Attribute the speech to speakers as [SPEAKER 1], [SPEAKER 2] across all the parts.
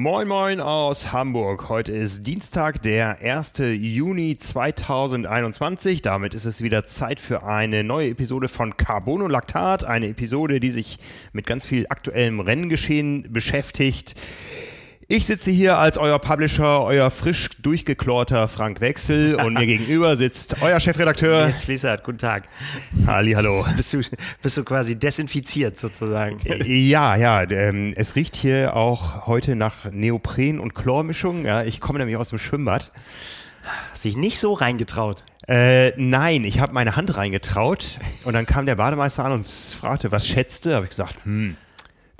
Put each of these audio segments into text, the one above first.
[SPEAKER 1] Moin Moin aus Hamburg. Heute ist Dienstag, der 1. Juni 2021. Damit ist es wieder Zeit für eine neue Episode von Carbonolactat. Eine Episode, die sich mit ganz viel aktuellem Renngeschehen beschäftigt. Ich sitze hier als euer Publisher, euer frisch durchgeklorter Frank Wechsel und mir gegenüber sitzt euer Chefredakteur.
[SPEAKER 2] Jetzt Fließert, guten Tag.
[SPEAKER 1] Ali, hallo.
[SPEAKER 2] Bist du, bist du quasi desinfiziert sozusagen?
[SPEAKER 1] Ja, ja, ähm, es riecht hier auch heute nach Neopren und Chlormischung. Ja, ich komme nämlich aus dem Schwimmbad.
[SPEAKER 2] Hast dich nicht so reingetraut?
[SPEAKER 1] Äh, nein, ich habe meine Hand reingetraut und dann kam der Bademeister an und fragte, was schätzte? Habe ich gesagt, hm,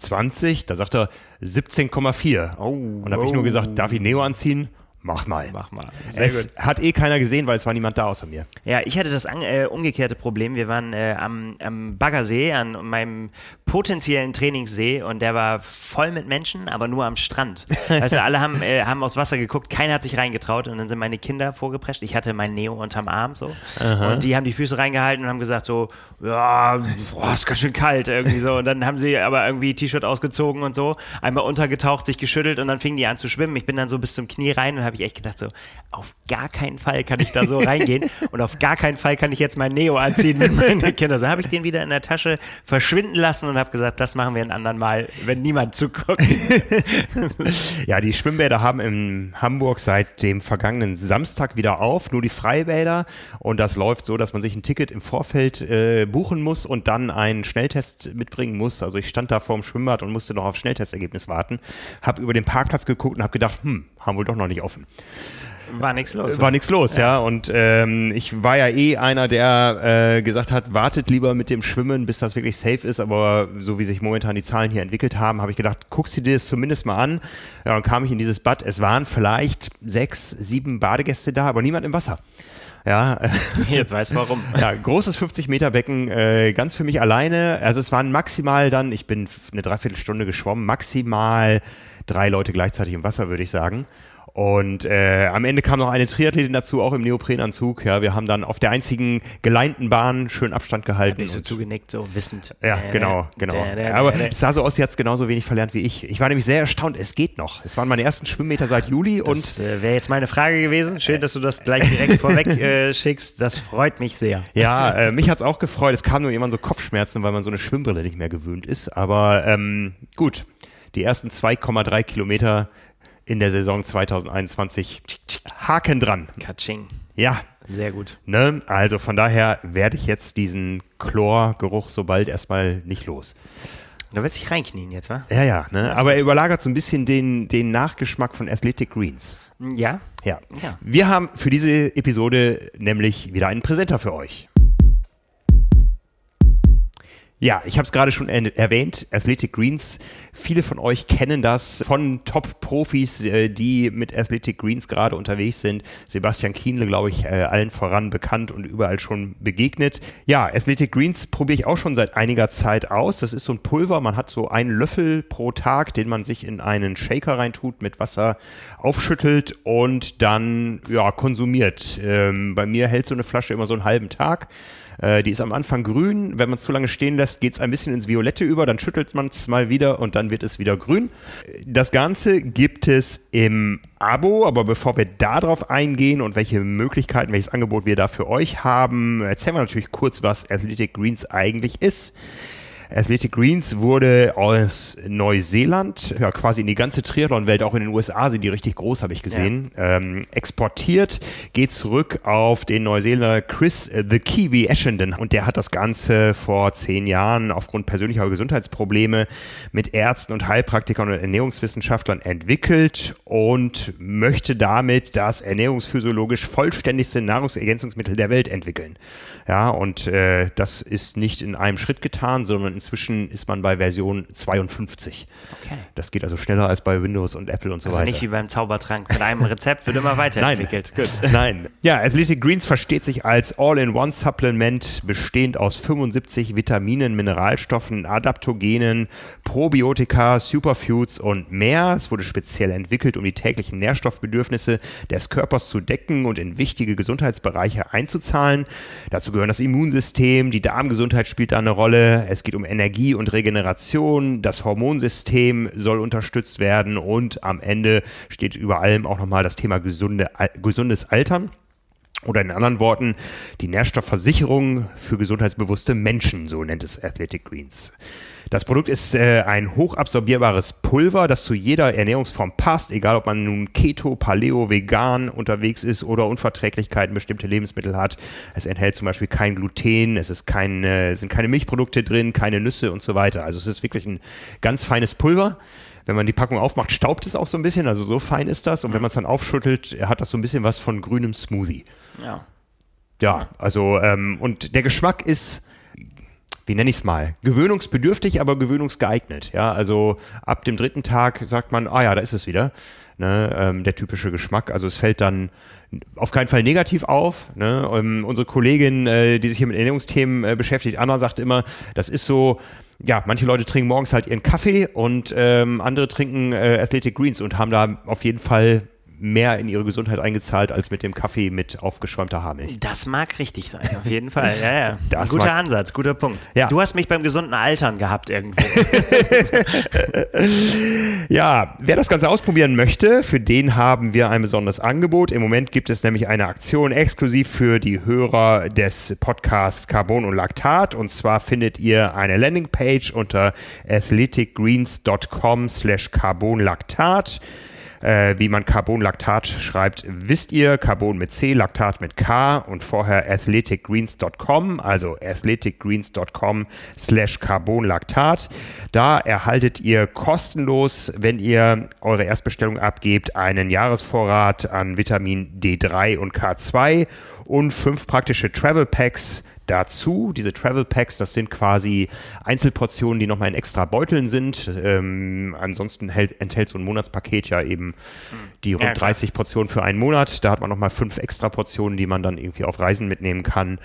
[SPEAKER 1] 20. Da sagt er 17,4. Oh, und da habe ich nur gesagt, darf ich Neo anziehen? Mach mal.
[SPEAKER 2] Mach mal.
[SPEAKER 1] Sehr es gut. hat eh keiner gesehen, weil es war niemand da außer mir.
[SPEAKER 2] Ja, ich hatte das äh, umgekehrte Problem. Wir waren äh, am, am Baggersee, an meinem potenziellen Trainingssee und der war voll mit Menschen, aber nur am Strand. Also alle haben, äh, haben aufs Wasser geguckt, keiner hat sich reingetraut und dann sind meine Kinder vorgeprescht. Ich hatte mein Neo unterm Arm so Aha. und die haben die Füße reingehalten und haben gesagt so, ja, boah, ist ganz schön kalt irgendwie so und dann haben sie aber irgendwie T-Shirt ausgezogen und so, einmal untergetaucht, sich geschüttelt und dann fingen die an zu schwimmen. Ich bin dann so bis zum Knie rein und habe ich echt gedacht so, auf gar keinen Fall kann ich da so reingehen und auf gar keinen Fall kann ich jetzt mein Neo anziehen mit meinen Kindern. So habe ich den wieder in der Tasche verschwinden lassen und habe gesagt, das machen wir ein anderen Mal, wenn niemand zuguckt.
[SPEAKER 1] ja, die Schwimmbäder haben in Hamburg seit dem vergangenen Samstag wieder auf, nur die Freibäder und das läuft so, dass man sich ein Ticket im Vorfeld äh, buchen muss und dann einen Schnelltest mitbringen muss. Also ich stand da vor dem Schwimmbad und musste noch auf Schnelltestergebnis warten, habe über den Parkplatz geguckt und habe gedacht, hm, haben wohl doch noch nicht offen.
[SPEAKER 2] War nichts los.
[SPEAKER 1] War nichts los, ja. ja. Und ähm, ich war ja eh einer, der äh, gesagt hat, wartet lieber mit dem Schwimmen, bis das wirklich safe ist. Aber so wie sich momentan die Zahlen hier entwickelt haben, habe ich gedacht, guckst du dir das zumindest mal an. Ja, dann kam ich in dieses Bad. Es waren vielleicht sechs, sieben Badegäste da, aber niemand im Wasser. Ja,
[SPEAKER 2] jetzt weiß warum.
[SPEAKER 1] Ja, großes 50 Meter Becken, äh, ganz für mich alleine. Also es waren maximal dann, ich bin eine Dreiviertelstunde geschwommen, maximal drei Leute gleichzeitig im Wasser, würde ich sagen. Und äh, am Ende kam noch eine Triathletin dazu, auch im Neoprenanzug. Ja, wir haben dann auf der einzigen geleinten Bahn schön Abstand gehalten. Hab
[SPEAKER 2] ich so zugenickt, so wissend.
[SPEAKER 1] Ja, äh, genau, genau. Äh, Aber es sah so aus, sie hat es genauso wenig verlernt wie ich. Ich war nämlich sehr erstaunt, es geht noch. Es waren meine ersten Schwimmmeter seit Juli
[SPEAKER 2] das,
[SPEAKER 1] und.
[SPEAKER 2] Äh, Wäre jetzt meine Frage gewesen. Schön, dass du das gleich direkt vorweg äh, schickst. Das freut mich sehr.
[SPEAKER 1] Ja, äh, mich hat's auch gefreut. Es kam nur jemand so Kopfschmerzen, weil man so eine Schwimmbrille nicht mehr gewöhnt ist. Aber ähm, gut, die ersten 2,3 Kilometer in der Saison 2021 Haken dran.
[SPEAKER 2] Katsching.
[SPEAKER 1] Ja.
[SPEAKER 2] Sehr gut.
[SPEAKER 1] Ne? Also von daher werde ich jetzt diesen Chlorgeruch so bald erstmal nicht los.
[SPEAKER 2] Du willst dich reinknien jetzt, wa?
[SPEAKER 1] Ja, ja. Ne? Aber er überlagert so ein bisschen den, den Nachgeschmack von Athletic Greens.
[SPEAKER 2] Ja.
[SPEAKER 1] Ja. ja. Wir haben für diese Episode nämlich wieder einen Präsenter für euch. Ja, ich habe es gerade schon erwähnt, Athletic Greens. Viele von euch kennen das von Top-Profis, äh, die mit Athletic Greens gerade unterwegs sind. Sebastian Kienle, glaube ich, äh, allen voran bekannt und überall schon begegnet. Ja, Athletic Greens probiere ich auch schon seit einiger Zeit aus. Das ist so ein Pulver, man hat so einen Löffel pro Tag, den man sich in einen Shaker reintut, mit Wasser aufschüttelt und dann ja, konsumiert. Ähm, bei mir hält so eine Flasche immer so einen halben Tag. Äh, die ist am Anfang grün. Wenn man es zu lange stehen lässt, geht es ein bisschen ins Violette über. Dann schüttelt man es mal wieder und dann wird es wieder grün. Das Ganze gibt es im Abo, aber bevor wir darauf eingehen und welche Möglichkeiten, welches Angebot wir da für euch haben, erzählen wir natürlich kurz, was Athletic Greens eigentlich ist. Athletic Greens wurde aus Neuseeland, ja quasi in die ganze Triathlon-Welt, auch in den USA sind die richtig groß, habe ich gesehen, ja. ähm, exportiert, geht zurück auf den Neuseeländer Chris äh, The Kiwi Ashenden und der hat das Ganze vor zehn Jahren aufgrund persönlicher Gesundheitsprobleme mit Ärzten und Heilpraktikern und Ernährungswissenschaftlern entwickelt und möchte damit das ernährungsphysiologisch vollständigste Nahrungsergänzungsmittel der Welt entwickeln. Ja, und äh, das ist nicht in einem Schritt getan, sondern inzwischen ist man bei Version 52. Okay. Das geht also schneller als bei Windows und Apple und so
[SPEAKER 2] also
[SPEAKER 1] weiter.
[SPEAKER 2] Also nicht wie beim Zaubertrank. Mit einem Rezept wird immer weiterentwickelt.
[SPEAKER 1] Nein. Nein. Ja, Athletic Greens versteht sich als All-in-One-Supplement, bestehend aus 75 Vitaminen, Mineralstoffen, Adaptogenen, Probiotika, Superfoods und mehr. Es wurde speziell entwickelt, um die täglichen Nährstoffbedürfnisse des Körpers zu decken und in wichtige Gesundheitsbereiche einzuzahlen. Dazu gehören das Immunsystem, die Darmgesundheit spielt da eine Rolle. Es geht um Energie und Regeneration. Das Hormonsystem soll unterstützt werden und am Ende steht über allem auch nochmal das Thema gesunde, gesundes Altern. Oder in anderen Worten, die Nährstoffversicherung für gesundheitsbewusste Menschen, so nennt es Athletic Greens. Das Produkt ist äh, ein hochabsorbierbares Pulver, das zu jeder Ernährungsform passt, egal ob man nun Keto, Paleo, Vegan unterwegs ist oder Unverträglichkeiten bestimmte Lebensmittel hat. Es enthält zum Beispiel kein Gluten, es ist kein, äh, sind keine Milchprodukte drin, keine Nüsse und so weiter. Also es ist wirklich ein ganz feines Pulver. Wenn man die Packung aufmacht, staubt es auch so ein bisschen, also so fein ist das. Und wenn man es dann aufschüttelt, hat das so ein bisschen was von grünem Smoothie.
[SPEAKER 2] Ja.
[SPEAKER 1] Ja, also ähm, und der Geschmack ist wie nenne ich es mal, gewöhnungsbedürftig, aber gewöhnungsgeeignet. Ja, also ab dem dritten Tag sagt man, ah ja, da ist es wieder. Ne, ähm, der typische Geschmack. Also es fällt dann auf keinen Fall negativ auf. Ne? Ähm, unsere Kollegin, äh, die sich hier mit Ernährungsthemen äh, beschäftigt, Anna sagt immer, das ist so, ja, manche Leute trinken morgens halt ihren Kaffee und ähm, andere trinken äh, Athletic Greens und haben da auf jeden Fall mehr in ihre Gesundheit eingezahlt als mit dem Kaffee mit aufgeschäumter Haarmilch.
[SPEAKER 2] Das mag richtig sein, auf jeden Fall. Ja, ja. Das guter Ansatz, guter Punkt. Ja. Du hast mich beim gesunden Altern gehabt irgendwie.
[SPEAKER 1] ja, wer das Ganze ausprobieren möchte, für den haben wir ein besonderes Angebot. Im Moment gibt es nämlich eine Aktion exklusiv für die Hörer des Podcasts Carbon und Laktat. Und zwar findet ihr eine Landingpage unter athleticgreens.com slash carbonlaktat. Äh, wie man Carbonlaktat schreibt, wisst ihr. Carbon mit C, Laktat mit K und vorher athleticgreens.com, also athleticgreens.com slash Carbonlaktat. Da erhaltet ihr kostenlos, wenn ihr eure Erstbestellung abgebt, einen Jahresvorrat an Vitamin D3 und K2 und fünf praktische Travel Packs dazu. Diese Travel Packs, das sind quasi Einzelportionen, die nochmal in extra Beuteln sind. Ähm, ansonsten hält, enthält so ein Monatspaket ja eben die rund ja, 30 Portionen für einen Monat. Da hat man nochmal fünf extra Portionen, die man dann irgendwie auf Reisen mitnehmen kann.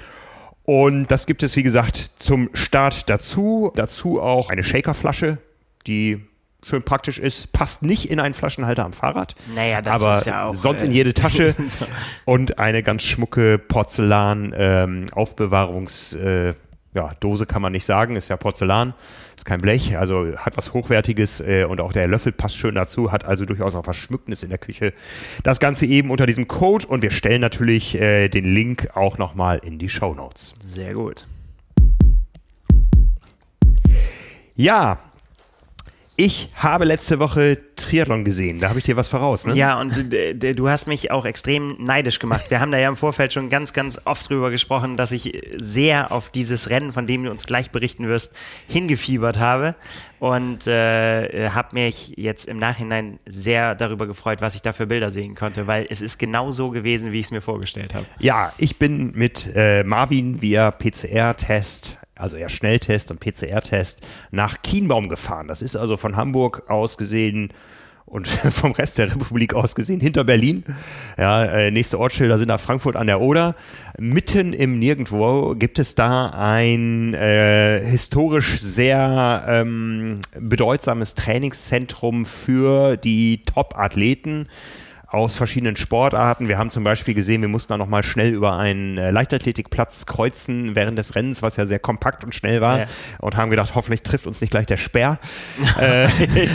[SPEAKER 1] Und das gibt es, wie gesagt, zum Start dazu. Dazu auch eine Shakerflasche, die schön praktisch ist, passt nicht in einen Flaschenhalter am Fahrrad.
[SPEAKER 2] Naja, das aber ist ja auch.
[SPEAKER 1] Sonst in äh, jede Tasche. und eine ganz schmucke Porzellan-Aufbewahrungs- ähm, äh, ja, Dose kann man nicht sagen, ist ja Porzellan, ist kein Blech, also hat was Hochwertiges äh, und auch der Löffel passt schön dazu, hat also durchaus auch was Schmückendes in der Küche. Das Ganze eben unter diesem Code und wir stellen natürlich äh, den Link auch nochmal in die Show Notes.
[SPEAKER 2] Sehr gut.
[SPEAKER 1] Ja, ich habe letzte Woche Triathlon gesehen. Da habe ich dir was voraus, ne?
[SPEAKER 2] Ja, und du hast mich auch extrem neidisch gemacht. Wir haben da ja im Vorfeld schon ganz, ganz oft drüber gesprochen, dass ich sehr auf dieses Rennen, von dem du uns gleich berichten wirst, hingefiebert habe. Und äh, habe mich jetzt im Nachhinein sehr darüber gefreut, was ich da für Bilder sehen konnte, weil es ist genau so gewesen, wie ich es mir vorgestellt habe.
[SPEAKER 1] Ja, ich bin mit äh, Marvin via PCR-Test also eher Schnelltest und PCR-Test, nach Kienbaum gefahren. Das ist also von Hamburg aus gesehen und vom Rest der Republik aus gesehen hinter Berlin. Ja, äh, nächste Ortsschilder sind nach Frankfurt an der Oder. Mitten im Nirgendwo gibt es da ein äh, historisch sehr ähm, bedeutsames Trainingszentrum für die Top-Athleten aus verschiedenen Sportarten. Wir haben zum Beispiel gesehen, wir mussten da nochmal schnell über einen äh, Leichtathletikplatz kreuzen während des Rennens, was ja sehr kompakt und schnell war ja. und haben gedacht, hoffentlich trifft uns nicht gleich der Speer. äh,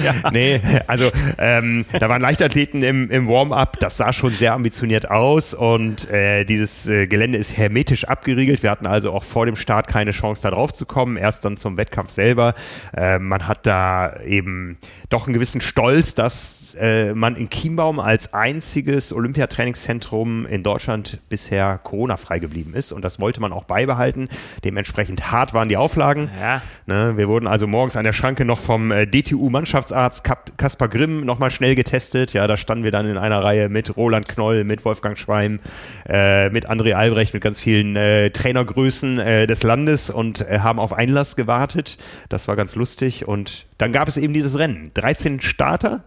[SPEAKER 1] ja. Nee, also ähm, da waren Leichtathleten im, im Warm-up, das sah schon sehr ambitioniert aus und äh, dieses äh, Gelände ist hermetisch abgeriegelt. Wir hatten also auch vor dem Start keine Chance da drauf zu kommen, erst dann zum Wettkampf selber. Äh, man hat da eben doch einen gewissen Stolz, dass äh, man in Chiembaum als einziges Olympiatrainingszentrum in Deutschland bisher Corona-frei geblieben ist. Und das wollte man auch beibehalten. Dementsprechend hart waren die Auflagen. Ja. Ne, wir wurden also morgens an der Schranke noch vom äh, DTU-Mannschaftsarzt Kaspar Grimm nochmal schnell getestet. Ja, da standen wir dann in einer Reihe mit Roland Knoll, mit Wolfgang Schweim, äh, mit André Albrecht, mit ganz vielen äh, Trainergrößen äh, des Landes und äh, haben auf Einlass gewartet. Das war ganz lustig. Und dann gab es eben dieses Rennen. 13 Starter,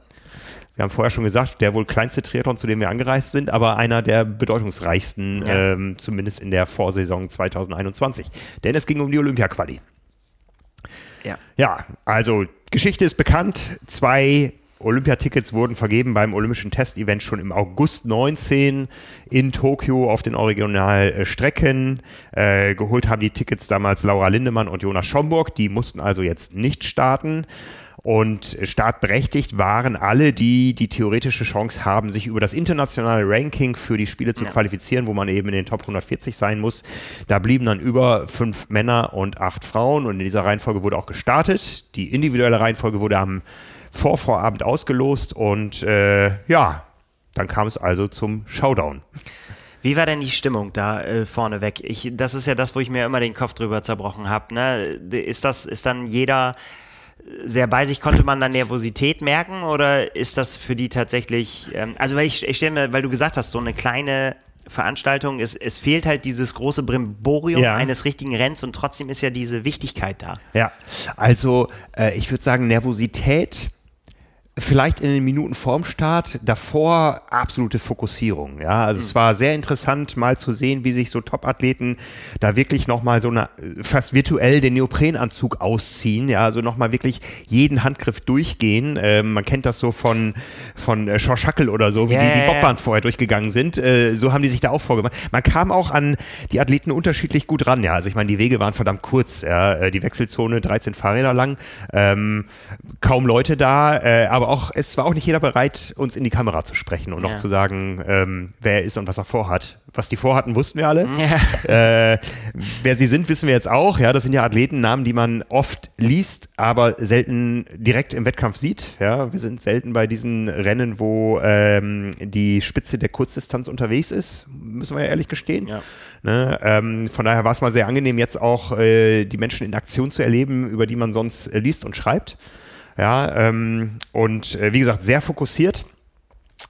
[SPEAKER 1] wir haben vorher schon gesagt, der wohl kleinste Triathlon, zu dem wir angereist sind, aber einer der bedeutungsreichsten, ja. ähm, zumindest in der Vorsaison 2021. Denn es ging um die Olympia-Quali. Ja. Ja, also Geschichte ist bekannt. Zwei Olympiatickets wurden vergeben beim Olympischen Testevent schon im August 19 in Tokio auf den Originalstrecken. Äh, geholt haben die Tickets damals Laura Lindemann und Jonas Schomburg. Die mussten also jetzt nicht starten. Und startberechtigt waren alle, die die theoretische Chance haben, sich über das internationale Ranking für die Spiele zu ja. qualifizieren, wo man eben in den Top 140 sein muss. Da blieben dann über fünf Männer und acht Frauen und in dieser Reihenfolge wurde auch gestartet. Die individuelle Reihenfolge wurde am Vorvorabend ausgelost und äh, ja, dann kam es also zum Showdown.
[SPEAKER 2] Wie war denn die Stimmung da äh, vorneweg? Ich, das ist ja das, wo ich mir immer den Kopf drüber zerbrochen habe. Ne? Ist das, ist dann jeder sehr bei sich. Konnte man da Nervosität merken oder ist das für die tatsächlich, ähm, also weil ich, ich stelle mir, weil du gesagt hast, so eine kleine Veranstaltung, es, es fehlt halt dieses große Brimborium ja. eines richtigen Renns und trotzdem ist ja diese Wichtigkeit da.
[SPEAKER 1] Ja, also äh, ich würde sagen, Nervosität vielleicht in den Minuten vorm Start, davor absolute Fokussierung. Ja, also mhm. es war sehr interessant, mal zu sehen, wie sich so Top-Athleten da wirklich nochmal so eine, fast virtuell den Neoprenanzug ausziehen. Ja, also nochmal wirklich jeden Handgriff durchgehen. Ähm, man kennt das so von, von äh, Schorschackel oder so, wie yeah. die die Bobbahn vorher durchgegangen sind. Äh, so haben die sich da auch vorgemacht. Man kam auch an die Athleten unterschiedlich gut ran. Ja, also ich meine, die Wege waren verdammt kurz. Ja, äh, die Wechselzone 13 Fahrräder lang. Ähm, kaum Leute da, äh, aber aber auch, es war auch nicht jeder bereit, uns in die Kamera zu sprechen und ja. noch zu sagen, ähm, wer er ist und was er vorhat. Was die vorhatten, wussten wir alle. Ja. Äh, wer sie sind, wissen wir jetzt auch. Ja, das sind ja Athletennamen, die man oft liest, aber selten direkt im Wettkampf sieht. Ja, wir sind selten bei diesen Rennen, wo ähm, die Spitze der Kurzdistanz unterwegs ist, müssen wir ja ehrlich gestehen. Ja. Ne, ähm, von daher war es mal sehr angenehm, jetzt auch äh, die Menschen in Aktion zu erleben, über die man sonst äh, liest und schreibt. Ja, ähm, und äh, wie gesagt, sehr fokussiert.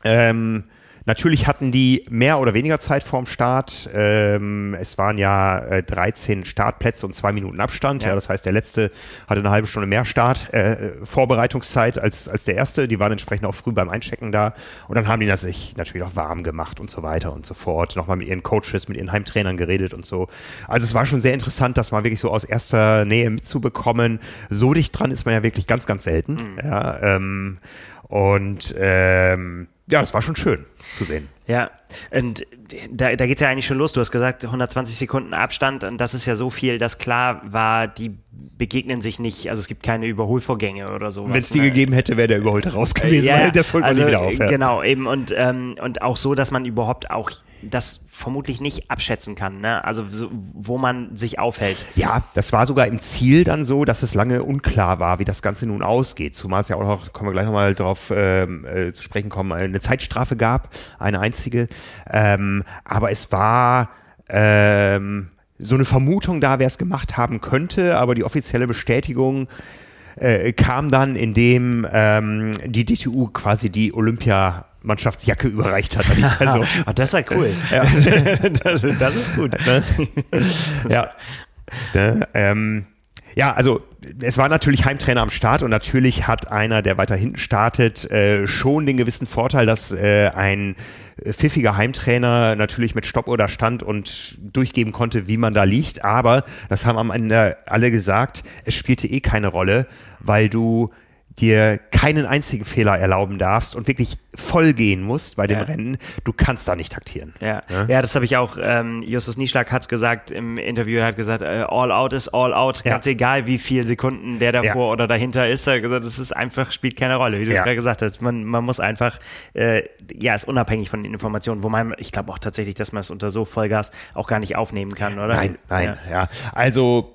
[SPEAKER 1] Ähm, Natürlich hatten die mehr oder weniger Zeit vorm Start. Ähm, es waren ja äh, 13 Startplätze und zwei Minuten Abstand. Ja. ja. das heißt, der letzte hatte eine halbe Stunde mehr Start, äh, Vorbereitungszeit als, als der erste. Die waren entsprechend auch früh beim Einchecken da. Und dann haben die sich natürlich auch warm gemacht und so weiter und so fort. Nochmal mit ihren Coaches, mit ihren Heimtrainern geredet und so. Also es war schon sehr interessant, das mal wirklich so aus erster Nähe mitzubekommen. So dicht dran ist man ja wirklich ganz, ganz selten. Mhm. Ja, ähm, und ähm, ja, das war schon schön zu sehen.
[SPEAKER 2] Ja, und da, da geht es ja eigentlich schon los. Du hast gesagt, 120 Sekunden Abstand und das ist ja so viel, dass klar war, die begegnen sich nicht. Also es gibt keine Überholvorgänge oder so.
[SPEAKER 1] Wenn es die ne? gegeben hätte, wäre der Überholte raus gewesen.
[SPEAKER 2] Ja, das holt man also, wieder auf. Ja. Genau, eben und, ähm, und auch so, dass man überhaupt auch das vermutlich nicht abschätzen kann. Ne? Also so, wo man sich aufhält.
[SPEAKER 1] Ja, das war sogar im Ziel dann so, dass es lange unklar war, wie das Ganze nun ausgeht. Zumal es ja auch noch, kommen wir gleich nochmal drauf ähm, äh, zu sprechen kommen, eine Zeitstrafe gab, eine einzige. Ähm, aber es war ähm, so eine Vermutung da, wer es gemacht haben könnte, aber die offizielle Bestätigung äh, kam dann, indem ähm, die DTU quasi die Olympia Mannschaftsjacke überreicht hat.
[SPEAKER 2] Also, Ach, das ist ja cool. Ja.
[SPEAKER 1] das, das, ist gut. Ne? ja. Ne? Ähm, ja, also es war natürlich Heimtrainer am Start und natürlich hat einer, der weiter hinten startet, äh, schon den gewissen Vorteil, dass äh, ein pfiffiger Heimtrainer natürlich mit Stopp oder stand und durchgeben konnte, wie man da liegt. Aber, das haben am Ende alle gesagt, es spielte eh keine Rolle, weil du dir keinen einzigen Fehler erlauben darfst und wirklich voll gehen musst bei dem ja. Rennen, du kannst da nicht taktieren.
[SPEAKER 2] Ja, ja? ja das habe ich auch, ähm, Justus Nieschlag hat es gesagt im Interview, er hat gesagt, äh, all out ist all out, ganz egal wie viele Sekunden der davor oder dahinter ist, er hat gesagt, es ist einfach, spielt keine Rolle, wie du gerade gesagt hast. Man, man muss einfach, äh, ja, ist unabhängig von den Informationen, wo man, ich glaube auch tatsächlich, dass man es unter so Vollgas auch gar nicht aufnehmen kann, oder?
[SPEAKER 1] Nein, nein, ja. Also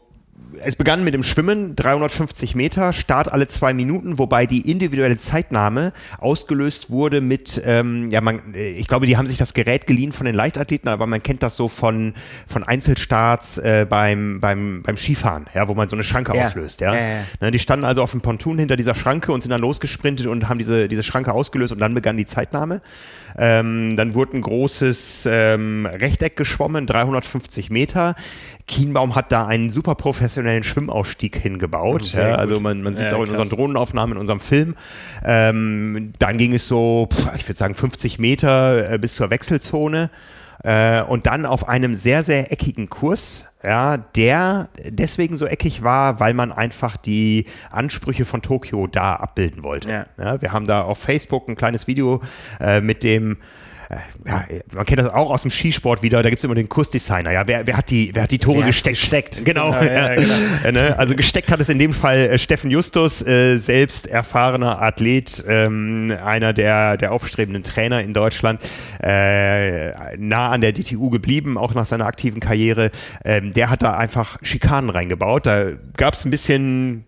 [SPEAKER 1] es begann mit dem Schwimmen, 350 Meter, Start alle zwei Minuten, wobei die individuelle Zeitnahme ausgelöst wurde mit, ähm, ja, man, ich glaube, die haben sich das Gerät geliehen von den Leichtathleten, aber man kennt das so von, von Einzelstarts äh, beim, beim, beim Skifahren, ja, wo man so eine Schranke ja. auslöst, ja. Ja, ja. Ne, die standen also auf dem Ponton hinter dieser Schranke und sind dann losgesprintet und haben diese, diese Schranke ausgelöst und dann begann die Zeitnahme. Ähm, dann wurde ein großes ähm, Rechteck geschwommen, 350 Meter. Kienbaum hat da einen super professionellen Schwimmausstieg hingebaut. Ja, also man, man sieht es ja, auch in unseren Drohnenaufnahmen, in unserem Film. Ähm, dann ging es so, ich würde sagen, 50 Meter äh, bis zur Wechselzone. Äh, und dann auf einem sehr, sehr eckigen Kurs, ja, der deswegen so eckig war, weil man einfach die Ansprüche von Tokio da abbilden wollte.
[SPEAKER 2] Ja.
[SPEAKER 1] Ja, wir haben da auf Facebook ein kleines Video äh, mit dem ja, man kennt das auch aus dem Skisport wieder, da gibt es immer den Kursdesigner. Ja, wer, wer, hat die, wer hat die Tore
[SPEAKER 2] Wer
[SPEAKER 1] gesteckt?
[SPEAKER 2] gesteckt?
[SPEAKER 1] Genau.
[SPEAKER 2] Genau, ja,
[SPEAKER 1] ja,
[SPEAKER 2] genau.
[SPEAKER 1] Äh, ne? Also gesteckt hat es in dem Fall äh, Steffen Justus, äh, selbst erfahrener Athlet, ähm, einer der, der aufstrebenden Trainer in Deutschland, äh, nah an der DTU geblieben, auch nach seiner aktiven Karriere. Ähm, der hat da einfach Schikanen reingebaut. Da gab es ein bisschen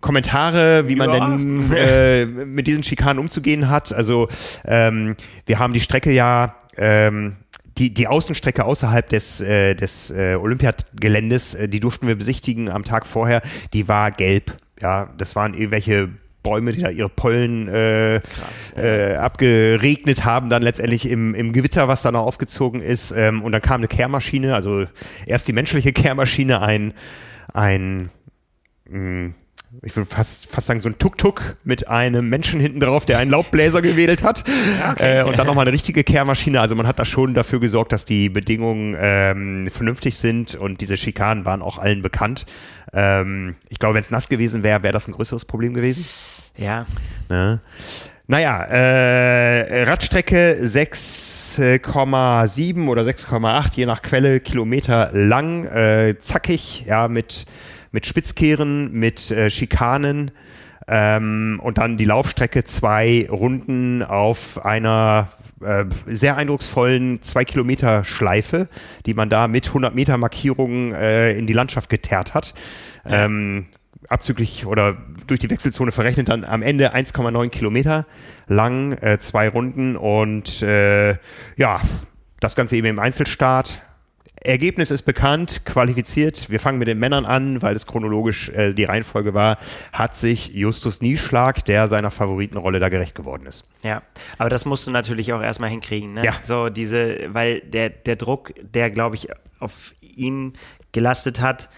[SPEAKER 1] Kommentare, wie man
[SPEAKER 2] Ja.
[SPEAKER 1] denn äh, mit diesen Schikanen umzugehen hat. Also ähm, wir haben die Strecke ja ähm, die, die Außenstrecke außerhalb des, äh, des äh, Olympiageländes, äh, die durften wir besichtigen am Tag vorher, die war gelb. Ja, das waren irgendwelche Bäume, die da ihre Pollen äh,
[SPEAKER 2] Krass.
[SPEAKER 1] äh, abgeregnet haben, dann letztendlich im, im Gewitter, was dann noch aufgezogen ist. Ähm, und dann kam eine Kehrmaschine, also erst die menschliche Kehrmaschine, ein, ein mh, ich würde fast, fast sagen, so ein Tuk-Tuk mit einem Menschen hinten drauf, der einen Laubbläser gewedelt hat. Äh, und dann nochmal eine richtige Kehrmaschine. Also man hat da schon dafür gesorgt, dass die Bedingungen ähm, vernünftig sind und diese Schikanen waren auch allen bekannt. Ähm, ich glaube, wenn es nass gewesen wäre, wäre das ein größeres Problem gewesen.
[SPEAKER 2] Ja.
[SPEAKER 1] Ne? Naja, äh, Radstrecke 6,7 oder 6,8, je nach Quelle, Kilometer lang, äh, zackig, ja, mit, mit Spitzkehren, mit äh, Schikanen ähm, und dann die Laufstrecke, zwei Runden auf einer äh, sehr eindrucksvollen 2 Kilometer Schleife, die man da mit 100 Meter Markierungen äh, in die Landschaft geteert hat. Ähm, abzüglich oder durch die Wechselzone verrechnet dann am Ende 1,9 Kilometer lang, äh, zwei Runden und äh, ja, das Ganze eben im Einzelstart. Ergebnis ist bekannt, qualifiziert. Wir fangen mit den Männern an, weil es chronologisch äh, die Reihenfolge war. Hat sich Justus Nieschlag, der seiner Favoritenrolle da gerecht geworden ist.
[SPEAKER 2] Ja, aber das musst du natürlich auch erstmal hinkriegen, ne?
[SPEAKER 1] Ja.
[SPEAKER 2] So diese, weil der, der Druck, der, glaube ich, auf ihm gelastet hat,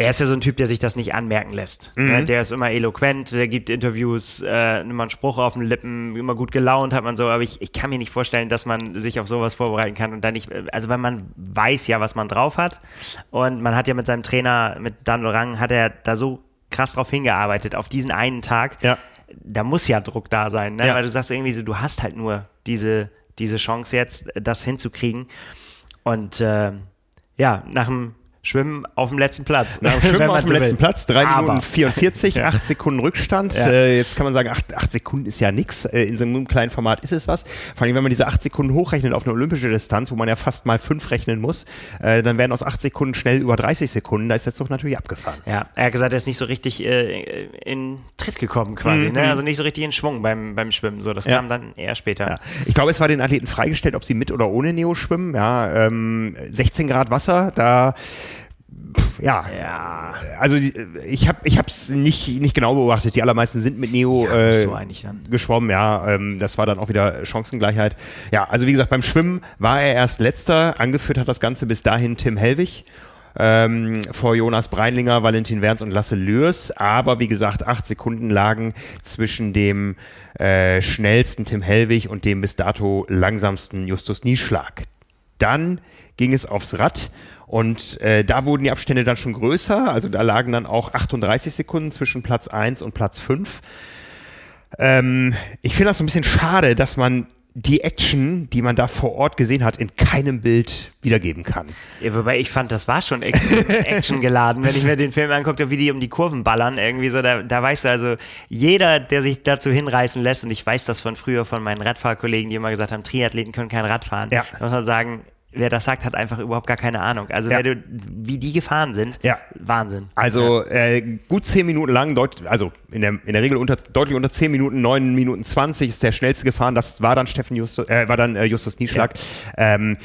[SPEAKER 2] er ist ja so ein Typ, der sich das nicht anmerken lässt.
[SPEAKER 1] Mhm.
[SPEAKER 2] Ne? Der ist immer eloquent, der gibt Interviews, äh, immer einen Spruch auf den Lippen, immer gut gelaunt hat man so, aber ich, ich kann mir nicht vorstellen, dass man sich auf sowas vorbereiten kann und dann nicht, also weil man weiß ja, was man drauf hat und man hat ja mit seinem Trainer, mit Dan Lorang, hat er da so krass drauf hingearbeitet, auf diesen einen Tag
[SPEAKER 1] Ja.
[SPEAKER 2] da muss ja Druck da sein, ne?
[SPEAKER 1] Ja.
[SPEAKER 2] weil du sagst irgendwie so, du hast halt nur diese, diese Chance jetzt, das hinzukriegen. Und äh, ja, nach dem Schwimmen auf dem letzten Platz.
[SPEAKER 1] Nach dem Schwimmen auf dem letzten
[SPEAKER 2] will.
[SPEAKER 1] Platz, 3
[SPEAKER 2] Aber-
[SPEAKER 1] Minuten 44, 8 Sekunden Rückstand.
[SPEAKER 2] Ja.
[SPEAKER 1] Äh, jetzt kann man sagen, 8, acht Sekunden ist ja nix. Äh, in so einem kleinen Format ist es was. Vor allem, wenn man diese 8 Sekunden hochrechnet auf eine olympische Distanz, wo man ja fast mal 5 rechnen muss, äh, dann werden aus 8 Sekunden schnell über 30 Sekunden. Da ist der Zug natürlich abgefahren.
[SPEAKER 2] Ja, er hat gesagt, er ist nicht so richtig äh, in Tritt gekommen quasi, ne? also nicht so richtig in Schwung beim, beim Schwimmen. So, das
[SPEAKER 1] Mhm. Ja.
[SPEAKER 2] kam dann eher später.
[SPEAKER 1] Ja. Ich glaube, es war den Athleten freigestellt, ob sie mit oder ohne Neo schwimmen. Ja, ähm, 16 Grad Wasser, da ja,
[SPEAKER 2] Ja,
[SPEAKER 1] also die- ich habe ich es nicht nicht genau beobachtet. Die allermeisten sind mit Neo
[SPEAKER 2] musst
[SPEAKER 1] äh, geschwommen, ja. Ähm, das war dann auch wieder Chancengleichheit. Ja, also wie gesagt, beim Schwimmen war er erst letzter. Angeführt hat das Ganze bis dahin Tim Hellwig. Ähm, vor Jonas Breinlinger, Valentin Werns und Lasse Lürs. Aber wie gesagt, acht Sekunden lagen zwischen dem äh, schnellsten Tim Hellwig und dem bis dato langsamsten Justus Nieschlag. Dann ging es aufs Rad und äh, da wurden die Abstände dann schon größer. Also da lagen dann auch 38 Sekunden zwischen Platz 1 und Platz 5. Ähm, ich finde das so ein bisschen schade, dass man die Action, die man da vor Ort gesehen hat, in keinem Bild wiedergeben kann.
[SPEAKER 2] Ja, wobei ich fand, das war schon Action geladen, wenn ich mir den Film anguckte, wie die um die Kurven ballern, irgendwie so, da, da weißt du also, jeder, der sich dazu hinreißen lässt, und ich weiß das von früher von meinen Radfahrkollegen, die immer gesagt haben, Triathleten können kein Rad fahren,
[SPEAKER 1] Ja.
[SPEAKER 2] da muss man sagen, wer das sagt, hat einfach überhaupt gar keine Ahnung. Also,
[SPEAKER 1] Ja.
[SPEAKER 2] du, wie die gefahren sind,
[SPEAKER 1] Ja.
[SPEAKER 2] Wahnsinn.
[SPEAKER 1] Also äh, gut zehn Minuten lang, deut also in der, in der Regel unter, deutlich unter zehn Minuten, neun Minuten zwanzig ist der schnellste gefahren. Das war dann Steffen Justus, äh, war dann äh, Justus Nieschlag. Ähm,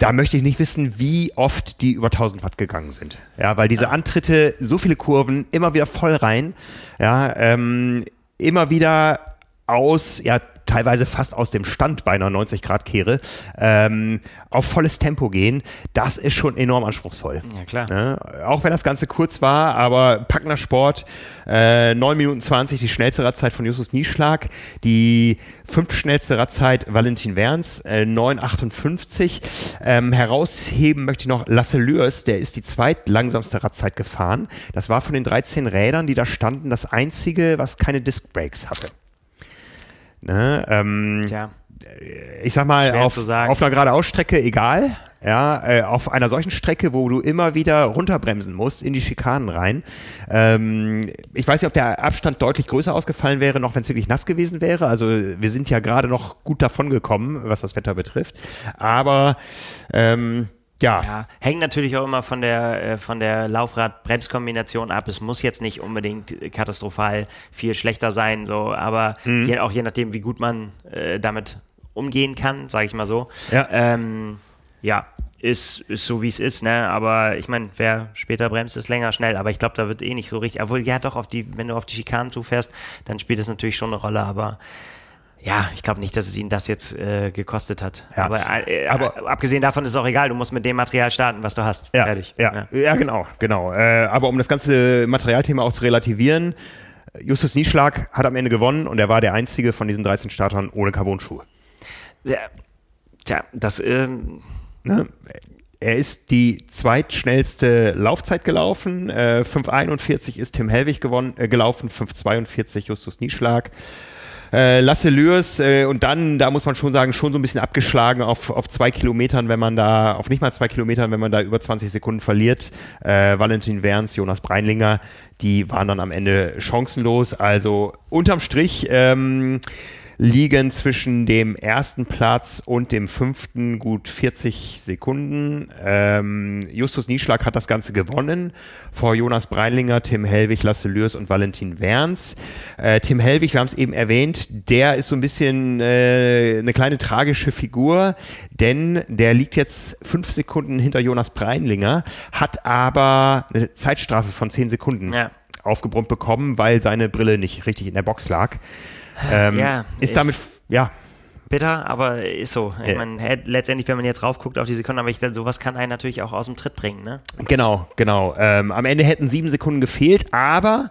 [SPEAKER 1] da möchte ich nicht wissen, wie oft die über 1000 Watt gegangen sind. Ja, weil diese Antritte, so viele Kurven, immer wieder voll rein. Ja, ähm, immer wieder aus, ja, teilweise fast aus dem Stand bei einer 90 Grad Kehre ähm, auf volles Tempo gehen, das ist schon enorm anspruchsvoll.
[SPEAKER 2] Ja, klar.
[SPEAKER 1] Ne? Auch wenn das Ganze kurz war, aber packender Sport, äh, 9 Minuten 20 die schnellste Radzeit von Justus Nieschlag, die fünf schnellste Radzeit Valentin Werns, äh, 9,58. Ähm, herausheben möchte ich noch Lasse Lürs, der ist die zweitlangsamste Radzeit gefahren. Das war von den 13 Rädern, die da standen, das einzige, was keine Disc Brakes hatte. Ne, ähm,
[SPEAKER 2] Tja.
[SPEAKER 1] ich sag mal,
[SPEAKER 2] Schwer
[SPEAKER 1] auf, auf einer geradeausstrecke egal. Ja, äh, auf einer solchen Strecke, wo du immer wieder runterbremsen musst in die Schikanen rein. Ähm, ich weiß nicht, ob der Abstand deutlich größer ausgefallen wäre, noch wenn es wirklich nass gewesen wäre. Also wir sind ja gerade noch gut davon gekommen, was das Wetter betrifft. Aber ähm, ja,
[SPEAKER 2] Ja, hängt natürlich auch immer von der, äh, von der Laufrad-Bremskombination ab. Es muss jetzt nicht unbedingt äh, katastrophal viel schlechter sein, so, aber
[SPEAKER 1] Mhm.
[SPEAKER 2] je, auch je nachdem, wie gut man äh, damit umgehen kann, sage ich mal so.
[SPEAKER 1] Ja.
[SPEAKER 2] Ähm, ja, ist, ist so wie es ist, ne? Aber ich meine, wer später bremst, ist länger schnell. Aber ich glaube, da wird eh nicht so richtig. Obwohl, ja, doch, auf die, wenn du auf die Schikanen zufährst, dann spielt das natürlich schon eine Rolle, aber. Ja, ich glaube nicht, dass es ihn das jetzt äh, gekostet hat.
[SPEAKER 1] Ja.
[SPEAKER 2] Aber, äh,
[SPEAKER 1] Aber-
[SPEAKER 2] aber abgesehen davon ist es auch egal, du musst mit dem Material starten, was du hast.
[SPEAKER 1] Ja,
[SPEAKER 2] Fertig.
[SPEAKER 1] Ja, ja. genau, genau. Äh, aber um das ganze Materialthema auch zu relativieren, Justus Nieschlag hat am Ende gewonnen und er war der einzige von diesen 13 Startern ohne Carbon-Schuhe.
[SPEAKER 2] Ja. Tja, das, ähm,
[SPEAKER 1] Ne? Er ist die zweitschnellste Laufzeit gelaufen. Äh, 5,41 ist Tim Hellwig gewonnen, äh, gelaufen, 5,42 Justus Nieschlag. Äh, Lasse Lürs äh, und dann, da muss man schon sagen, schon so ein bisschen abgeschlagen auf, auf zwei Kilometern, wenn man da, auf nicht mal zwei Kilometern, wenn man da über 20 Sekunden verliert. Äh, Valentin Werns, Jonas Breinlinger, die waren dann am Ende chancenlos. Also unterm Strich ähm, liegen zwischen dem ersten Platz und dem fünften gut 40 Sekunden. Ähm, Justus Nieschlag hat das Ganze gewonnen vor Jonas Breinlinger, Tim Hellwig, Lasse Lürs und Valentin Werns. Äh, Tim Hellwig, wir haben es eben erwähnt, der ist so ein bisschen äh, eine kleine tragische Figur, denn der liegt jetzt fünf Sekunden hinter Jonas Breinlinger, hat aber eine Zeitstrafe von zehn Sekunden
[SPEAKER 2] Ja.
[SPEAKER 1] aufgebrummt bekommen, weil seine Brille nicht richtig in der Box lag. Ähm,
[SPEAKER 2] Ja,
[SPEAKER 1] ist
[SPEAKER 2] ist-
[SPEAKER 1] damit, ja,
[SPEAKER 2] bitter, aber ist so. Ich
[SPEAKER 1] Ja.
[SPEAKER 2] meine, letztendlich, wenn man jetzt raufguckt auf die Sekunden, aber ich, sowas kann einen natürlich auch aus dem Tritt bringen, ne?
[SPEAKER 1] genau, genau. Ähm, am Ende hätten sieben Sekunden gefehlt, aber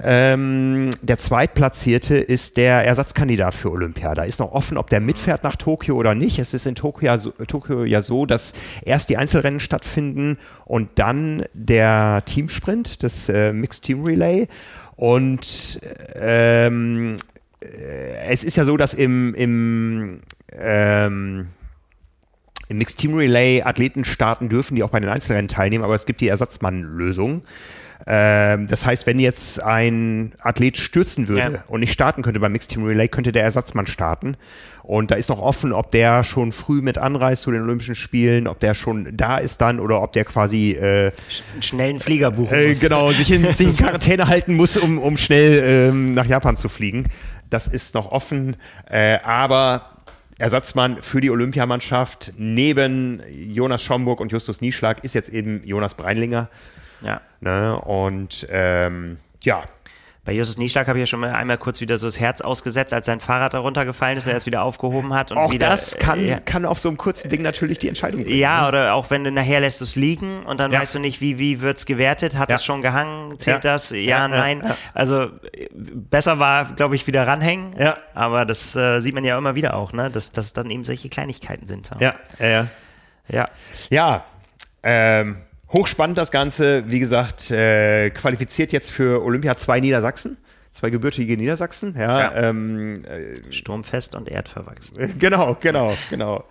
[SPEAKER 1] ähm, der Zweitplatzierte ist der Ersatzkandidat für Olympia. Da ist noch offen, ob der mitfährt nach Tokio oder nicht. Es ist in Tokio, ja so- Tokio ja so, dass erst die Einzelrennen stattfinden und dann der Teamsprint, das äh, Mixed Team Relay. Und ähm, äh, es ist ja so, dass im, im ähm, im Mixed Team Relay Athleten starten dürfen, die auch bei den Einzelrennen teilnehmen, aber es gibt die Ersatzmann-Lösung. Ähm, das heißt, wenn jetzt ein Athlet stürzen würde
[SPEAKER 2] Ja.
[SPEAKER 1] und nicht starten könnte beim Mixed Team Relay, könnte der Ersatzmann starten. Und da ist noch offen, ob der schon früh mit anreist zu den Olympischen Spielen, ob der schon da ist dann oder ob der quasi äh,
[SPEAKER 2] Einen schnellen Flieger buchen
[SPEAKER 1] äh,
[SPEAKER 2] muss.
[SPEAKER 1] genau sich in, sich in Quarantäne halten muss, um, um schnell ähm, nach Japan zu fliegen. Das ist noch offen, äh, aber Ersatzmann für die Olympiamannschaft neben Jonas Schomburg und Justus Nieschlag ist jetzt eben Jonas Breinlinger.
[SPEAKER 2] Ja.
[SPEAKER 1] Ne? Und ähm, ja,
[SPEAKER 2] Bei Justus Nieschlag habe ich ja schon mal einmal kurz wieder so das Herz ausgesetzt, als sein Fahrrad da runtergefallen ist und er es wieder aufgehoben hat. Und
[SPEAKER 1] auch
[SPEAKER 2] wieder,
[SPEAKER 1] das kann,
[SPEAKER 2] äh, ja.
[SPEAKER 1] kann auf so einem kurzen Ding natürlich die Entscheidung bringen.
[SPEAKER 2] Ja, oder auch wenn du nachher lässt es liegen und dann
[SPEAKER 1] Ja.
[SPEAKER 2] weißt du nicht, wie, wie wird es gewertet? Hat
[SPEAKER 1] Ja.
[SPEAKER 2] es schon gehangen? Zählt das? Ja, nein. Also äh, besser war, glaube ich, wieder ranhängen.
[SPEAKER 1] Ja.
[SPEAKER 2] Aber das äh, sieht man ja immer wieder auch, ne? dass, dass es dann eben solche Kleinigkeiten sind.
[SPEAKER 1] Ja, ja, ja.
[SPEAKER 2] ja.
[SPEAKER 1] Ja, ähm, hochspannend das Ganze. Wie gesagt, äh, qualifiziert jetzt für Olympia zwei Niedersachsen, zwei gebürtige Niedersachsen. Ja,
[SPEAKER 2] Ja.
[SPEAKER 1] Ähm, äh,
[SPEAKER 2] Sturmfest und erdverwachsen.
[SPEAKER 1] genau, genau, genau.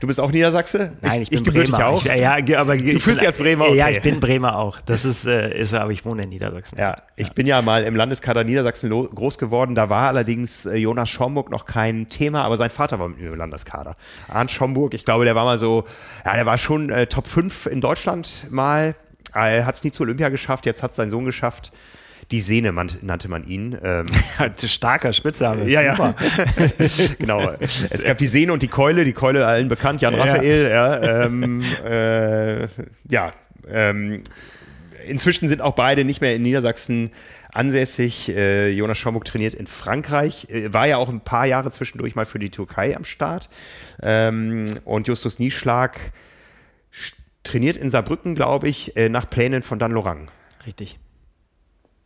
[SPEAKER 1] Du bist auch Niedersachse?
[SPEAKER 2] Nein, ich, bin
[SPEAKER 1] gebürtig
[SPEAKER 2] Bremer.
[SPEAKER 1] auch.
[SPEAKER 2] Ich, ja, aber du
[SPEAKER 1] fühlst dich als Bremer,
[SPEAKER 2] Ja,
[SPEAKER 1] okay.
[SPEAKER 2] ich bin Bremer auch. Das ist, äh, ist so, aber ich wohne in Niedersachsen.
[SPEAKER 1] Ja, ich bin ja mal im Landeskader Niedersachsen groß geworden. Da war allerdings äh, Jonas Schomburg noch kein Thema, aber sein Vater war mit mir im Landeskader. Arndt Schomburg, ich glaube, der war mal so, ja, der war schon äh, Top 5 in Deutschland mal. Er hat es nie zur Olympia geschafft, jetzt hat sein Sohn geschafft. Die Sehne man, nannte man ihn. Ähm,
[SPEAKER 2] Zu starker Spitzname.
[SPEAKER 1] ja, ja. genau. Es gab die Sehne und die Keule, die Keule allen bekannt, Jan
[SPEAKER 2] Ja.
[SPEAKER 1] Raphael, ja. Ähm, äh, ja ähm, inzwischen sind auch beide nicht mehr in Niedersachsen ansässig. Äh, Jonas Schomburg trainiert in Frankreich, äh, war ja auch ein paar Jahre zwischendurch mal für die Türkei am Start. Ähm, und Justus Nieschlag trainiert in Saarbrücken, glaube ich, äh, nach Plänen von Dan Lorang.
[SPEAKER 2] Richtig.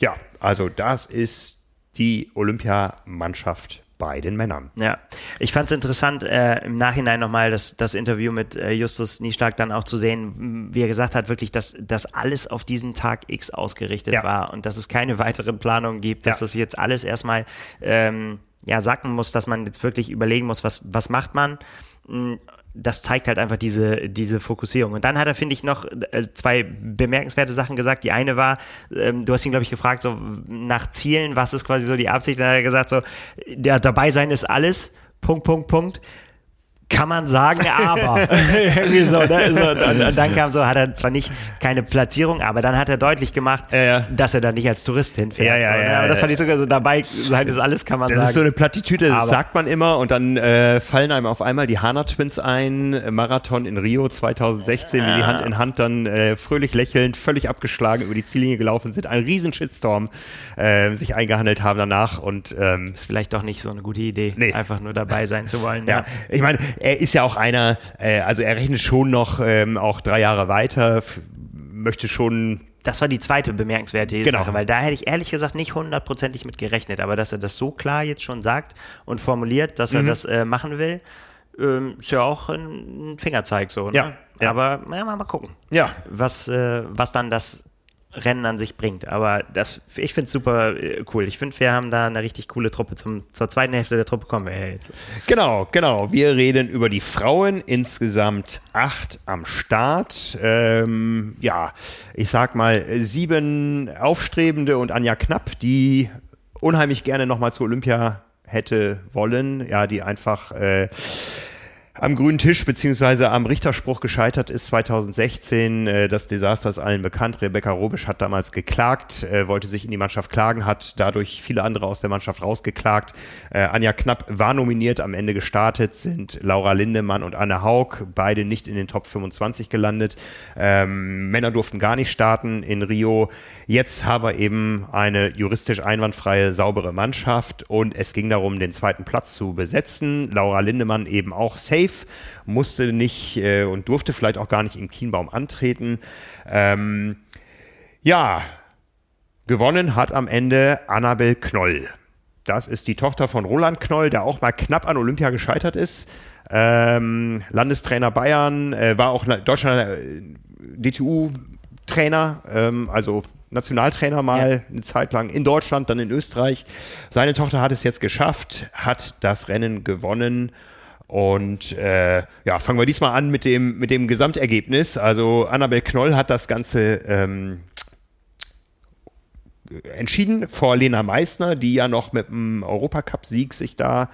[SPEAKER 1] Ja, also das ist die Olympiamannschaft bei den Männern.
[SPEAKER 2] Ja, ich fand es interessant, äh, im Nachhinein nochmal das, das Interview mit äh, Justus Nieschlag dann auch zu sehen, wie er gesagt hat, wirklich, dass, dass alles auf diesen Tag X ausgerichtet ja. war und dass es keine weiteren Planungen gibt, dass ja. das jetzt alles erstmal ähm, ja, sacken muss, dass man jetzt wirklich überlegen muss, was, was macht man das zeigt halt einfach diese, diese Fokussierung. Und dann hat er, finde ich, noch äh, zwei bemerkenswerte Sachen gesagt. Die eine war, ähm, du hast ihn, glaube ich, gefragt, so nach Zielen, was ist quasi so die Absicht? Dann hat er gesagt, so, ja, dabei sein ist alles. Punkt, Punkt, Punkt kann man sagen, aber. Irgendwie so, ne? so und, und, dann kam so, hat er zwar nicht keine Platzierung, aber dann hat er deutlich gemacht, ja, ja. dass er da nicht als Tourist hinfährt.
[SPEAKER 1] Ja, ja,
[SPEAKER 2] so,
[SPEAKER 1] ne? ja,
[SPEAKER 2] aber das fand ich sogar so dabei sein ist alles, kann man
[SPEAKER 1] das
[SPEAKER 2] sagen.
[SPEAKER 1] Das ist so eine Plattitüde, das sagt man immer und dann äh, fallen einem auf einmal die Hana Twins ein, Marathon in Rio 2016, wie die Hand in Hand dann äh, fröhlich lächelnd, völlig abgeschlagen über die Ziellinie gelaufen sind, einen riesen Shitstorm äh, sich eingehandelt haben danach und
[SPEAKER 2] ähm, ist vielleicht doch nicht so eine gute Idee, nee. einfach nur dabei sein zu wollen.
[SPEAKER 1] ja, ich meine, er ist ja auch einer, äh, also er rechnet schon noch ähm, auch drei Jahre weiter, möchte schon
[SPEAKER 2] das war die zweite bemerkenswerte genau. Sache, weil da hätte ich ehrlich gesagt nicht hundertprozentig mit gerechnet, aber dass er das so klar jetzt schon sagt und formuliert, dass er mhm. das äh, machen will, ähm, ist ja auch ein Fingerzeig so. Ne?
[SPEAKER 1] Ja,
[SPEAKER 2] ja. Aber ja, mal, mal gucken,
[SPEAKER 1] ja.
[SPEAKER 2] was, äh, was dann das Rennen an sich bringt. Aber das, ich finde es super äh, cool. Ich finde, wir haben da eine richtig coole Truppe. Zum, zur zweiten Hälfte der Truppe kommen wir jetzt.
[SPEAKER 1] Genau, genau. Wir reden über die Frauen. Insgesamt acht am Start. Ähm, ja, ich sag mal sieben Aufstrebende und Anja Knapp, die unheimlich gerne nochmal zu Olympia hätte wollen. Ja, die einfach. Äh, am grünen Tisch beziehungsweise am Richterspruch gescheitert ist 2016. Äh, das Desaster ist allen bekannt. Rebecca Robisch hat damals geklagt, äh, wollte sich in die Mannschaft klagen, hat dadurch viele andere aus der Mannschaft rausgeklagt. Äh, Anja Knapp war nominiert, am Ende gestartet sind Laura Lindemann und Anne Haug, beide nicht in den Top 25 gelandet. Ähm, Männer durften gar nicht starten in Rio. Jetzt haben wir eben eine juristisch einwandfreie, saubere Mannschaft und es ging darum, den zweiten Platz zu besetzen. Laura Lindemann eben auch safe, musste nicht äh, und durfte vielleicht auch gar nicht im Kienbaum antreten. Ähm, ja, gewonnen hat am Ende Annabel Knoll. Das ist die Tochter von Roland Knoll, der auch mal knapp an Olympia gescheitert ist. Ähm, Landestrainer Bayern, äh, war auch Deutschland äh, DTU-Trainer, ähm, also Nationaltrainer mal ja. eine Zeit lang in Deutschland, dann in Österreich. Seine Tochter hat es jetzt geschafft, hat das Rennen gewonnen. Und äh, ja, fangen wir diesmal an mit dem, mit dem Gesamtergebnis. Also Annabel Knoll hat das Ganze ähm, entschieden vor Lena Meissner, die ja noch mit dem Europacup-Sieg sich da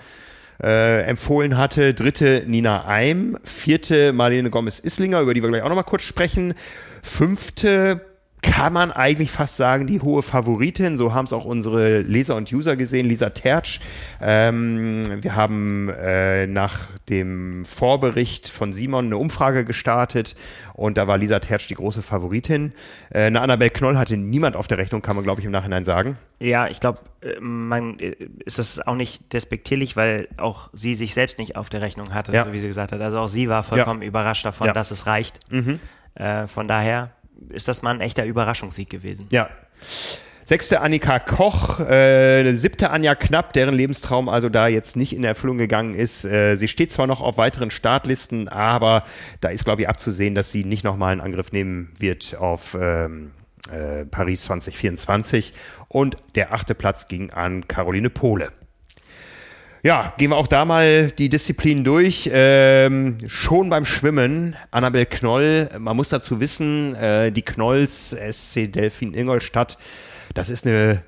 [SPEAKER 1] äh, empfohlen hatte. Dritte Nina Eim, vierte Marlene Gomez-Islinger, über die wir gleich auch nochmal kurz sprechen. Fünfte kann man eigentlich fast sagen, die hohe Favoritin. So haben es auch unsere Leser und User gesehen. Lisa Tertsch. Ähm, wir haben äh, nach dem Vorbericht von Simon eine Umfrage gestartet und da war Lisa Tertsch die große Favoritin. Äh, eine Annabelle Knoll hatte niemand auf der Rechnung, kann man glaube ich im Nachhinein sagen.
[SPEAKER 2] Ja, ich glaube, äh, man äh, ist das auch nicht despektierlich, weil auch sie sich selbst nicht auf der Rechnung hatte, ja. so wie sie gesagt hat. Also auch sie war vollkommen ja. überrascht davon, ja. dass es reicht. Mhm. Äh, von daher ist das mal ein echter Überraschungssieg gewesen.
[SPEAKER 1] Ja. Sechste Annika Koch, äh, siebte Anja Knapp, deren Lebenstraum also da jetzt nicht in Erfüllung gegangen ist. Äh, sie steht zwar noch auf weiteren Startlisten, aber da ist, glaube ich, abzusehen, dass sie nicht nochmal einen Angriff nehmen wird auf ähm, äh, Paris 2024. Und der achte Platz ging an Caroline Pohle. Ja, gehen wir auch da mal die Disziplinen durch. Ähm, schon beim Schwimmen, Annabel Knoll, man muss dazu wissen, äh, die Knolls SC Delfin Ingolstadt, das ist eine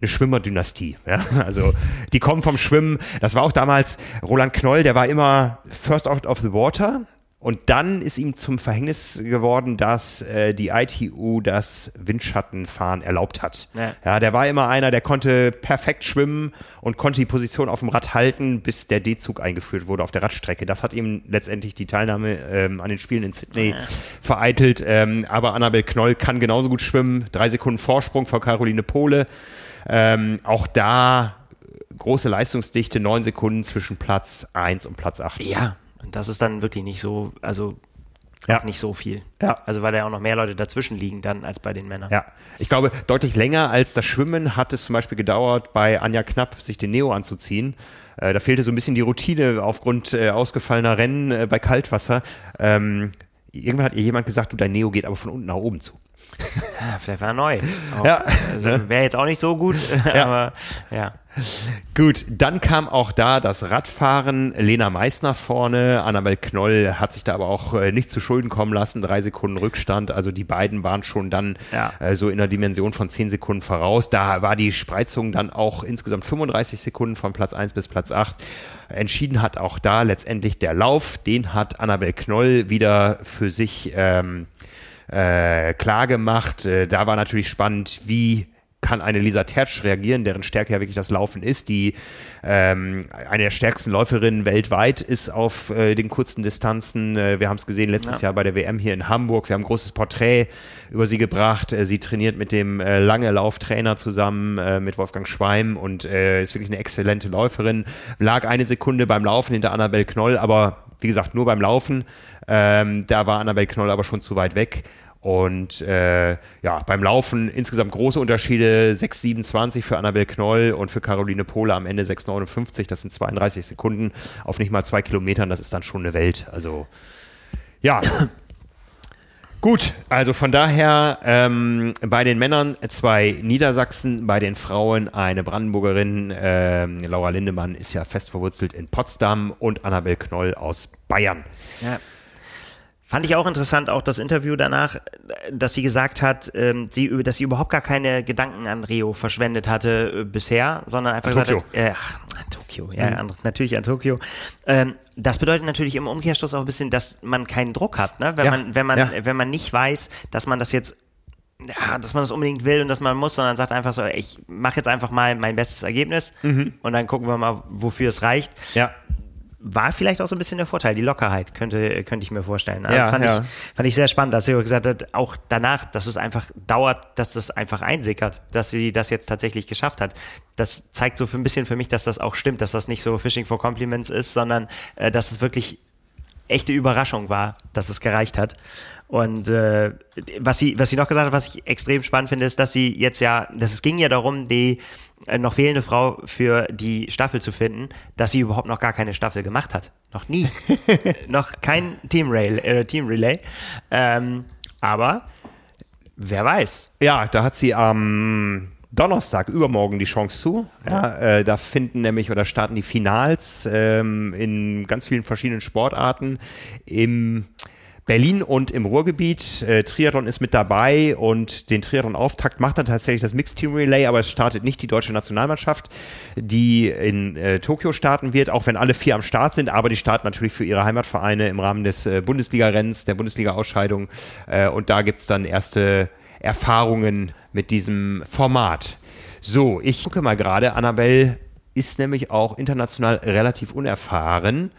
[SPEAKER 1] eine Schwimmerdynastie. Ja? Also die kommen vom Schwimmen. Das war auch damals Roland Knoll, der war immer first out of the water Und dann ist ihm zum Verhängnis geworden, dass äh, die ITU das Windschattenfahren erlaubt hat. Ja. ja. der war immer einer, der konnte perfekt schwimmen und konnte die Position auf dem Rad halten, bis der D-Zug eingeführt wurde auf der Radstrecke. Das hat ihm letztendlich die Teilnahme ähm, an den Spielen in Sydney ja. vereitelt. Ähm, aber Annabel Knoll kann genauso gut schwimmen. Drei Sekunden Vorsprung vor Caroline Pohle. Ähm, auch da große Leistungsdichte, neun Sekunden zwischen Platz 1 und Platz 8.
[SPEAKER 2] Ja, und das ist dann wirklich nicht so, also
[SPEAKER 1] ja.
[SPEAKER 2] nicht so viel.
[SPEAKER 1] Ja.
[SPEAKER 2] Also weil da auch noch mehr Leute dazwischen liegen dann als bei den Männern.
[SPEAKER 1] Ja, ich glaube, deutlich länger als das Schwimmen hat es zum Beispiel gedauert, bei Anja Knapp sich den Neo anzuziehen. Äh, da fehlte so ein bisschen die Routine aufgrund äh, ausgefallener Rennen äh, bei Kaltwasser. Ähm, irgendwann hat ihr jemand gesagt, du, dein Neo geht aber von unten nach oben zu.
[SPEAKER 2] Ja, vielleicht war er neu.
[SPEAKER 1] Auch, ja.
[SPEAKER 2] Also wäre jetzt auch nicht so gut, ja. aber ja.
[SPEAKER 1] Gut, dann kam auch da das Radfahren. Lena Meissner vorne, Annabel Knoll hat sich da aber auch äh, nicht zu Schulden kommen lassen. Drei Sekunden Rückstand. Also die beiden waren schon dann
[SPEAKER 2] ja.
[SPEAKER 1] äh, so in der Dimension von zehn Sekunden voraus. Da war die Spreizung dann auch insgesamt 35 Sekunden von Platz 1 bis Platz 8. Entschieden hat auch da letztendlich der Lauf. Den hat Annabel Knoll wieder für sich ähm, äh, klar gemacht. Äh, da war natürlich spannend, wie kann eine Lisa Tertsch reagieren, deren Stärke ja wirklich das Laufen ist, die ähm, eine der stärksten Läuferinnen weltweit ist auf äh, den kurzen Distanzen. Äh, wir haben es gesehen letztes ja. Jahr bei der WM hier in Hamburg. Wir haben ein großes Porträt über sie gebracht. Äh, sie trainiert mit dem äh, lange Lauftrainer zusammen, äh, mit Wolfgang Schweim und äh, ist wirklich eine exzellente Läuferin. Lag eine Sekunde beim Laufen hinter Annabel Knoll, aber wie gesagt, nur beim Laufen. Ähm, da war Annabel Knoll aber schon zu weit weg. Und äh, ja, beim Laufen insgesamt große Unterschiede. 6,27 für Annabel Knoll und für Caroline Pohle am Ende 6,59. Das sind 32 Sekunden auf nicht mal zwei Kilometern. Das ist dann schon eine Welt. Also ja. Gut, also von daher ähm, bei den Männern zwei Niedersachsen, bei den Frauen eine Brandenburgerin. Ähm, Laura Lindemann ist ja fest verwurzelt in Potsdam und Annabel Knoll aus Bayern.
[SPEAKER 2] Ja. Fand ich auch interessant, auch das Interview danach, dass sie gesagt hat, ähm, sie, dass sie überhaupt gar keine Gedanken an Rio verschwendet hatte äh, bisher, sondern einfach
[SPEAKER 1] an
[SPEAKER 2] gesagt Tokio. hat, äh, ach, an Tokio, ja, mhm. an, natürlich an Tokio. Ähm, das bedeutet natürlich im Umkehrschluss auch ein bisschen, dass man keinen Druck hat, ne? wenn
[SPEAKER 1] ja.
[SPEAKER 2] man, wenn man,
[SPEAKER 1] ja.
[SPEAKER 2] wenn man nicht weiß, dass man das jetzt ja, dass man das unbedingt will und dass man muss, sondern sagt einfach so, ich mache jetzt einfach mal mein bestes Ergebnis
[SPEAKER 1] mhm.
[SPEAKER 2] und dann gucken wir mal, wofür es reicht.
[SPEAKER 1] Ja
[SPEAKER 2] war vielleicht auch so ein bisschen der Vorteil, die Lockerheit, könnte, könnte ich mir vorstellen.
[SPEAKER 1] Ja,
[SPEAKER 2] fand,
[SPEAKER 1] ja.
[SPEAKER 2] Ich, fand ich sehr spannend, dass sie gesagt hat, auch danach, dass es einfach dauert, dass das einfach einsickert, dass sie das jetzt tatsächlich geschafft hat. Das zeigt so für ein bisschen für mich, dass das auch stimmt, dass das nicht so Fishing for Compliments ist, sondern äh, dass es wirklich echte Überraschung war, dass es gereicht hat. Und äh, was sie, was sie noch gesagt hat, was ich extrem spannend finde, ist, dass sie jetzt ja, dass es ging ja darum, die äh, noch fehlende Frau für die Staffel zu finden, dass sie überhaupt noch gar keine Staffel gemacht hat. Noch nie. noch kein Team, Rail, äh, Team Relay. Ähm, aber wer weiß.
[SPEAKER 1] Ja, da hat sie am Donnerstag, übermorgen die Chance zu. Ja, äh, da finden nämlich oder starten die Finals ähm, in ganz vielen verschiedenen Sportarten im Berlin und im Ruhrgebiet. Äh, Triathlon ist mit dabei und den Triathlon-Auftakt macht dann tatsächlich das Mixed Team Relay, aber es startet nicht die deutsche Nationalmannschaft, die in äh, Tokio starten wird, auch wenn alle vier am Start sind, aber die starten natürlich für ihre Heimatvereine im Rahmen des äh, Bundesliga-Rennens, der Bundesliga-Ausscheidung äh, und da gibt es dann erste Erfahrungen mit diesem Format. So, ich gucke mal gerade, Annabelle ist nämlich auch international relativ unerfahren.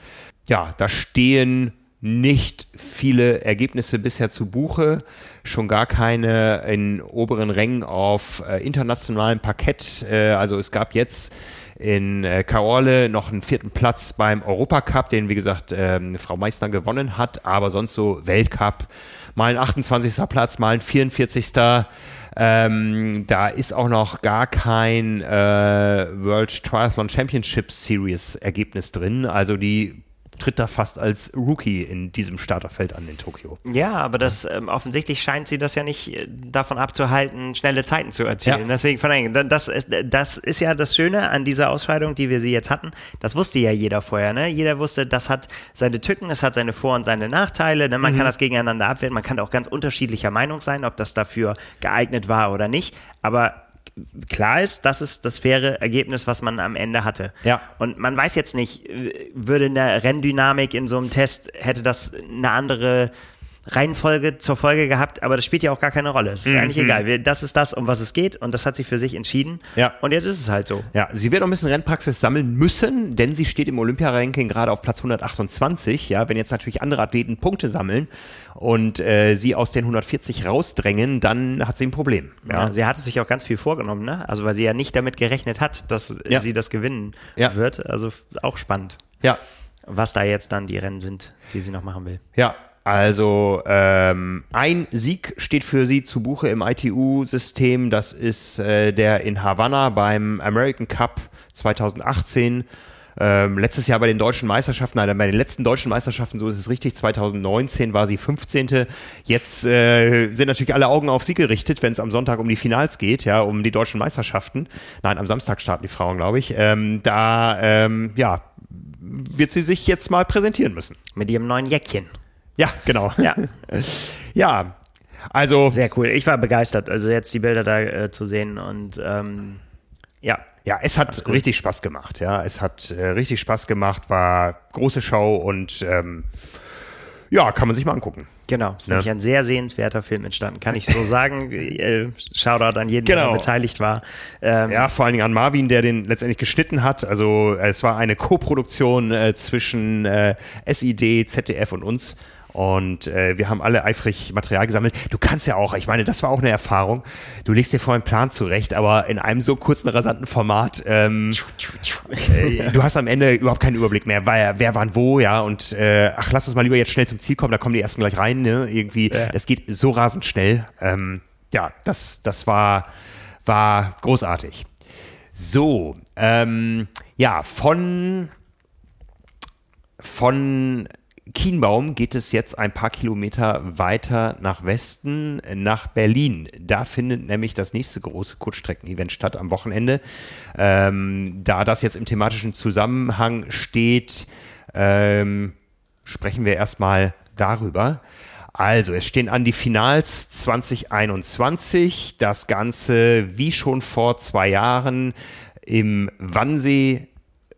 [SPEAKER 1] Ja, da stehen nicht viele Ergebnisse bisher zu Buche, schon gar keine in oberen Rängen auf äh, internationalem Parkett. Äh, also es gab jetzt in äh, Kaorle noch einen vierten Platz beim Europacup, den wie gesagt ähm, Frau Meissner gewonnen hat, aber sonst so Weltcup, mal ein 28. Platz, mal ein 44. Ähm, da ist auch noch gar kein äh, World Triathlon Championship Series Ergebnis drin. Also die tritt da fast als Rookie in diesem Starterfeld an in Tokio.
[SPEAKER 2] Ja, aber das ähm, offensichtlich scheint sie das ja nicht äh, davon abzuhalten, schnelle Zeiten zu erzielen. Ja. Deswegen von das, das ist ja das Schöne an dieser Ausscheidung, die wir sie jetzt hatten. Das wusste ja jeder vorher. Ne? Jeder wusste, das hat seine Tücken, es hat seine Vor- und seine Nachteile. Ne? Man mhm. kann das gegeneinander abwählen. Man kann auch ganz unterschiedlicher Meinung sein, ob das dafür geeignet war oder nicht. Aber klar ist, das ist das faire Ergebnis, was man am Ende hatte.
[SPEAKER 1] Ja.
[SPEAKER 2] Und man weiß jetzt nicht, würde in der Renndynamik in so einem Test, hätte das eine andere Reihenfolge zur Folge gehabt, aber das spielt ja auch gar keine Rolle. Es ist
[SPEAKER 1] Mhm.
[SPEAKER 2] eigentlich egal. Das ist das, um was es geht und das hat sie für sich entschieden.
[SPEAKER 1] Ja.
[SPEAKER 2] Und jetzt ist es halt so.
[SPEAKER 1] Ja, sie wird auch ein bisschen Rennpraxis sammeln müssen, denn sie steht im Olympia-Ranking gerade auf Platz 128. Ja, wenn jetzt natürlich andere Athleten Punkte sammeln und äh, sie aus den 140 rausdrängen, dann hat sie ein Problem.
[SPEAKER 2] Ja.
[SPEAKER 1] Ja,
[SPEAKER 2] sie hatte sich auch ganz viel vorgenommen, ne? Also weil sie ja nicht damit gerechnet hat, dass
[SPEAKER 1] Ja.
[SPEAKER 2] sie das gewinnen
[SPEAKER 1] Ja.
[SPEAKER 2] wird. Also auch spannend,
[SPEAKER 1] ja.
[SPEAKER 2] was da jetzt dann die Rennen sind, die sie noch machen will.
[SPEAKER 1] Ja, also ähm, ein Sieg steht für sie zu Buche im ITU-System. Das ist äh, der in Havanna beim American Cup 2018. Ähm, letztes Jahr bei den deutschen Meisterschaften, nein, bei den letzten deutschen Meisterschaften, so ist es richtig, 2019 war sie 15. Jetzt äh, sind natürlich alle Augen auf sie gerichtet, wenn es am Sonntag um die Finals geht, ja, um die deutschen Meisterschaften. Nein, am Samstag starten die Frauen, glaube ich. Ähm, da, ähm, ja, wird sie sich jetzt mal präsentieren müssen.
[SPEAKER 2] Mit ihrem neuen Jäckchen.
[SPEAKER 1] Ja, genau.
[SPEAKER 2] Ja.
[SPEAKER 1] Ja, also
[SPEAKER 2] Sehr cool. Ich war begeistert, also jetzt die Bilder da äh, zu sehen und ähm, ja.
[SPEAKER 1] ja, es hat richtig Spaß gemacht. Ja, es hat äh, richtig Spaß gemacht, war große Show und ähm, ja, kann man sich mal angucken.
[SPEAKER 2] Genau, ist
[SPEAKER 1] Ja.
[SPEAKER 2] nämlich ein sehr sehenswerter Film entstanden, kann ich so sagen. Äh, Shoutout an jeden, der
[SPEAKER 1] Genau.
[SPEAKER 2] daran beteiligt war. Ähm,
[SPEAKER 1] Ja, vor allen Dingen an Marvin, der den letztendlich geschnitten hat. Also äh, es war eine Co-Produktion äh, zwischen äh, SID, ZDF und uns. Und äh, wir haben alle eifrig Material gesammelt. Du kannst ja auch, ich meine, das war auch eine Erfahrung. Du legst dir vorher einen Plan zurecht, aber in einem so kurzen, rasanten Format, ähm, äh, du hast am Ende überhaupt keinen Überblick mehr, wer, wer wann wo, ja. Und äh, ach, lass uns mal lieber jetzt schnell zum Ziel kommen, da kommen die ersten gleich rein, ne? Irgendwie,
[SPEAKER 2] Ja.
[SPEAKER 1] es geht so rasend schnell. Ähm, ja, das, das war, war großartig. So, ähm, ja, von, von Kienbaum geht es jetzt ein paar Kilometer weiter nach Westen, nach Berlin. Da findet nämlich das nächste große Kurzstrecken-Event statt am Wochenende. Ähm, da das jetzt im thematischen Zusammenhang steht, ähm, sprechen wir erstmal darüber. Also, es stehen an die Finals 2021. Das Ganze wie schon vor zwei Jahren im Wannsee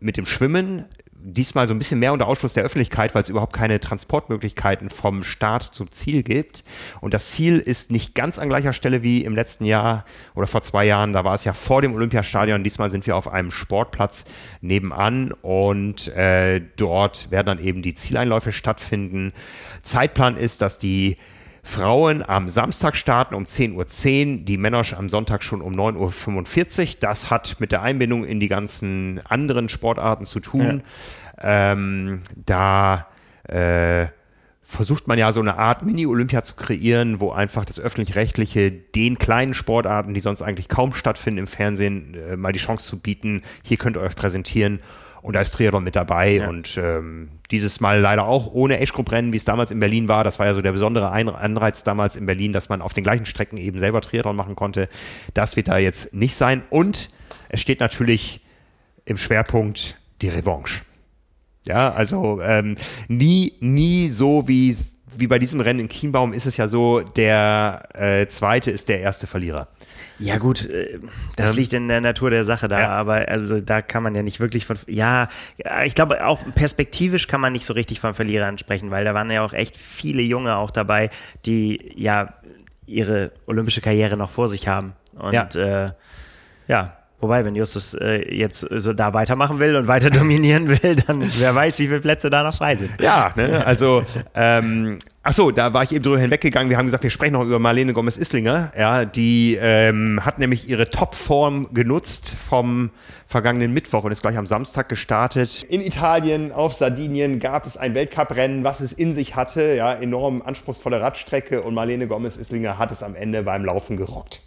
[SPEAKER 1] mit dem Schwimmen. Diesmal so ein bisschen mehr unter Ausschluss der Öffentlichkeit, weil es überhaupt keine Transportmöglichkeiten vom Start zum Ziel gibt. Und das Ziel ist nicht ganz an gleicher Stelle wie im letzten Jahr oder vor zwei Jahren. Da war es ja vor dem Olympiastadion. Diesmal sind wir auf einem Sportplatz nebenan und äh, dort werden dann eben die Zieleinläufe stattfinden. Zeitplan ist, dass die Frauen am Samstag starten um 10.10 Uhr, die Männer am Sonntag schon um 9.45 Uhr. Das hat mit der Einbindung in die ganzen anderen Sportarten zu tun. Ähm, da äh, versucht man ja so eine Art Mini-Olympia zu kreieren, wo einfach das öffentlich-rechtliche den kleinen Sportarten, die sonst eigentlich kaum stattfinden im Fernsehen, äh, mal die Chance zu bieten, hier könnt ihr euch präsentieren. Und da ist Triathlon mit dabei
[SPEAKER 2] Ja.
[SPEAKER 1] und ähm, dieses Mal leider auch ohne Age-Group-Rennen, wie es damals in Berlin war. Das war ja so der besondere Anreiz damals in Berlin, dass man auf den gleichen Strecken eben selber Triathlon machen konnte. Das wird da jetzt nicht sein. Und es steht natürlich im Schwerpunkt die Revanche. Ja, also ähm, nie, nie so wie, wie bei diesem Rennen in Kienbaum ist es ja so, der äh, Zweite ist der erste Verlierer.
[SPEAKER 2] Ja gut, äh, das
[SPEAKER 1] Ähm,
[SPEAKER 2] liegt in der Natur der Sache da,
[SPEAKER 1] Ja.
[SPEAKER 2] aber also da kann man ja nicht wirklich von, ja, ja, ich glaube auch perspektivisch kann man nicht so richtig von Verlierern sprechen, weil da waren ja auch echt viele Junge auch dabei, die ja ihre olympische Karriere noch vor sich haben und
[SPEAKER 1] Ja.
[SPEAKER 2] äh, ja. Wobei, wenn Justus äh, jetzt so da weitermachen will und weiter dominieren will, dann wer weiß, wie viele Plätze da noch frei sind.
[SPEAKER 1] Ja, ne? also, ähm, ach so, da war ich eben drüber hinweggegangen. Wir haben gesagt, wir sprechen noch über Marlene Gomez-Islinger. Ja, die ähm, hat nämlich ihre Topform genutzt vom vergangenen Mittwoch und ist gleich am Samstag gestartet. In Italien, auf Sardinien, gab es ein Weltcuprennen, was es in sich hatte. Ja, enorm anspruchsvolle Radstrecke und Marlene Gomez-Islinger hat es am Ende beim Laufen gerockt.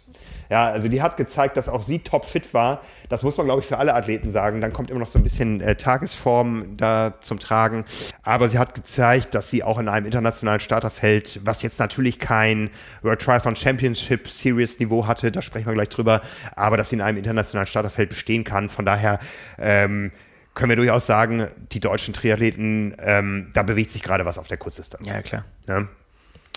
[SPEAKER 1] Ja, also die hat gezeigt, dass auch sie topfit war. Das muss man, glaube ich, für alle Athleten sagen. Dann kommt immer noch so ein bisschen äh, Tagesform da zum Tragen. Aber sie hat gezeigt, dass sie auch in einem internationalen Starterfeld, was jetzt natürlich kein World Triathlon Championship Series Niveau hatte, da sprechen wir gleich drüber, aber dass sie in einem internationalen Starterfeld bestehen kann. Von daher ähm, können wir durchaus sagen, die deutschen Triathleten, ähm, da bewegt sich gerade was auf der Kurzdistanz.
[SPEAKER 2] Ja, klar.
[SPEAKER 1] Ja.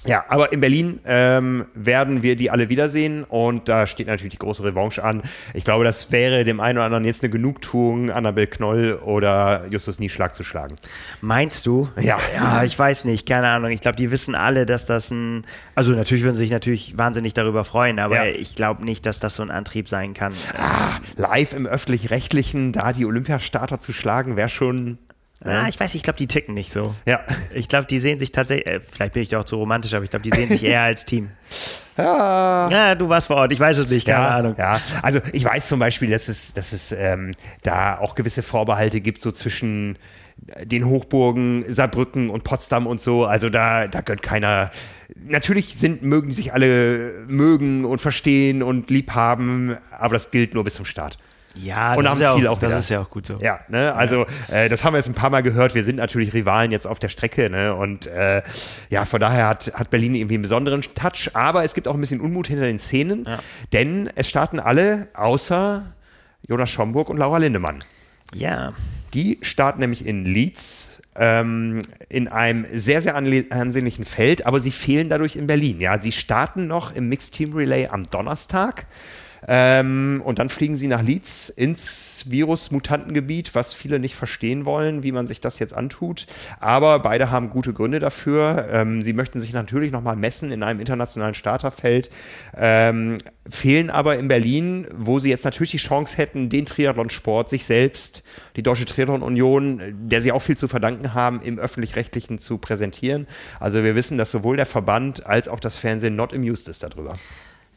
[SPEAKER 1] Ja, aber in Berlin ähm, werden wir die alle wiedersehen und da steht natürlich die große Revanche an. Ich glaube, das wäre dem einen oder anderen jetzt eine Genugtuung, Annabel Knoll oder Justus Nieschlag zu schlagen.
[SPEAKER 2] Meinst du?
[SPEAKER 1] Ja.
[SPEAKER 2] Ja, ich weiß nicht, keine Ahnung. Ich glaube, die wissen alle, dass das ein, also natürlich würden sie sich natürlich wahnsinnig darüber freuen, aber
[SPEAKER 1] Ja.
[SPEAKER 2] ich glaube nicht, dass das so ein Antrieb sein kann.
[SPEAKER 1] Ah, live im öffentlich-rechtlichen, da die Olympiastarter zu schlagen, wäre schon.
[SPEAKER 2] Ah, ich weiß, ich glaube, die ticken nicht so.
[SPEAKER 1] Ja.
[SPEAKER 2] Ich glaube, die sehen sich tatsächlich, äh, vielleicht bin ich doch zu romantisch, aber ich glaube, die sehen sich eher als Team.
[SPEAKER 1] Ja.
[SPEAKER 2] Ja, du warst vor Ort, ich weiß es nicht, keine
[SPEAKER 1] ja,
[SPEAKER 2] Ahnung.
[SPEAKER 1] Ja, also ich weiß zum Beispiel, dass es, dass es ähm, da auch gewisse Vorbehalte gibt, so zwischen den Hochburgen Saarbrücken und Potsdam und so. Also da, da gönnt keiner. Natürlich sind, mögen sich alle mögen und verstehen und lieb haben, aber das gilt nur bis zum Start.
[SPEAKER 2] Ja,
[SPEAKER 1] Und
[SPEAKER 2] das, ist ja,
[SPEAKER 1] Ziel
[SPEAKER 2] auch,
[SPEAKER 1] auch
[SPEAKER 2] das ist ja auch gut so.
[SPEAKER 1] Ja, ne, also äh, das haben wir jetzt ein paar Mal gehört. Wir sind natürlich Rivalen jetzt auf der Strecke, ne? Und äh, ja, von daher hat, hat Berlin irgendwie einen besonderen Touch, aber es gibt auch ein bisschen Unmut hinter den Szenen,
[SPEAKER 2] Ja.
[SPEAKER 1] denn es starten alle außer Jonas Schomburg und Laura Lindemann.
[SPEAKER 2] Ja.
[SPEAKER 1] Die starten nämlich in Leeds ähm, in einem sehr, sehr ansehnlichen Feld, aber sie fehlen dadurch in Berlin. Ja, sie starten noch im Mixed Team Relay am Donnerstag. Ähm, und dann fliegen sie nach Leeds ins Virus-Mutantengebiet, was viele nicht verstehen wollen, wie man sich das jetzt antut. Aber beide haben gute Gründe dafür. Ähm, sie möchten sich natürlich nochmal messen in einem internationalen Starterfeld, ähm, fehlen aber in Berlin, wo sie jetzt natürlich die Chance hätten, den Triathlonsport, sich selbst, die Deutsche Triathlon Union, der sie auch viel zu verdanken haben, im öffentlich-rechtlichen zu präsentieren. Also wir wissen, dass sowohl der Verband als auch das Fernsehen not amused ist darüber.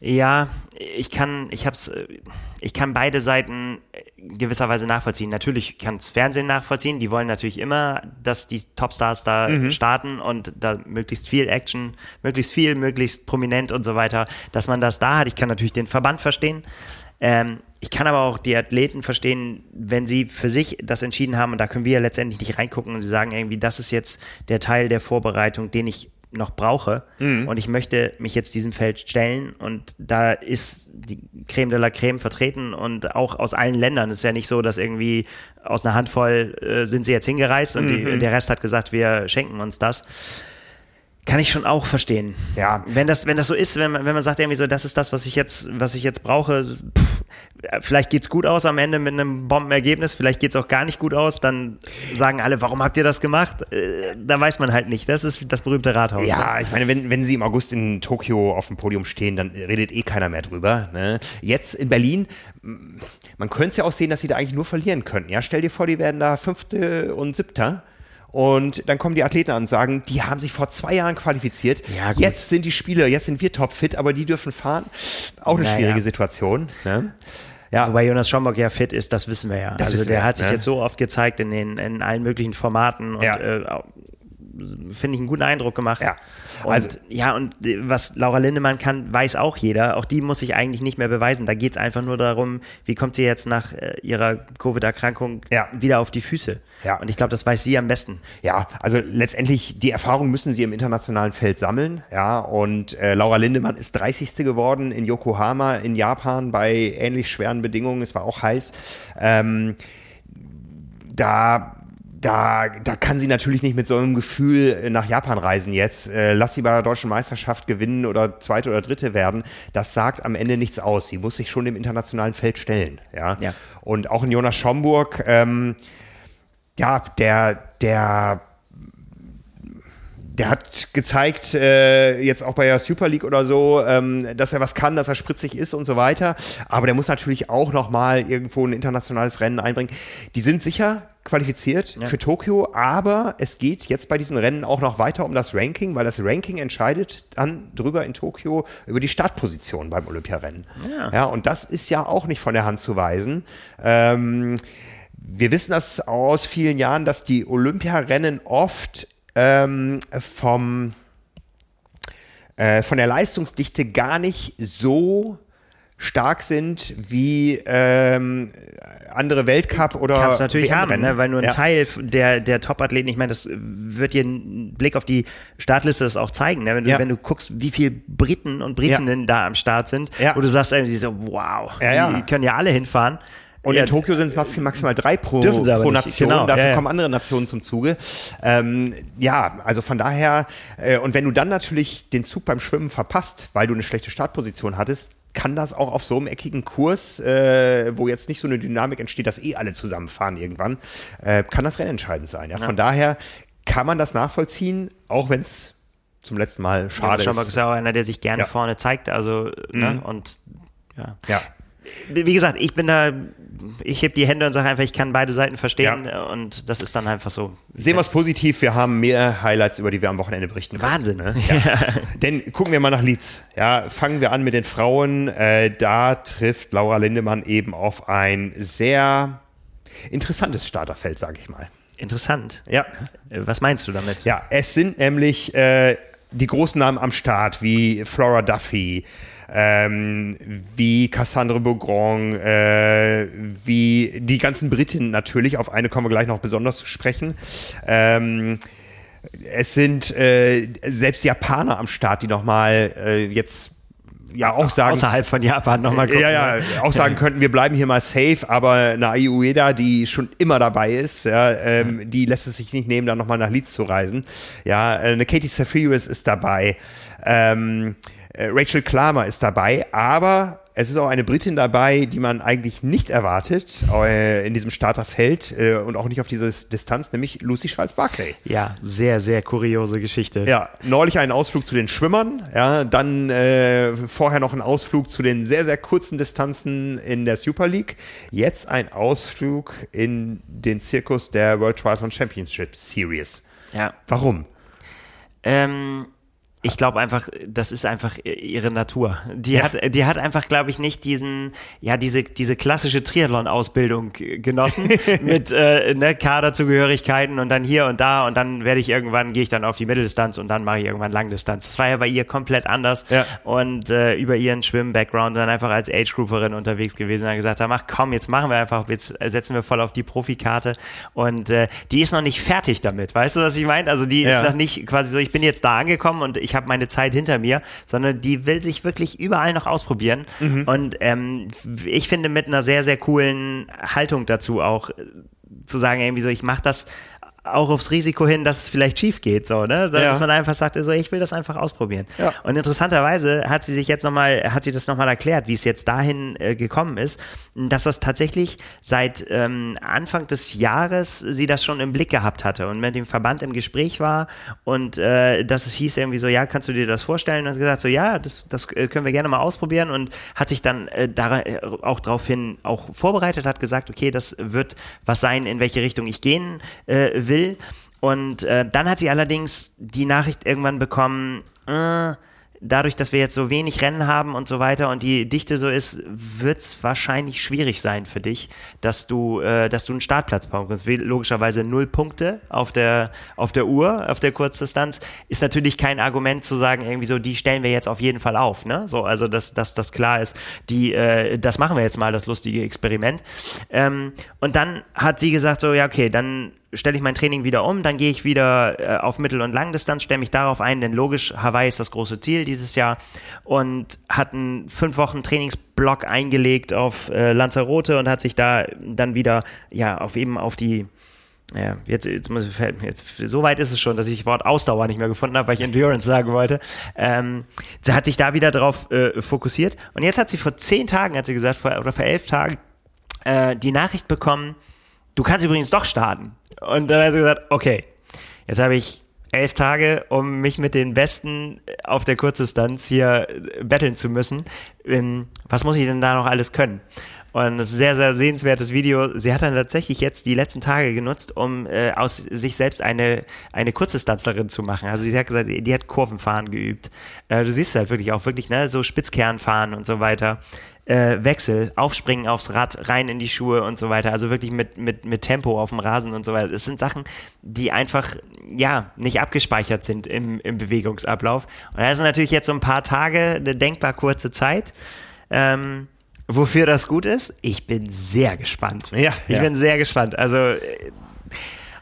[SPEAKER 2] Ja, ich kann, ich hab's, äh, ich kann beide Seiten gewisserweise nachvollziehen. Natürlich kann das Fernsehen nachvollziehen. Die wollen natürlich immer, dass die Topstars da starten und da möglichst viel Action, möglichst viel, möglichst prominent und so weiter, dass man das da hat. Ich kann natürlich den Verband verstehen. Ähm, ich kann aber auch die Athleten verstehen, wenn sie für sich das entschieden haben und da können wir ja letztendlich nicht reingucken und sie sagen irgendwie, das ist jetzt der Teil der Vorbereitung, den ich noch brauche und ich möchte mich jetzt diesem Feld stellen und da ist die Creme de la Creme vertreten und auch aus allen Ländern. Es ist ja nicht so, dass irgendwie aus einer Handvoll äh, sind sie jetzt hingereist und die, der Rest hat gesagt, wir schenken uns das. Kann ich schon auch verstehen.
[SPEAKER 1] Ja.
[SPEAKER 2] Wenn das, wenn das so ist, wenn man, wenn man sagt irgendwie so, das ist das, was ich jetzt, was ich jetzt brauche, pff, vielleicht geht's gut aus am Ende mit einem Bombenergebnis, vielleicht geht's auch gar nicht gut aus, dann sagen alle, warum habt ihr das gemacht? Äh, da weiß man halt nicht. Das ist das berühmte Rathaus.
[SPEAKER 1] Ja, ich meine, wenn, wenn sie im August in Tokio auf dem Podium stehen, dann redet eh keiner mehr drüber. Ne? Jetzt in Berlin, man könnte es ja auch sehen, dass sie da eigentlich nur verlieren könnten. Ja, stell dir vor, die werden da Fünfte und Siebter. Und dann kommen die Athleten an und sagen, die haben sich vor zwei Jahren qualifiziert.
[SPEAKER 2] Ja,
[SPEAKER 1] jetzt sind die Spieler, jetzt sind wir topfit, aber die dürfen fahren. Auch eine
[SPEAKER 2] Naja.
[SPEAKER 1] schwierige Situation. Ne? Ja,
[SPEAKER 2] Wobei Jonas Schomburg ja fit ist, das wissen wir ja.
[SPEAKER 1] Das
[SPEAKER 2] also der
[SPEAKER 1] wir,
[SPEAKER 2] hat sich
[SPEAKER 1] ne?
[SPEAKER 2] jetzt so oft gezeigt in, den, in allen möglichen Formaten und
[SPEAKER 1] Ja.
[SPEAKER 2] äh, finde ich einen guten Eindruck gemacht.
[SPEAKER 1] Ja.
[SPEAKER 2] Und,
[SPEAKER 1] Also-
[SPEAKER 2] ja, und was Laura Lindemann kann, weiß auch jeder. Auch die muss sich eigentlich nicht mehr beweisen. Da geht es einfach nur darum, wie kommt sie jetzt nach äh, ihrer Covid-Erkrankung
[SPEAKER 1] Ja.
[SPEAKER 2] wieder auf die Füße.
[SPEAKER 1] Ja.
[SPEAKER 2] Und ich glaube, das weiß sie am besten.
[SPEAKER 1] Ja, also letztendlich die Erfahrung müssen sie im internationalen Feld sammeln. Ja, und äh, Laura Lindemann ist 30. geworden in Yokohama in Japan bei ähnlich schweren Bedingungen. Es war auch heiß. Ähm, da da, da kann sie natürlich nicht mit so einem Gefühl nach Japan reisen jetzt. Äh, lass sie bei der deutschen Meisterschaft gewinnen oder zweite oder dritte werden. Das sagt am Ende nichts aus. Sie muss sich schon dem internationalen Feld stellen. Ja.
[SPEAKER 2] Ja.
[SPEAKER 1] Und auch in Jonas Schomburg, ähm, ja, der, der der hat gezeigt, äh, jetzt auch bei der Super League oder so, ähm, dass er was kann, dass er spritzig ist und so weiter. Aber der muss natürlich auch nochmal irgendwo ein internationales Rennen einbringen. Die sind sicher qualifiziert für Tokio, aber es geht jetzt bei diesen Rennen auch noch weiter um das Ranking, weil das Ranking entscheidet dann drüber in Tokio über die Startposition beim Olympiarennen.
[SPEAKER 2] Ja.
[SPEAKER 1] ja und das ist ja auch nicht von der Hand zu weisen. Ähm, wir wissen das aus vielen Jahren, dass die Olympiarennen oft ähm, vom, äh, von der Leistungsdichte gar nicht so stark sind wie ähm, andere Weltcup oder
[SPEAKER 2] Kannst du natürlich haben,
[SPEAKER 1] WM-Rennen.
[SPEAKER 2] ne? weil nur ein
[SPEAKER 1] ja.
[SPEAKER 2] Teil der, der Top-Athleten, ich meine, das wird dir ein Blick auf die Startliste das auch zeigen, ne? wenn, du,
[SPEAKER 1] Ja.
[SPEAKER 2] wenn du guckst, wie viele Briten und Britinnen da am Start sind,
[SPEAKER 1] Ja.
[SPEAKER 2] wo du sagst irgendwie so, wow,
[SPEAKER 1] Ja, ja.
[SPEAKER 2] die können ja alle hinfahren.
[SPEAKER 1] Und
[SPEAKER 2] Ja,
[SPEAKER 1] in Tokio sind es max- maximal drei pro,
[SPEAKER 2] Dürfen sie aber
[SPEAKER 1] pro
[SPEAKER 2] nicht,
[SPEAKER 1] Nation.
[SPEAKER 2] genau,
[SPEAKER 1] Dafür
[SPEAKER 2] ja, ja.
[SPEAKER 1] kommen andere Nationen zum Zuge. Ähm, ja, also von daher, äh, und wenn du dann natürlich den Zug beim Schwimmen verpasst, weil du eine schlechte Startposition hattest, kann das auch auf so einem eckigen Kurs, äh, wo jetzt nicht so eine Dynamik entsteht, dass eh alle zusammenfahren irgendwann, äh, kann das rennentscheidend sein. Ja? Von daher kann man das nachvollziehen, auch wenn es zum letzten Mal schade
[SPEAKER 2] Schambach
[SPEAKER 1] ist.
[SPEAKER 2] ist ja auch einer, der sich gerne
[SPEAKER 1] Ja.
[SPEAKER 2] vorne zeigt. Also, ne? und ja.
[SPEAKER 1] Ja.
[SPEAKER 2] Wie gesagt, ich bin da, ich heb die Hände und sage einfach, ich kann beide Seiten verstehen und das ist dann einfach so.
[SPEAKER 1] Sehen wir es positiv, wir haben mehr Highlights, über die wir am Wochenende berichten können.
[SPEAKER 2] Wahnsinn. Ne?
[SPEAKER 1] Denn gucken wir mal nach Leeds. Ja, fangen wir an mit den Frauen. Äh, da trifft Laura Lindemann eben auf ein sehr interessantes Starterfeld, sage ich mal.
[SPEAKER 2] Interessant.
[SPEAKER 1] Ja,
[SPEAKER 2] Äh, Was meinst du damit?
[SPEAKER 1] ja, es sind nämlich äh, die großen Namen am Start, wie Flora Duffy, ähm, wie Cassandre Beaugrand, äh, wie die ganzen Britinnen natürlich, auf eine kommen wir gleich noch besonders zu sprechen. Ähm, es sind äh, selbst Japaner am Start, die nochmal äh, jetzt ja auch sagen,
[SPEAKER 2] Außerhalb von Japan nochmal gucken.
[SPEAKER 1] ja, ja, auch sagen könnten, wir bleiben hier mal safe, aber eine Ai Ueda, die schon immer dabei ist, ja, ähm, die lässt es sich nicht nehmen, dann nochmal nach Leeds zu reisen. Ja, äh, eine Katie Safiris ist dabei, ähm, äh, Rachel Klamer ist dabei, aber es ist auch eine Britin dabei, die man eigentlich nicht erwartet äh, in diesem Starterfeld äh, und auch nicht auf diese Distanz, nämlich Lucy Charles-Barclay.
[SPEAKER 2] Ja, sehr, sehr kuriose Geschichte.
[SPEAKER 1] Ja, neulich einen Ausflug zu den Schwimmern, ja, dann äh, vorher noch einen Ausflug zu den sehr, sehr kurzen Distanzen in der Super League. Jetzt ein Ausflug in den Zirkus der World Triathlon Championship Series.
[SPEAKER 2] ja.
[SPEAKER 1] Warum?
[SPEAKER 2] Ähm, ich glaube einfach, das ist einfach ihre Natur. Die hat, die hat einfach, glaube ich, nicht diesen, ja, diese, diese klassische Triathlon-Ausbildung genossen mit äh, ne, Kaderzugehörigkeiten und dann hier und da und dann werde ich irgendwann, gehe ich dann auf die Mitteldistanz und dann mache ich irgendwann Langdistanz. Das war ja bei ihr komplett anders
[SPEAKER 1] Ja.
[SPEAKER 2] und äh, über ihren Schwimm-Background dann einfach als Age-Grouperin unterwegs gewesen und dann gesagt haben, ach komm, jetzt machen wir einfach, jetzt setzen wir voll auf die Profikarte und äh, die ist noch nicht fertig damit, weißt du, was ich meine? Also die
[SPEAKER 1] Ja.
[SPEAKER 2] ist noch nicht quasi so, ich bin jetzt da angekommen und ich habe meine Zeit hinter mir, sondern die will sich wirklich überall noch ausprobieren. Und ähm, ich finde mit einer sehr, sehr coolen Haltung dazu auch äh, zu sagen, irgendwie so, ich mache das auch aufs Risiko hin, dass es vielleicht schief geht, so, ne? Dass
[SPEAKER 1] Ja.
[SPEAKER 2] man einfach sagt, so, ich will das einfach ausprobieren.
[SPEAKER 1] Ja.
[SPEAKER 2] Und interessanterweise hat sie sich jetzt nochmal, hat sie das nochmal erklärt, wie es jetzt dahin äh, gekommen ist, dass das tatsächlich seit ähm, Anfang des Jahres sie das schon im Blick gehabt hatte und mit dem Verband im Gespräch war und äh, dass es hieß irgendwie so, ja, kannst du dir das vorstellen? Und hat gesagt, so, ja, das, das äh, können wir gerne mal ausprobieren und hat sich dann äh, da, äh, auch daraufhin auch vorbereitet, hat gesagt, okay, das wird was sein, in welche Richtung ich gehen äh, will. Und äh, dann hat sie allerdings die Nachricht irgendwann bekommen, äh, dadurch, dass wir jetzt so wenig Rennen haben und so weiter und die Dichte so ist, wird es wahrscheinlich schwierig sein für dich, dass du, äh, dass du einen Startplatz bekommst. Logischerweise null Punkte auf der, auf der Uhr, auf der Kurzdistanz, ist natürlich kein Argument zu sagen, irgendwie so, die stellen wir jetzt auf jeden Fall auf. Ne? So, also, dass, dass das klar ist, die, äh, das machen wir jetzt mal, das lustige Experiment. Ähm, und dann hat sie gesagt, so, ja, okay, dann stelle ich mein Training wieder um, dann gehe ich wieder äh, auf Mittel- und Langdistanz, stelle mich darauf ein, denn logisch, Hawaii ist das große Ziel dieses Jahr und hat einen fünf Wochen Trainingsblock eingelegt auf äh, Lanzarote und hat sich da dann wieder, ja, auf eben auf die ja, jetzt, jetzt muss jetzt, so weit ist es schon, dass ich Wort Ausdauer nicht mehr gefunden habe, weil ich Endurance sagen wollte. Ähm, sie hat sich da wieder drauf äh, fokussiert. Und jetzt hat sie vor zehn Tagen, hat sie gesagt, vor, oder vor elf Tagen, äh, die Nachricht bekommen, du kannst übrigens doch starten. Und dann hat sie gesagt, okay, jetzt habe ich elf Tage, um mich mit den Besten auf der Kurzdistanz hier äh, betteln zu müssen. Ähm, was muss ich denn da noch alles können? Und das ist ein sehr, sehr sehenswertes Video. Sie hat dann tatsächlich jetzt die letzten Tage genutzt, um äh, aus sich selbst eine, eine Kurzdistanzlerin zu machen. Also sie hat gesagt, die hat Kurvenfahren geübt. Äh, du siehst halt wirklich auch wirklich, ne, so Spitzkernfahren und so weiter. Äh, Wechsel, aufspringen aufs Rad, rein in die Schuhe und so weiter. Also wirklich mit, mit, mit Tempo auf dem Rasen und so weiter. Das sind Sachen, die einfach, ja, nicht abgespeichert sind im, im Bewegungsablauf. Und da ist natürlich jetzt so ein paar Tage, eine denkbar kurze Zeit. Ähm, Wofür das gut ist? Ich bin sehr gespannt.
[SPEAKER 1] Ja,
[SPEAKER 2] ich
[SPEAKER 1] ja.
[SPEAKER 2] bin sehr gespannt. Also, äh,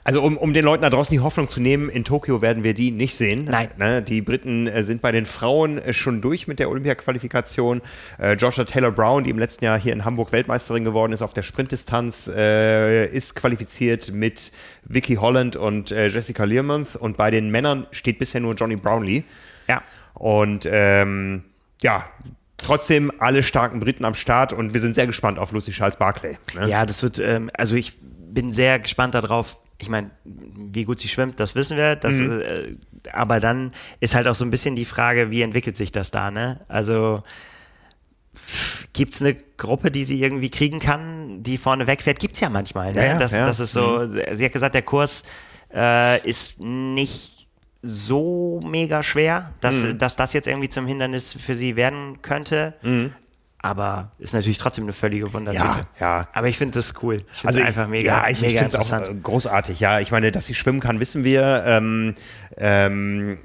[SPEAKER 1] Also um, um den Leuten da draußen die Hoffnung zu nehmen, in Tokio werden wir die nicht sehen.
[SPEAKER 2] Nein.
[SPEAKER 1] Ne, die Briten äh, sind bei den Frauen äh, schon durch mit der Olympia-Qualifikation. Äh, Georgia Taylor Brown, die im letzten Jahr hier in Hamburg Weltmeisterin geworden ist auf der Sprintdistanz, äh, ist qualifiziert mit Vicky Holland und äh, Jessica Learmonth. Und bei den Männern steht bisher nur Johnny Brownlee.
[SPEAKER 2] Ja.
[SPEAKER 1] Und ähm, ja, trotzdem alle starken Briten am Start und wir sind sehr gespannt auf Lucy Charles Barclay. Ne?
[SPEAKER 2] Ja, das wird, ähm, also ich bin sehr gespannt darauf. Ich meine, wie gut sie schwimmt, das wissen wir. Das,
[SPEAKER 1] Mhm.
[SPEAKER 2] äh, aber dann ist halt auch so ein bisschen die Frage, wie entwickelt sich das da, ne? Also gibt es eine Gruppe, die sie irgendwie kriegen kann, die vorne wegfährt? Gibt es ja manchmal. Ne?
[SPEAKER 1] Ja, ja,
[SPEAKER 2] das,
[SPEAKER 1] ja. Mhm.
[SPEAKER 2] das ist so, sie hat gesagt, der Kurs äh, ist nicht so mega schwer, dass,
[SPEAKER 1] Mhm.
[SPEAKER 2] dass das jetzt irgendwie zum Hindernis für sie werden könnte. Aber ist natürlich trotzdem eine völlige Wundertüte.
[SPEAKER 1] Ja, ja.
[SPEAKER 2] Aber ich finde das cool. Ich
[SPEAKER 1] Also ich,
[SPEAKER 2] einfach mega,
[SPEAKER 1] ja, ich, ich
[SPEAKER 2] mega
[SPEAKER 1] finde es auch
[SPEAKER 2] interessant.
[SPEAKER 1] äh, großartig. Ja, ich meine, dass sie schwimmen kann, wissen wir. Ähm, ähm,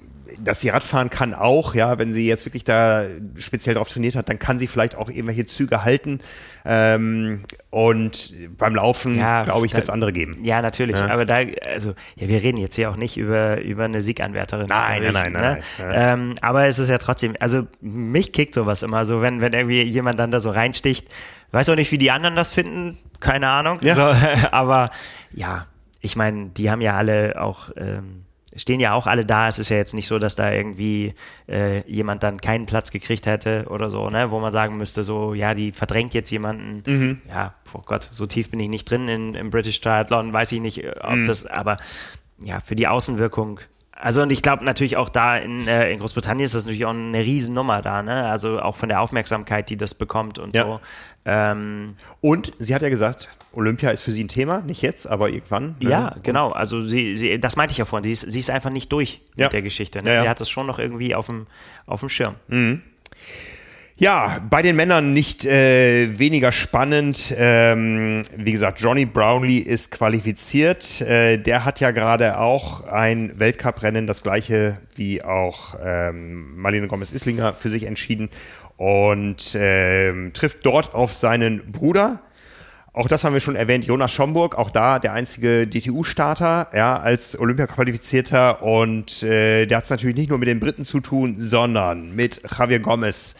[SPEAKER 1] dass sie Radfahren kann auch, ja, wenn sie jetzt wirklich da speziell drauf trainiert hat, dann kann sie vielleicht auch irgendwelche Züge halten. Ähm, und beim Laufen,
[SPEAKER 2] Ja,
[SPEAKER 1] glaube ich, wird es andere geben.
[SPEAKER 2] Ja, natürlich.
[SPEAKER 1] Ja.
[SPEAKER 2] Aber da, also, ja, wir reden jetzt hier auch nicht über, über eine Sieganwärterin.
[SPEAKER 1] Nein,
[SPEAKER 2] Wirklich,
[SPEAKER 1] nein, nein,
[SPEAKER 2] ne?
[SPEAKER 1] nein, nein.
[SPEAKER 2] Ähm, aber es ist ja trotzdem, also mich kickt sowas immer so, wenn, wenn irgendwie jemand dann da so reinsticht. Weiß auch nicht, wie die anderen das finden, keine Ahnung.
[SPEAKER 1] Ja.
[SPEAKER 2] So, aber ja, ich meine, die haben ja alle auch. Ähm, Stehen ja auch alle da. Es ist ja jetzt nicht so, dass da irgendwie äh, jemand dann keinen Platz gekriegt hätte oder so, ne? wo man sagen müsste, so, ja, die verdrängt jetzt jemanden.
[SPEAKER 1] Mhm.
[SPEAKER 2] Ja, oh Gott, so tief bin ich nicht drin in, im British Triathlon, weiß ich nicht, äh, ob
[SPEAKER 1] Mhm.
[SPEAKER 2] das, aber ja, für die Außenwirkung. Also und ich glaube natürlich auch da in, äh, in Großbritannien ist das natürlich auch eine Riesennummer da, ne? Also auch von der Aufmerksamkeit, die das bekommt und
[SPEAKER 1] Ja.
[SPEAKER 2] so. Ähm,
[SPEAKER 1] Und sie hat ja gesagt, Olympia ist für sie ein Thema, nicht jetzt, aber irgendwann. ne?
[SPEAKER 2] ja, genau. Also sie, sie, das meinte ich ja vorhin. Sie ist, sie ist einfach nicht durch
[SPEAKER 1] Ja.
[SPEAKER 2] mit der Geschichte. Ne?
[SPEAKER 1] Ja, ja.
[SPEAKER 2] Sie hat das schon noch irgendwie auf dem, auf dem Schirm.
[SPEAKER 1] Ja, bei den Männern nicht äh, weniger spannend. Ähm, wie gesagt, Johnny Brownlee ist qualifiziert. Äh, der hat ja gerade auch ein Weltcuprennen, das gleiche wie auch ähm, Marlene Gomez-Islinger, für sich entschieden und ähm, trifft dort auf seinen Bruder. Auch das haben wir schon erwähnt, Jonas Schomburg, auch da der einzige DTU-Starter, ja, als Olympia-Qualifizierter. Und äh, der hat es natürlich nicht nur mit den Briten zu tun, sondern mit Javier Gomez,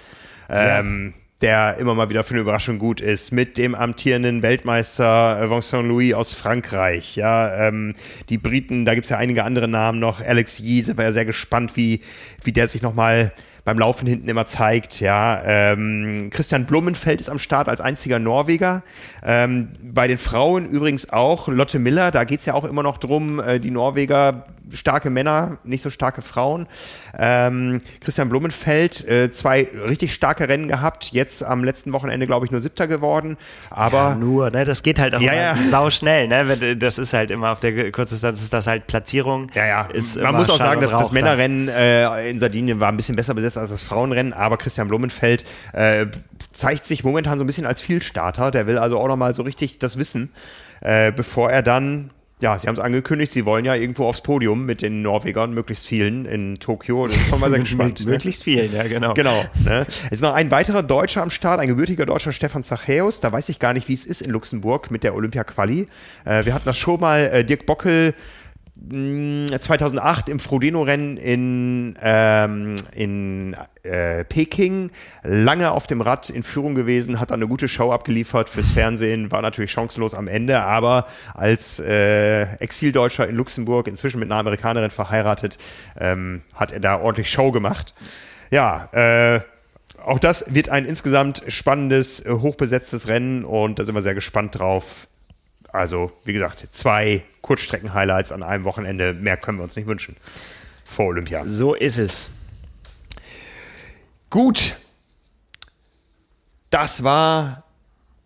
[SPEAKER 1] ähm, der immer mal wieder für eine Überraschung gut ist, mit dem amtierenden Weltmeister äh, Vincent Louis aus Frankreich, ja, ähm, die Briten, da gibt es ja einige andere Namen noch, Alex Yee, sind wir ja sehr gespannt, wie, wie der sich nochmal beim Laufen hinten immer zeigt, ja. Ähm, Christian Blumenfeld ist am Start als einziger Norweger. Ähm, bei den Frauen übrigens auch Lotte Miller, da geht es ja auch immer noch drum, äh, die Norweger, starke Männer, nicht so starke Frauen. Ähm, Christian Blumenfeld, äh, zwei richtig starke Rennen gehabt, jetzt am letzten Wochenende, glaube ich, nur siebter geworden. Aber
[SPEAKER 2] Ja, nur, ne? Das geht halt auch
[SPEAKER 1] Ja, ja.
[SPEAKER 2] sau schnell, ne? Wenn- Das ist halt immer auf der Kurzdistanz ist das halt Platzierung.
[SPEAKER 1] Ja, ja.
[SPEAKER 2] Ist
[SPEAKER 1] Man muss auch sagen, dass das. Männerrennen äh, in Sardinien war ein bisschen besser besetzt als das Frauenrennen, aber Christian Blumenfeld äh, zeigt sich momentan so ein bisschen als Vielstarter. Der will also auch nochmal so richtig das wissen, äh, bevor er dann, ja, sie haben es angekündigt, sie wollen ja irgendwo aufs Podium mit den Norwegern, möglichst vielen in Tokio. Das ist man mal sehr gespannt. ne?
[SPEAKER 2] Möglichst vielen, ja, genau.
[SPEAKER 1] Genau. Ne? Es ist noch ein weiterer Deutscher am Start, ein gebürtiger Deutscher, Stefan Zachäus. Da weiß ich gar nicht, wie es ist in Luxemburg mit der Olympia-Quali. Äh, wir hatten das schon mal, äh, Dirk Bockel 2008 im Frodeno-Rennen in, ähm, in äh, Peking lange auf dem Rad in Führung gewesen, hat dann eine gute Show abgeliefert fürs Fernsehen, war natürlich chancenlos am Ende, aber als äh, Exildeutscher in Luxemburg, inzwischen mit einer Amerikanerin verheiratet, ähm, hat er da ordentlich Show gemacht. Ja, äh, auch das wird ein insgesamt spannendes, äh, hochbesetztes Rennen und da sind wir sehr gespannt drauf. Also, wie gesagt, zwei Kurzstrecken-Highlights an einem Wochenende. Mehr können wir uns nicht wünschen. Vor Olympia.
[SPEAKER 2] So ist es.
[SPEAKER 1] Gut. Das war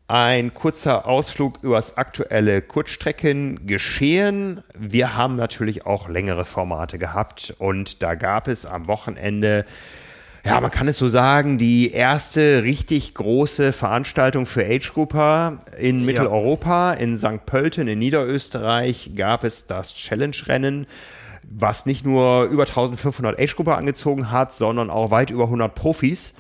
[SPEAKER 1] ein kurzer Ausflug übers aktuelle Kurzstreckengeschehen. Wir haben natürlich auch längere Formate gehabt und da gab es am Wochenende ja, man kann es so sagen, die erste richtig große Veranstaltung für Age-Grupper in Mitteleuropa. In St. Pölten in Niederösterreich gab es das Challenge-Rennen, was nicht nur über 1500 Age-Grupper angezogen hat, sondern auch weit über 100 Profis.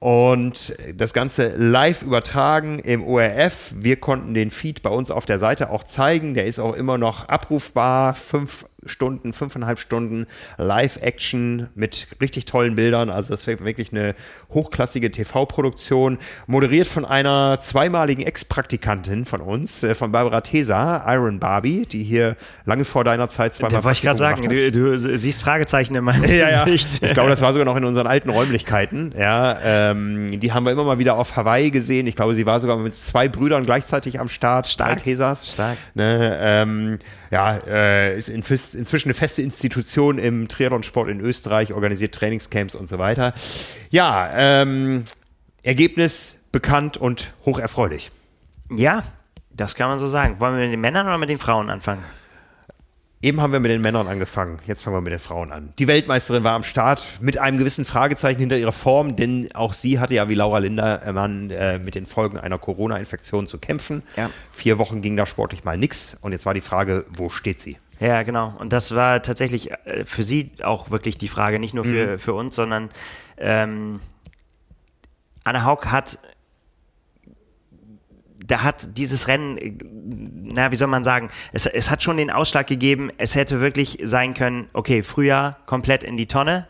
[SPEAKER 1] und das Ganze live übertragen im ORF. Wir konnten den Feed bei uns auf der Seite auch zeigen. Der ist auch immer noch abrufbar. Fünf Stunden, fünfeinhalb Stunden Live-Action mit richtig tollen Bildern. Also das wäre wirklich eine hochklassige TV-Produktion, moderiert von einer zweimaligen Ex-Praktikantin von uns, äh, von Barbara Tesa, Iron Barbie, die hier lange vor deiner Zeit zweimal
[SPEAKER 2] Da wollte ich gerade sagen, du, du, siehst Fragezeichen in meinem
[SPEAKER 1] ja, Gesicht. Ja. Ich glaube, das war sogar noch in unseren alten Räumlichkeiten. Ja, ähm, die haben wir immer mal wieder auf Hawaii gesehen. Ich glaube, sie war sogar mit zwei Brüdern gleichzeitig am Start.
[SPEAKER 2] Stark.
[SPEAKER 1] Tesas.
[SPEAKER 2] Stark.
[SPEAKER 1] Ne, ähm, ja, äh, ist in, inzwischen eine feste Institution im Triathlonsport in Österreich, organisiert Trainingscamps und so weiter. Ja, ähm, Ergebnis bekannt und hocherfreulich.
[SPEAKER 2] Ja, das kann man so sagen. Wollen wir mit den Männern oder mit den Frauen anfangen?
[SPEAKER 1] Eben haben wir mit den Männern angefangen, jetzt fangen wir mit den Frauen an. Die Weltmeisterin war am Start mit einem gewissen Fragezeichen hinter ihrer Form, denn auch sie hatte ja wie Laura Lindermann äh, mit den Folgen einer Corona-Infektion zu kämpfen. Ja. Vier Wochen ging da sportlich mal nichts und jetzt war die Frage, wo steht sie?
[SPEAKER 2] Ja, genau. Und das war tatsächlich äh, für sie auch wirklich die Frage, nicht nur für, mhm. für uns, sondern ähm, Anne Haug hat da hat dieses Rennen, na, wie soll man sagen, es, es hat schon den Ausschlag gegeben, es hätte wirklich sein können, okay, Frühjahr komplett in die Tonne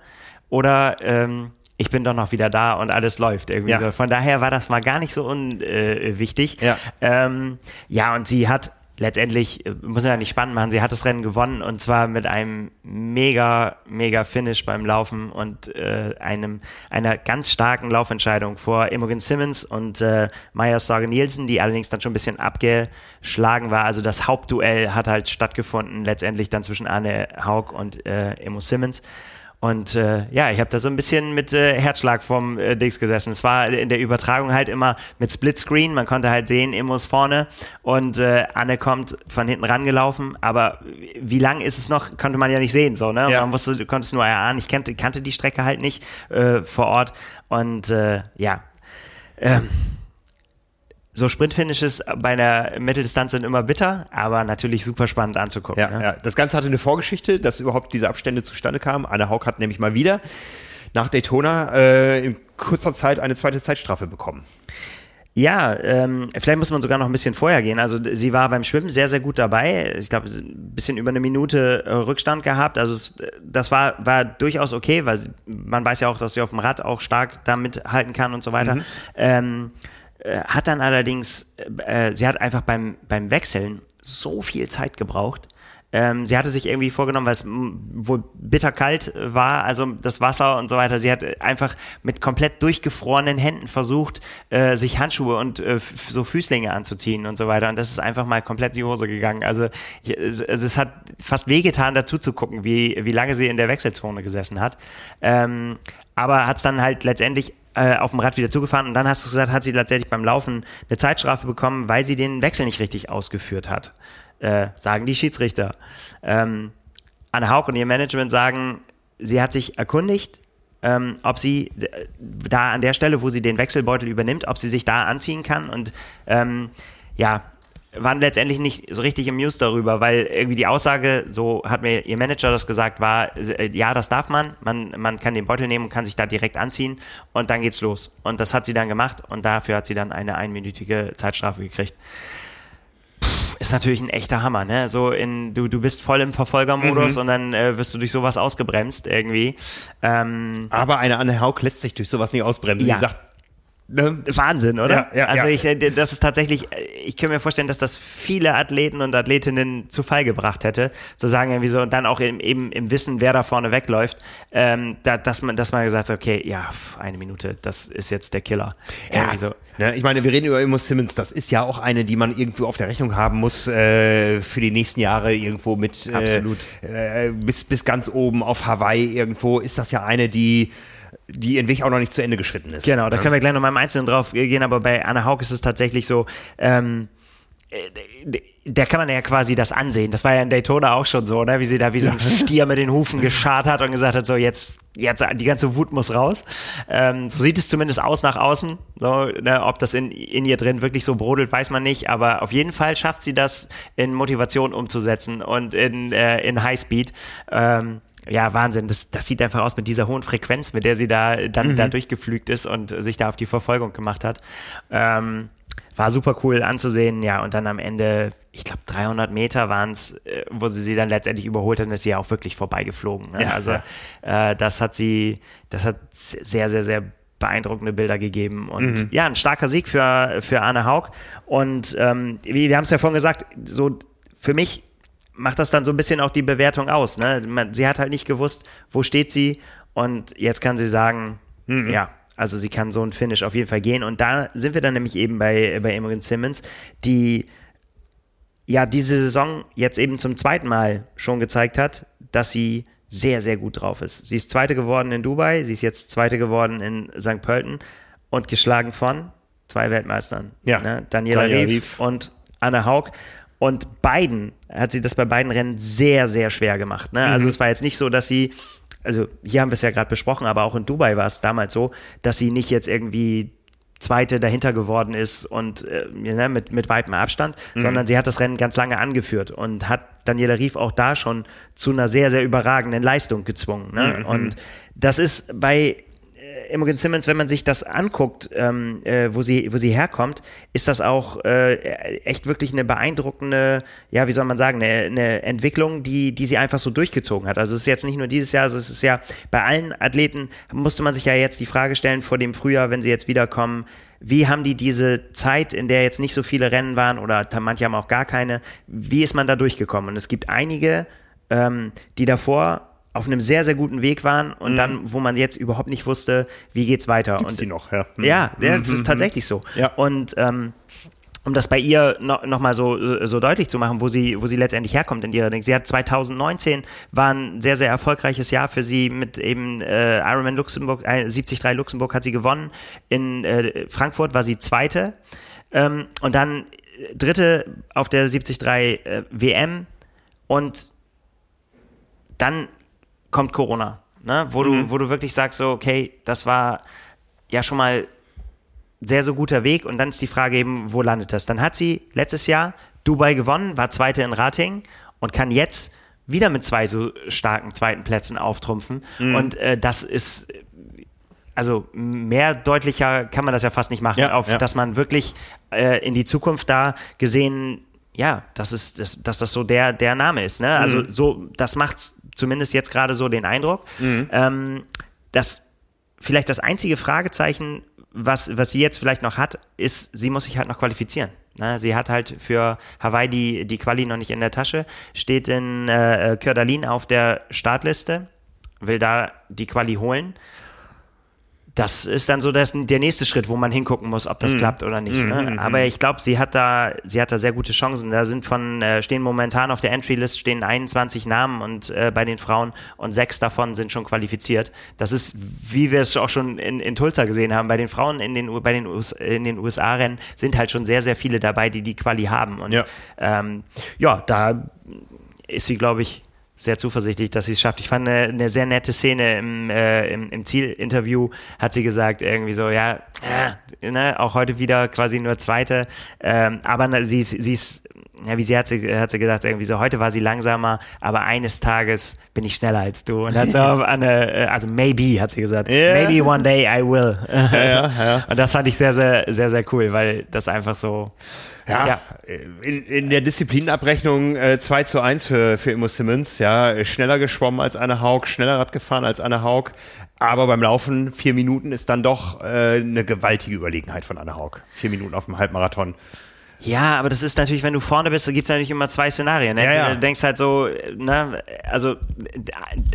[SPEAKER 2] oder ähm, ich bin doch noch wieder da und alles läuft irgendwie ja. so. Von daher war das mal gar nicht so unwichtig. Äh, ja. Ähm, ja, und sie hat letztendlich, äh, muss man ja nicht spannend machen, sie hat das Rennen gewonnen und zwar mit einem mega, mega Finish beim Laufen und äh, einem, einer ganz starken Laufentscheidung vor Imogen Simmons und äh, Maya Sorge Nielsen, die allerdings dann schon ein bisschen abgeschlagen war. Also das Hauptduell hat halt stattgefunden, letztendlich dann zwischen Anne Haug und äh, Imo Simmons. Und äh, ja, ich habe da so ein bisschen mit äh, Herzschlag vom äh, Dings gesessen. Es war in der Übertragung halt immer mit Splitscreen. Man konnte halt sehen, Immos vorne und äh, Anne kommt von hinten rangelaufen. Aber wie lang ist es noch, konnte man ja nicht sehen. So, ne? Ja. Man wusste, du konntest nur erahnen. Ich kannte, kannte die Strecke halt nicht äh, vor Ort. Und äh, ja, äh, so Sprintfinishes bei einer Mitteldistanz sind immer bitter, aber natürlich super spannend anzugucken.
[SPEAKER 1] Ja, ne? ja. Das Ganze hatte eine Vorgeschichte, dass überhaupt diese Abstände zustande kamen. Anne Haug hat nämlich mal wieder nach Daytona äh, in kurzer Zeit eine zweite Zeitstrafe bekommen.
[SPEAKER 2] Ja, ähm, vielleicht muss man sogar noch ein bisschen vorher gehen. Also sie war beim Schwimmen sehr, sehr gut dabei. Ich glaube, ein bisschen über eine Minute äh, Rückstand gehabt. Also es, das war, war durchaus okay, weil sie, man weiß ja auch, dass sie auf dem Rad auch stark damit halten kann und so weiter. Mhm. Ähm, äh, hat dann allerdings, äh, sie hat einfach beim, beim Wechseln so viel Zeit gebraucht. Ähm, sie hatte sich irgendwie vorgenommen, weil es wohl bitterkalt war, also das Wasser und so weiter. Sie hat einfach mit komplett durchgefrorenen Händen versucht, äh, sich Handschuhe und äh, so Füßlinge anzuziehen und so weiter. Und das ist einfach mal komplett in die Hose gegangen. Also, ich, also es hat fast wehgetan, dazu zu gucken, wie, wie lange sie in der Wechselzone gesessen hat. Ähm, aber hat es dann halt letztendlich äh, auf dem Rad wieder zugefahren und dann hast du gesagt, hat sie tatsächlich beim Laufen eine Zeitstrafe bekommen, weil sie den Wechsel nicht richtig ausgeführt hat, äh, sagen die Schiedsrichter. Ähm, Anne Haug und ihr Management sagen, sie hat sich erkundigt, ähm, ob sie äh, da an der Stelle, wo sie den Wechselbeutel übernimmt, ob sie sich da anziehen kann und ähm, ja, waren letztendlich nicht so richtig amused darüber, weil irgendwie die Aussage, so hat mir ihr Manager das gesagt, war, äh, ja, das darf man, man, man kann den Beutel nehmen und kann sich da direkt anziehen und dann geht's los. Und das hat sie dann gemacht und dafür hat sie dann eine einminütige Zeitstrafe gekriegt. Puh, ist natürlich ein echter Hammer, ne? So in, du, du bist voll im Verfolgermodus mhm. und dann äh, wirst du durch sowas ausgebremst irgendwie.
[SPEAKER 1] Ähm, Aber eine Anne Haug lässt sich durch sowas nicht ausbremsen. Ja. Sie sagt,
[SPEAKER 2] Ne? Wahnsinn, oder? Ja, ja, also ich, äh, das ist tatsächlich, ich kann mir vorstellen, dass das viele Athleten und Athletinnen zu Fall gebracht hätte, zu sagen irgendwie so und dann auch im, eben im Wissen, wer da vorne wegläuft, ähm, da, dass man, dass man gesagt hat, okay, ja, eine Minute, das ist jetzt der Killer.
[SPEAKER 1] Ja, so. ne, ich meine, wir reden über Imo Simmons, das ist ja auch eine, die man irgendwo auf der Rechnung haben muss äh, für die nächsten Jahre irgendwo mit
[SPEAKER 2] äh,
[SPEAKER 1] äh, bis bis ganz oben auf Hawaii irgendwo ist das ja eine, die die ihren Weg auch noch nicht zu Ende geschritten ist.
[SPEAKER 2] Genau, da können wir gleich noch mal im Einzelnen drauf gehen, aber bei Anna Haug ist es tatsächlich so, ähm, äh, der kann man ja quasi das ansehen. Das war ja in Daytona auch schon so, ne? wie sie da wie so ein Stier mit den Hufen geschart hat und gesagt hat, so jetzt, jetzt die ganze Wut muss raus. Ähm, so sieht es zumindest aus nach außen. So, ne? Ob das in, in ihr drin wirklich so brodelt, weiß man nicht. Aber auf jeden Fall schafft sie das in Motivation umzusetzen und in, äh, in Highspeed. Ähm, ja, Wahnsinn. Das, das sieht einfach aus mit dieser hohen Frequenz, mit der sie da dann mhm. da durchgeflügt ist und sich da auf die Verfolgung gemacht hat. Ähm, war super cool anzusehen, ja, und dann am Ende, ich glaube 300 Meter waren es, äh, wo sie sie dann letztendlich überholt hat, ist sie ja auch wirklich vorbeigeflogen. Ne? Ja, also ja. Äh, das hat sie, das hat sehr, sehr, sehr beeindruckende Bilder gegeben und mhm. ja, ein starker Sieg für, für Arne Haug und ähm, wie wir haben es ja vorhin gesagt, so für mich macht das dann so ein bisschen auch die Bewertung aus. Ne? Man, sie hat halt nicht gewusst, wo steht sie und jetzt kann sie sagen, mhm. ja, also sie kann so ein Finish auf jeden Fall gehen. Und da sind wir dann nämlich eben bei, bei Imogen Simmons, die ja diese Saison jetzt eben zum zweiten Mal schon gezeigt hat, dass sie sehr, sehr gut drauf ist. Sie ist Zweite geworden in Dubai, sie ist jetzt Zweite geworden in St. Pölten und geschlagen von zwei Weltmeistern.
[SPEAKER 1] Ja.
[SPEAKER 2] Ne? Daniela, Rief, und Anne Haug. Und beiden hat sie das bei beiden Rennen sehr, sehr schwer gemacht. Ne? Also mhm. Es war jetzt nicht so, dass sie also hier haben wir es ja gerade besprochen, aber auch in Dubai war es damals so, dass sie nicht jetzt irgendwie Zweite dahinter geworden ist und äh, ne, mit, mit weitem Abstand, mhm. sondern sie hat das Rennen ganz lange angeführt und hat Daniela Rief auch da schon zu einer sehr, sehr überragenden Leistung gezwungen. Ne? Mhm. Und das ist bei Imogen Simmons, wenn man sich das anguckt, ähm, äh, wo, sie, wo sie herkommt, ist das auch äh, echt wirklich eine beeindruckende, ja, wie soll man sagen, eine, eine, Entwicklung, die, die sie einfach so durchgezogen hat. Also es ist jetzt nicht nur dieses Jahr, also es ist ja bei allen Athleten, musste man sich ja jetzt die Frage stellen vor dem Frühjahr, wenn sie jetzt wiederkommen, wie haben die diese Zeit, in der jetzt nicht so viele Rennen waren oder manche haben auch gar keine, wie ist man da durchgekommen? Und es gibt einige, ähm, die davor auf einem sehr, sehr guten Weg waren und mhm. dann, wo man jetzt überhaupt nicht wusste, wie geht's weiter.
[SPEAKER 1] Gibt's
[SPEAKER 2] und
[SPEAKER 1] die noch, ja.
[SPEAKER 2] Mhm. Ja, das ist mhm. tatsächlich so.
[SPEAKER 1] Ja.
[SPEAKER 2] Und ähm, um das bei ihr noch, noch mal so, so deutlich zu machen, wo sie, wo sie letztendlich herkommt in ihrer Ding. Sie hat 2019 war ein sehr, sehr erfolgreiches Jahr für sie mit eben äh, Ironman Luxemburg, äh, 73 Luxemburg hat sie gewonnen. In äh, Frankfurt war sie Zweite. Ähm, und dann Dritte auf der 73 äh, WM und dann kommt Corona, ne? wo, mhm. du, wo du wirklich sagst, so, okay, das war ja schon mal sehr, so guter Weg und dann ist die Frage eben, wo landet das? Dann hat sie letztes Jahr Dubai gewonnen, war Zweite in Rating und kann jetzt wieder mit zwei so starken zweiten Plätzen auftrumpfen. Mhm. Und äh, das ist, also mehr deutlicher kann man das ja fast nicht machen,
[SPEAKER 1] ja,
[SPEAKER 2] auf,
[SPEAKER 1] ja.
[SPEAKER 2] dass man wirklich äh, in die Zukunft da gesehen, ja, das ist, das, dass das so der, der Name ist. Ne? Also mhm. so, das macht's zumindest jetzt gerade so den Eindruck. Mhm. Ähm, dass vielleicht das einzige Fragezeichen, was, was sie jetzt vielleicht noch hat, ist, sie muss sich halt noch qualifizieren. Na, sie hat halt für Hawaii die, die Quali noch nicht in der Tasche, steht in äh, Kördalin auf der Startliste, will da die Quali holen das ist dann so das, der nächste Schritt, wo man hingucken muss, ob das mhm. klappt oder nicht. Mhm. Ne? Mhm, Aber ich glaube, sie hat da, sie hat da sehr gute Chancen. Da sind von, äh, stehen momentan auf der Entry-List stehen 21 Namen und äh, bei den Frauen und sechs davon sind schon qualifiziert. Das ist, wie wir es auch schon in, in Tulsa gesehen haben, bei den Frauen in den, bei den, US, in den USA-Rennen sind halt schon sehr, sehr viele dabei, die die Quali haben. Und
[SPEAKER 1] ja,
[SPEAKER 2] ähm, ja da ist sie, glaube ich, sehr zuversichtlich, dass sie es schafft. Ich fand eine, eine sehr nette Szene im, äh, im, im Zielinterview, hat sie gesagt, irgendwie so, ja, äh, ne, auch heute wieder quasi nur Zweite, ähm, aber sie, sie ist, ja, wie sie hat sie, hat sie gedacht, irgendwie so, heute war sie langsamer, aber eines Tages bin ich schneller als du. Und hat so eine, äh, also maybe, hat sie gesagt, yeah. maybe one day I will.
[SPEAKER 1] Ja, ja, ja.
[SPEAKER 2] Und das fand ich sehr, sehr, sehr, sehr cool, weil das einfach so,
[SPEAKER 1] ja, ja. In, in, der Disziplinabrechnung äh, 2 zu 1 für, für Immo Simmons, ja, schneller geschwommen als Anne Haug, schneller Rad gefahren als Anne Haug, aber beim Laufen vier Minuten ist dann doch äh, eine gewaltige Überlegenheit von Anne Haug. Vier Minuten auf dem Halbmarathon.
[SPEAKER 2] Ja, aber das ist natürlich, wenn du vorne bist, da gibt es natürlich immer zwei Szenarien. Ne?
[SPEAKER 1] Ja, ja.
[SPEAKER 2] Du denkst halt so, ne, also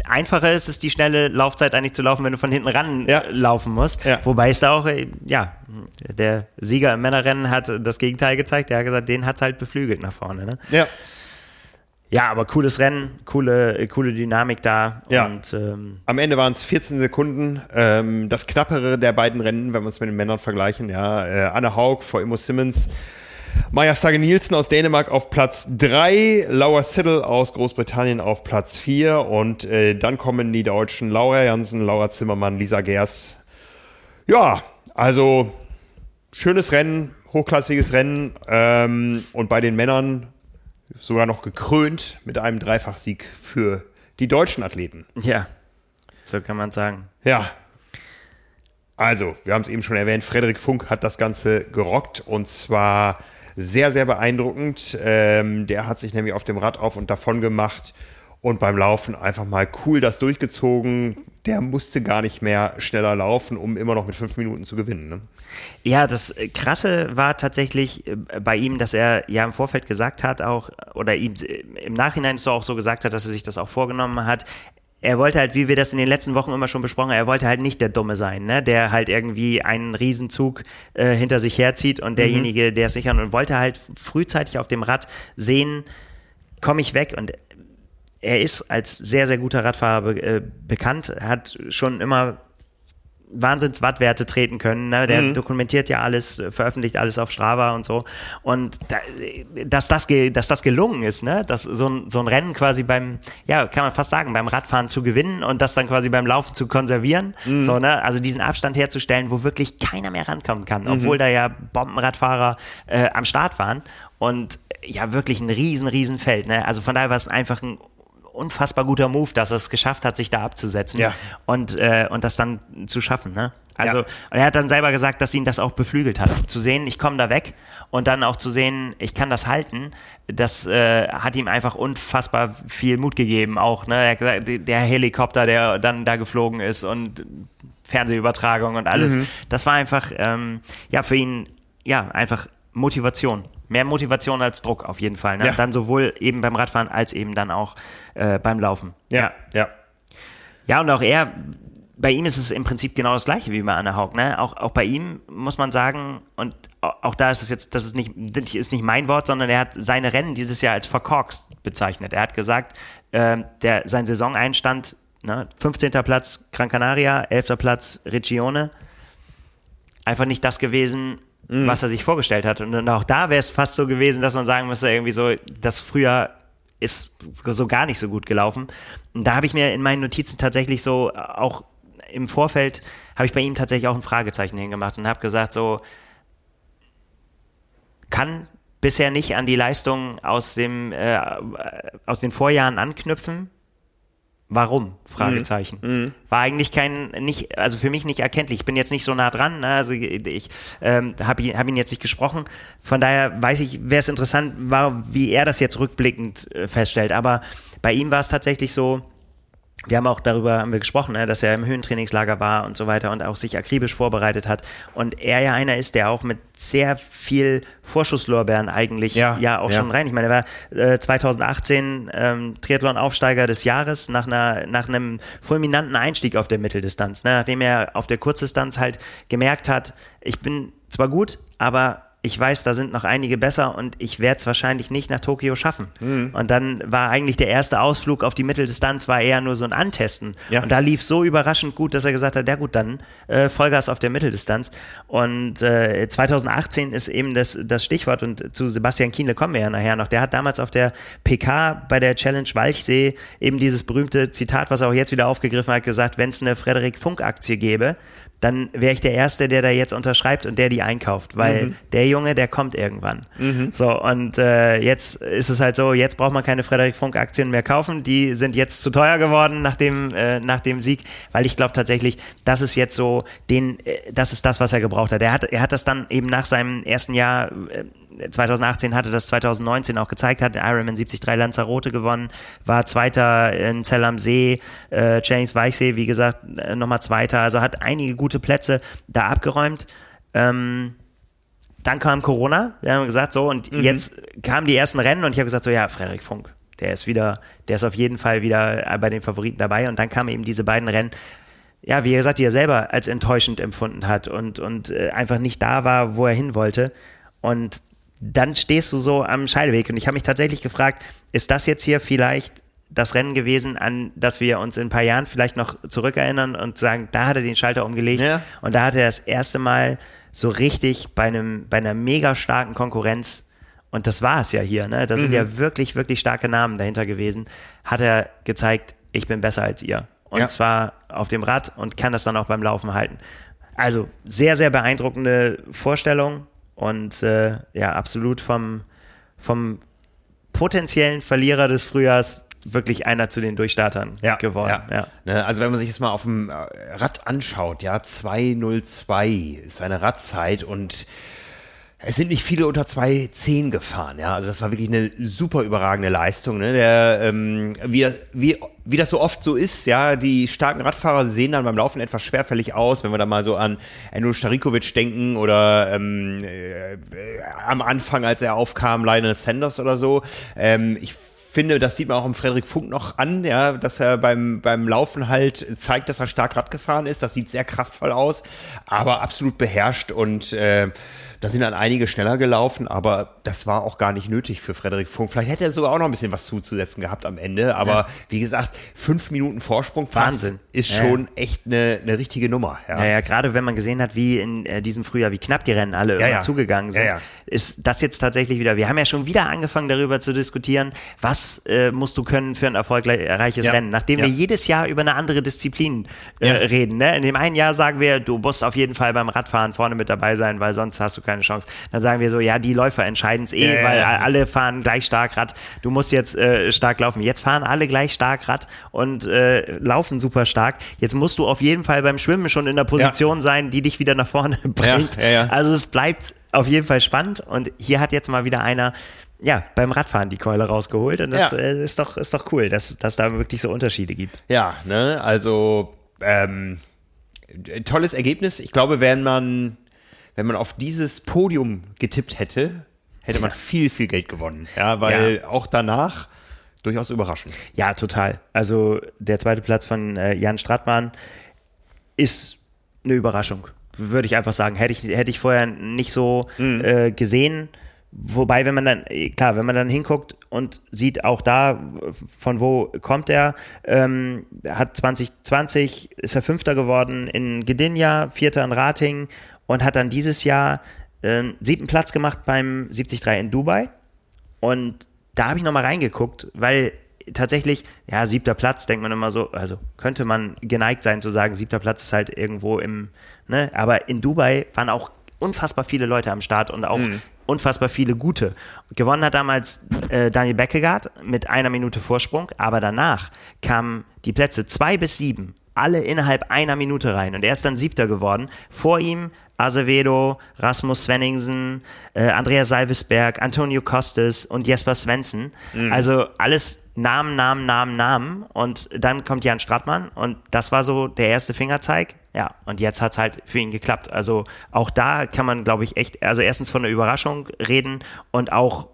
[SPEAKER 2] einfacher ist es, die schnelle Laufzeit eigentlich zu laufen, wenn du von hinten ran
[SPEAKER 1] ja.
[SPEAKER 2] laufen musst. Wobei es da auch, äh, ja, der Sieger im Männerrennen hat das Gegenteil gezeigt. Der hat gesagt, den hat es halt beflügelt nach vorne. Ne?
[SPEAKER 1] Ja.
[SPEAKER 2] Ja, aber cooles Rennen, coole, coole Dynamik da.
[SPEAKER 1] Ja.
[SPEAKER 2] Und, ähm,
[SPEAKER 1] Am Ende waren es 14 Sekunden. Ähm, das knappere der beiden Rennen, wenn wir uns mit den Männern vergleichen. Ja, äh, Anne Haug vor Immo Simmons Maja Sage Nielsen aus Dänemark auf Platz 3, Laura Siddle aus Großbritannien auf Platz 4 und äh, dann kommen die Deutschen Laura Jansen, Laura Zimmermann, Lisa Gers. Ja, also schönes Rennen, hochklassiges Rennen ähm, und bei den Männern sogar noch gekrönt mit einem Dreifachsieg für die deutschen Athleten.
[SPEAKER 2] Ja, so kann man sagen.
[SPEAKER 1] Ja. Also, wir haben es eben schon erwähnt, Frederik Funk hat das Ganze gerockt und zwar sehr, sehr beeindruckend. Ähm, der hat sich nämlich auf dem Rad auf und davon gemacht und beim Laufen einfach mal cool das durchgezogen. Der musste gar nicht mehr schneller laufen, um immer noch mit fünf Minuten zu gewinnen. Ne?
[SPEAKER 2] Ja, das Krasse war tatsächlich äh, bei ihm, dass er ja im Vorfeld gesagt hat, auch, oder ihm im Nachhinein so auch so gesagt hat, dass er sich das auch vorgenommen hat. Er wollte halt, wie wir das in den letzten Wochen immer schon besprochen haben, er wollte halt nicht der Dumme sein, ne? der halt irgendwie einen Riesenzug äh, hinter sich herzieht und derjenige, mhm. der es sichern und wollte halt frühzeitig auf dem Rad sehen, komme ich weg und er ist als sehr, sehr guter Radfahrer be äh, bekannt, hat schon immer Wahnsinns-Wattwerte treten können. Ne? Der mhm. dokumentiert ja alles, veröffentlicht alles auf Strava und so. Und da, dass, das dass das gelungen ist, ne? dass so ein, so ein Rennen quasi beim, ja, kann man fast sagen, beim Radfahren zu gewinnen und das dann quasi beim Laufen zu konservieren. Mhm. So, ne? Also diesen Abstand herzustellen, wo wirklich keiner mehr rankommen kann, mhm. obwohl da ja Bombenradfahrer äh, am Start waren. Und ja, wirklich ein riesen, riesen Feld. Ne? Also von daher war es einfach ein unfassbar guter Move, dass er es geschafft hat, sich da abzusetzen
[SPEAKER 1] ja.
[SPEAKER 2] und, äh, und das dann zu schaffen. Ne? Also ja. er hat dann selber gesagt, dass ihn das auch beflügelt hat. Zu sehen, ich komme da weg und dann auch zu sehen, ich kann das halten, das äh, hat ihm einfach unfassbar viel Mut gegeben. Auch ne? der Helikopter, der dann da geflogen ist und Fernsehübertragung und alles. Mhm. Das war einfach ja für ihn ja einfach Motivation mehr Motivation als Druck auf jeden Fall. Ne? Ja. Dann sowohl eben beim Radfahren als eben dann auch äh, beim Laufen.
[SPEAKER 1] Ja, ja.
[SPEAKER 2] Ja, und auch er, bei ihm ist es im Prinzip genau das gleiche wie bei Anna Haug. Ne? Auch, auch bei ihm muss man sagen, und auch da ist es jetzt, das ist nicht, das ist nicht mein Wort, sondern er hat seine Rennen dieses Jahr als verkorkst bezeichnet. Er hat gesagt, äh, der, sein Saisoneinstand, ne, 15. Platz Gran Canaria, 11. Platz Regione, einfach nicht das gewesen, mhm. was er sich vorgestellt hat. Und auch da wäre es fast so gewesen, dass man sagen müsste, irgendwie so, das früher ist so gar nicht so gut gelaufen. Und da habe ich mir in meinen Notizen tatsächlich so auch im Vorfeld habe ich bei ihm tatsächlich auch ein Fragezeichen hingemacht und habe gesagt so kann bisher nicht an die Leistung aus dem äh, aus den Vorjahren anknüpfen Warum? Fragezeichen. Mhm. mhm. War eigentlich kein, nicht, also für mich nicht erkenntlich. Ich bin jetzt nicht so nah dran, ne? also ich ähm, habe ihn, hab ihn jetzt nicht gesprochen. Von daher weiß ich, wäre es interessant, war, wie er das jetzt rückblickend äh, feststellt. Aber bei ihm war es tatsächlich so, wir haben auch darüber haben wir gesprochen, ne, dass er im Höhentrainingslager war und so weiter und auch sich akribisch vorbereitet hat. Und er ja einer ist, der auch mit sehr viel Vorschusslorbeeren eigentlich ja, ja auch ja. schon rein. Ich meine, er war äh, 2018 ähm, Triathlon-Aufsteiger des Jahres nach, einer, nach einem fulminanten Einstieg auf der Mitteldistanz, ne, nachdem er auf der Kurzdistanz halt gemerkt hat, ich bin zwar gut, aber ich weiß, da sind noch einige besser und ich werde es wahrscheinlich nicht nach Tokio schaffen. Mhm. Und dann war eigentlich der erste Ausflug auf die Mitteldistanz war eher nur so ein Antesten. Ja. Und da lief so überraschend gut, dass er gesagt hat, ja gut, dann äh, Vollgas auf der Mitteldistanz. Und äh, 2018 ist eben das, das Stichwort und zu Sebastian Kienle kommen wir ja nachher noch. Der hat damals auf der PK bei der Challenge Walchsee eben dieses berühmte Zitat, was er auch jetzt wieder aufgegriffen hat, gesagt, wenn es eine Frederik Funk Aktie gäbe, dann wäre ich der Erste, der da jetzt unterschreibt und der die einkauft, weil mhm. der Junge, der kommt irgendwann. Mhm. So, und äh, jetzt ist es halt so, jetzt braucht man keine Frederik Funk Aktien mehr kaufen, die sind jetzt zu teuer geworden nach dem, äh, nach dem Sieg, weil ich glaube tatsächlich, das ist jetzt so, den, äh, das ist das, was er gebraucht hat. Er hat, er hat das dann eben nach seinem ersten Jahr äh, 2018 hatte das 2019 auch gezeigt, hat Ironman 73 Lanzarote gewonnen, war Zweiter in Zell am See, äh, James Weichsee, wie gesagt, äh, nochmal Zweiter, also hat einige gute Plätze da abgeräumt. Ähm, dann kam Corona, wir haben gesagt, so, und mhm. jetzt kamen die ersten Rennen und ich habe gesagt, so, ja, Frederik Funk, der ist wieder, der ist auf jeden Fall wieder bei den Favoriten dabei und dann kamen eben diese beiden Rennen, ja, wie gesagt, die er selber als enttäuschend empfunden hat und, und äh, einfach nicht da war, wo er hin wollte. Und dann stehst du so am Scheideweg. Und ich habe mich tatsächlich gefragt, ist das jetzt hier vielleicht das Rennen gewesen, an das wir uns in ein paar Jahren vielleicht noch zurückerinnern und sagen, da hat er den Schalter umgelegt ja. und da hat er das erste Mal so richtig bei einem, bei einer mega starken Konkurrenz und das war es ja hier, ne? Da sind mhm. ja wirklich, wirklich starke Namen dahinter gewesen. Hat er gezeigt, ich bin besser als ihr. Und ja. zwar auf dem Rad und kann das dann auch beim Laufen halten. Also sehr, sehr beeindruckende Vorstellung und äh, ja, absolut vom, vom potenziellen Verlierer des Frühjahrs wirklich einer zu den Durchstartern
[SPEAKER 1] ja,
[SPEAKER 2] geworden.
[SPEAKER 1] Ja. Ja. Ne, also wenn man sich das mal auf dem äh, Rad anschaut, ja, 202 ist seine Radzeit und es sind nicht viele unter 2,10 gefahren, ja. Also das war wirklich eine super überragende Leistung. Ne? Der, ähm, wie, wie, wie das so oft so ist, ja, die starken Radfahrer sehen dann beim Laufen etwas schwerfällig aus, wenn wir da mal so an Enno Starikovic denken oder ähm, äh, am Anfang, als er aufkam, Lionel Sanders oder so. Ähm, ich finde, das sieht man auch im Frederik Funk noch an, ja, dass er beim, beim Laufen halt zeigt, dass er stark Rad gefahren ist. Das sieht sehr kraftvoll aus, aber absolut beherrscht und äh, da sind dann einige schneller gelaufen, aber das war auch gar nicht nötig für Frederik Funk. Vielleicht hätte er sogar auch noch ein bisschen was zuzusetzen gehabt am Ende. Aber ja. wie gesagt, fünf Minuten Vorsprung
[SPEAKER 2] Wahnsinn.
[SPEAKER 1] ist ja. schon echt eine, eine richtige Nummer.
[SPEAKER 2] Ja. ja, ja, gerade wenn man gesehen hat, wie in äh, diesem Frühjahr, wie knapp die Rennen alle immer zugegangen sind, ist das jetzt tatsächlich wieder. Wir haben ja schon wieder angefangen, darüber zu diskutieren, was äh, musst du können für ein erfolgreiches Rennen, nachdem wir jedes Jahr über eine andere Disziplin äh, reden. Ne? In dem einen Jahr sagen wir, du musst auf jeden Fall beim Radfahren vorne mit dabei sein, weil sonst hast du keine keine Chance. Dann sagen wir so, ja, die Läufer entscheiden es eh, ja, weil ja. alle fahren gleich stark Rad. Du musst jetzt äh, stark laufen. Jetzt fahren alle gleich stark Rad und äh, laufen super stark. Jetzt musst du auf jeden Fall beim Schwimmen schon in der Position ja. sein, die dich wieder nach vorne bringt. Also es bleibt auf jeden Fall spannend und hier hat jetzt mal wieder einer ja, beim Radfahren die Keule rausgeholt und das ja. äh, ist, doch, ist doch cool, dass, dass da wirklich so Unterschiede gibt.
[SPEAKER 1] Ja, ne, also ähm, tolles Ergebnis. Ich glaube, wenn man wenn man auf dieses Podium getippt hätte, hätte man viel, viel Geld gewonnen. Ja, weil ja. auch danach durchaus überraschend.
[SPEAKER 2] Ja, total. Also der zweite Platz von äh, Jan Stratmann ist eine Überraschung, würde ich einfach sagen. Hätte ich, hätte ich vorher nicht so mhm. äh, gesehen. Wobei, wenn man dann, klar, wenn man dann hinguckt und sieht auch da, von wo kommt er, ähm, hat 2020, ist er Fünfter geworden in Gdynia, Vierter in Rating, und hat dann dieses Jahr äh, siebten Platz gemacht beim 73 in Dubai. Und da habe ich nochmal reingeguckt, weil tatsächlich, ja, siebter Platz, denkt man immer so, also könnte man geneigt sein zu sagen, siebter Platz ist halt irgendwo im, ne, aber in Dubai waren auch unfassbar viele Leute am Start und auch mhm. unfassbar viele gute. Gewonnen hat damals äh, Daniel Beckegaard mit einer Minute Vorsprung, aber danach kamen die Plätze zwei bis sieben alle innerhalb einer Minute rein und er ist dann siebter geworden. Vor ihm Azevedo, Rasmus Svenningsen, äh, Andreas Salvesberg, Antonio Costes und Jesper Svensson. Mhm. Also alles Namen, Namen, Namen, Namen. Und dann kommt Jan Stratmann und das war so der erste Fingerzeig. Ja, und jetzt hat es halt für ihn geklappt. Also auch da kann man, glaube ich, echt, also erstens von einer Überraschung reden und auch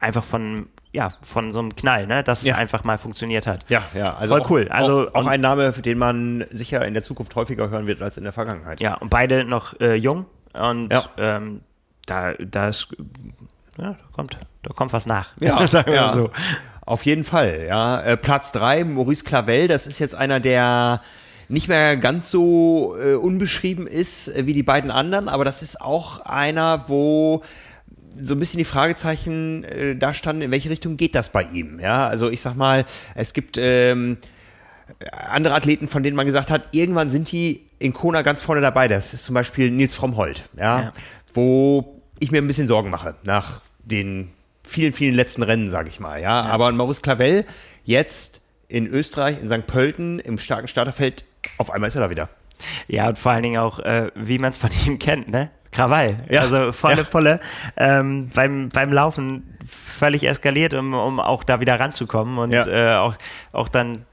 [SPEAKER 2] einfach von ja, von so einem Knall, ne? dass ja. es einfach mal funktioniert hat.
[SPEAKER 1] Ja, ja, also voll auch, cool. Also auch, auch ein Name, für den man sicher in der Zukunft häufiger hören wird als in der Vergangenheit.
[SPEAKER 2] Ja, und beide noch äh, jung und ja. ähm, da, da ist, ja, da kommt, da kommt was nach.
[SPEAKER 1] Ja, sagen wir ja. so. Auf jeden Fall, ja. Äh, Platz 3, Maurice Clavel, das ist jetzt einer, der nicht mehr ganz so äh, unbeschrieben ist äh, wie die beiden anderen, aber das ist auch einer, wo so ein bisschen die Fragezeichen äh, da standen, in welche Richtung geht das bei ihm? Ja, also ich sag mal, es gibt ähm, andere Athleten, von denen man gesagt hat, irgendwann sind die in Kona ganz vorne dabei. Das ist zum Beispiel Nils Frommholt, ja, ja. wo ich mir ein bisschen Sorgen mache nach den vielen, vielen letzten Rennen, sage ich mal. Ja, ja. aber Maurice Clavel jetzt in Österreich, in St. Pölten, im starken Starterfeld, auf einmal ist er da wieder.
[SPEAKER 2] Ja, und vor allen Dingen auch, äh, wie man es von ihm kennt, ne? Krawall. Ja. Also volle ja. Pulle. Ähm, beim, beim Laufen völlig eskaliert, um, um auch da wieder ranzukommen und ja. äh, auch, auch dann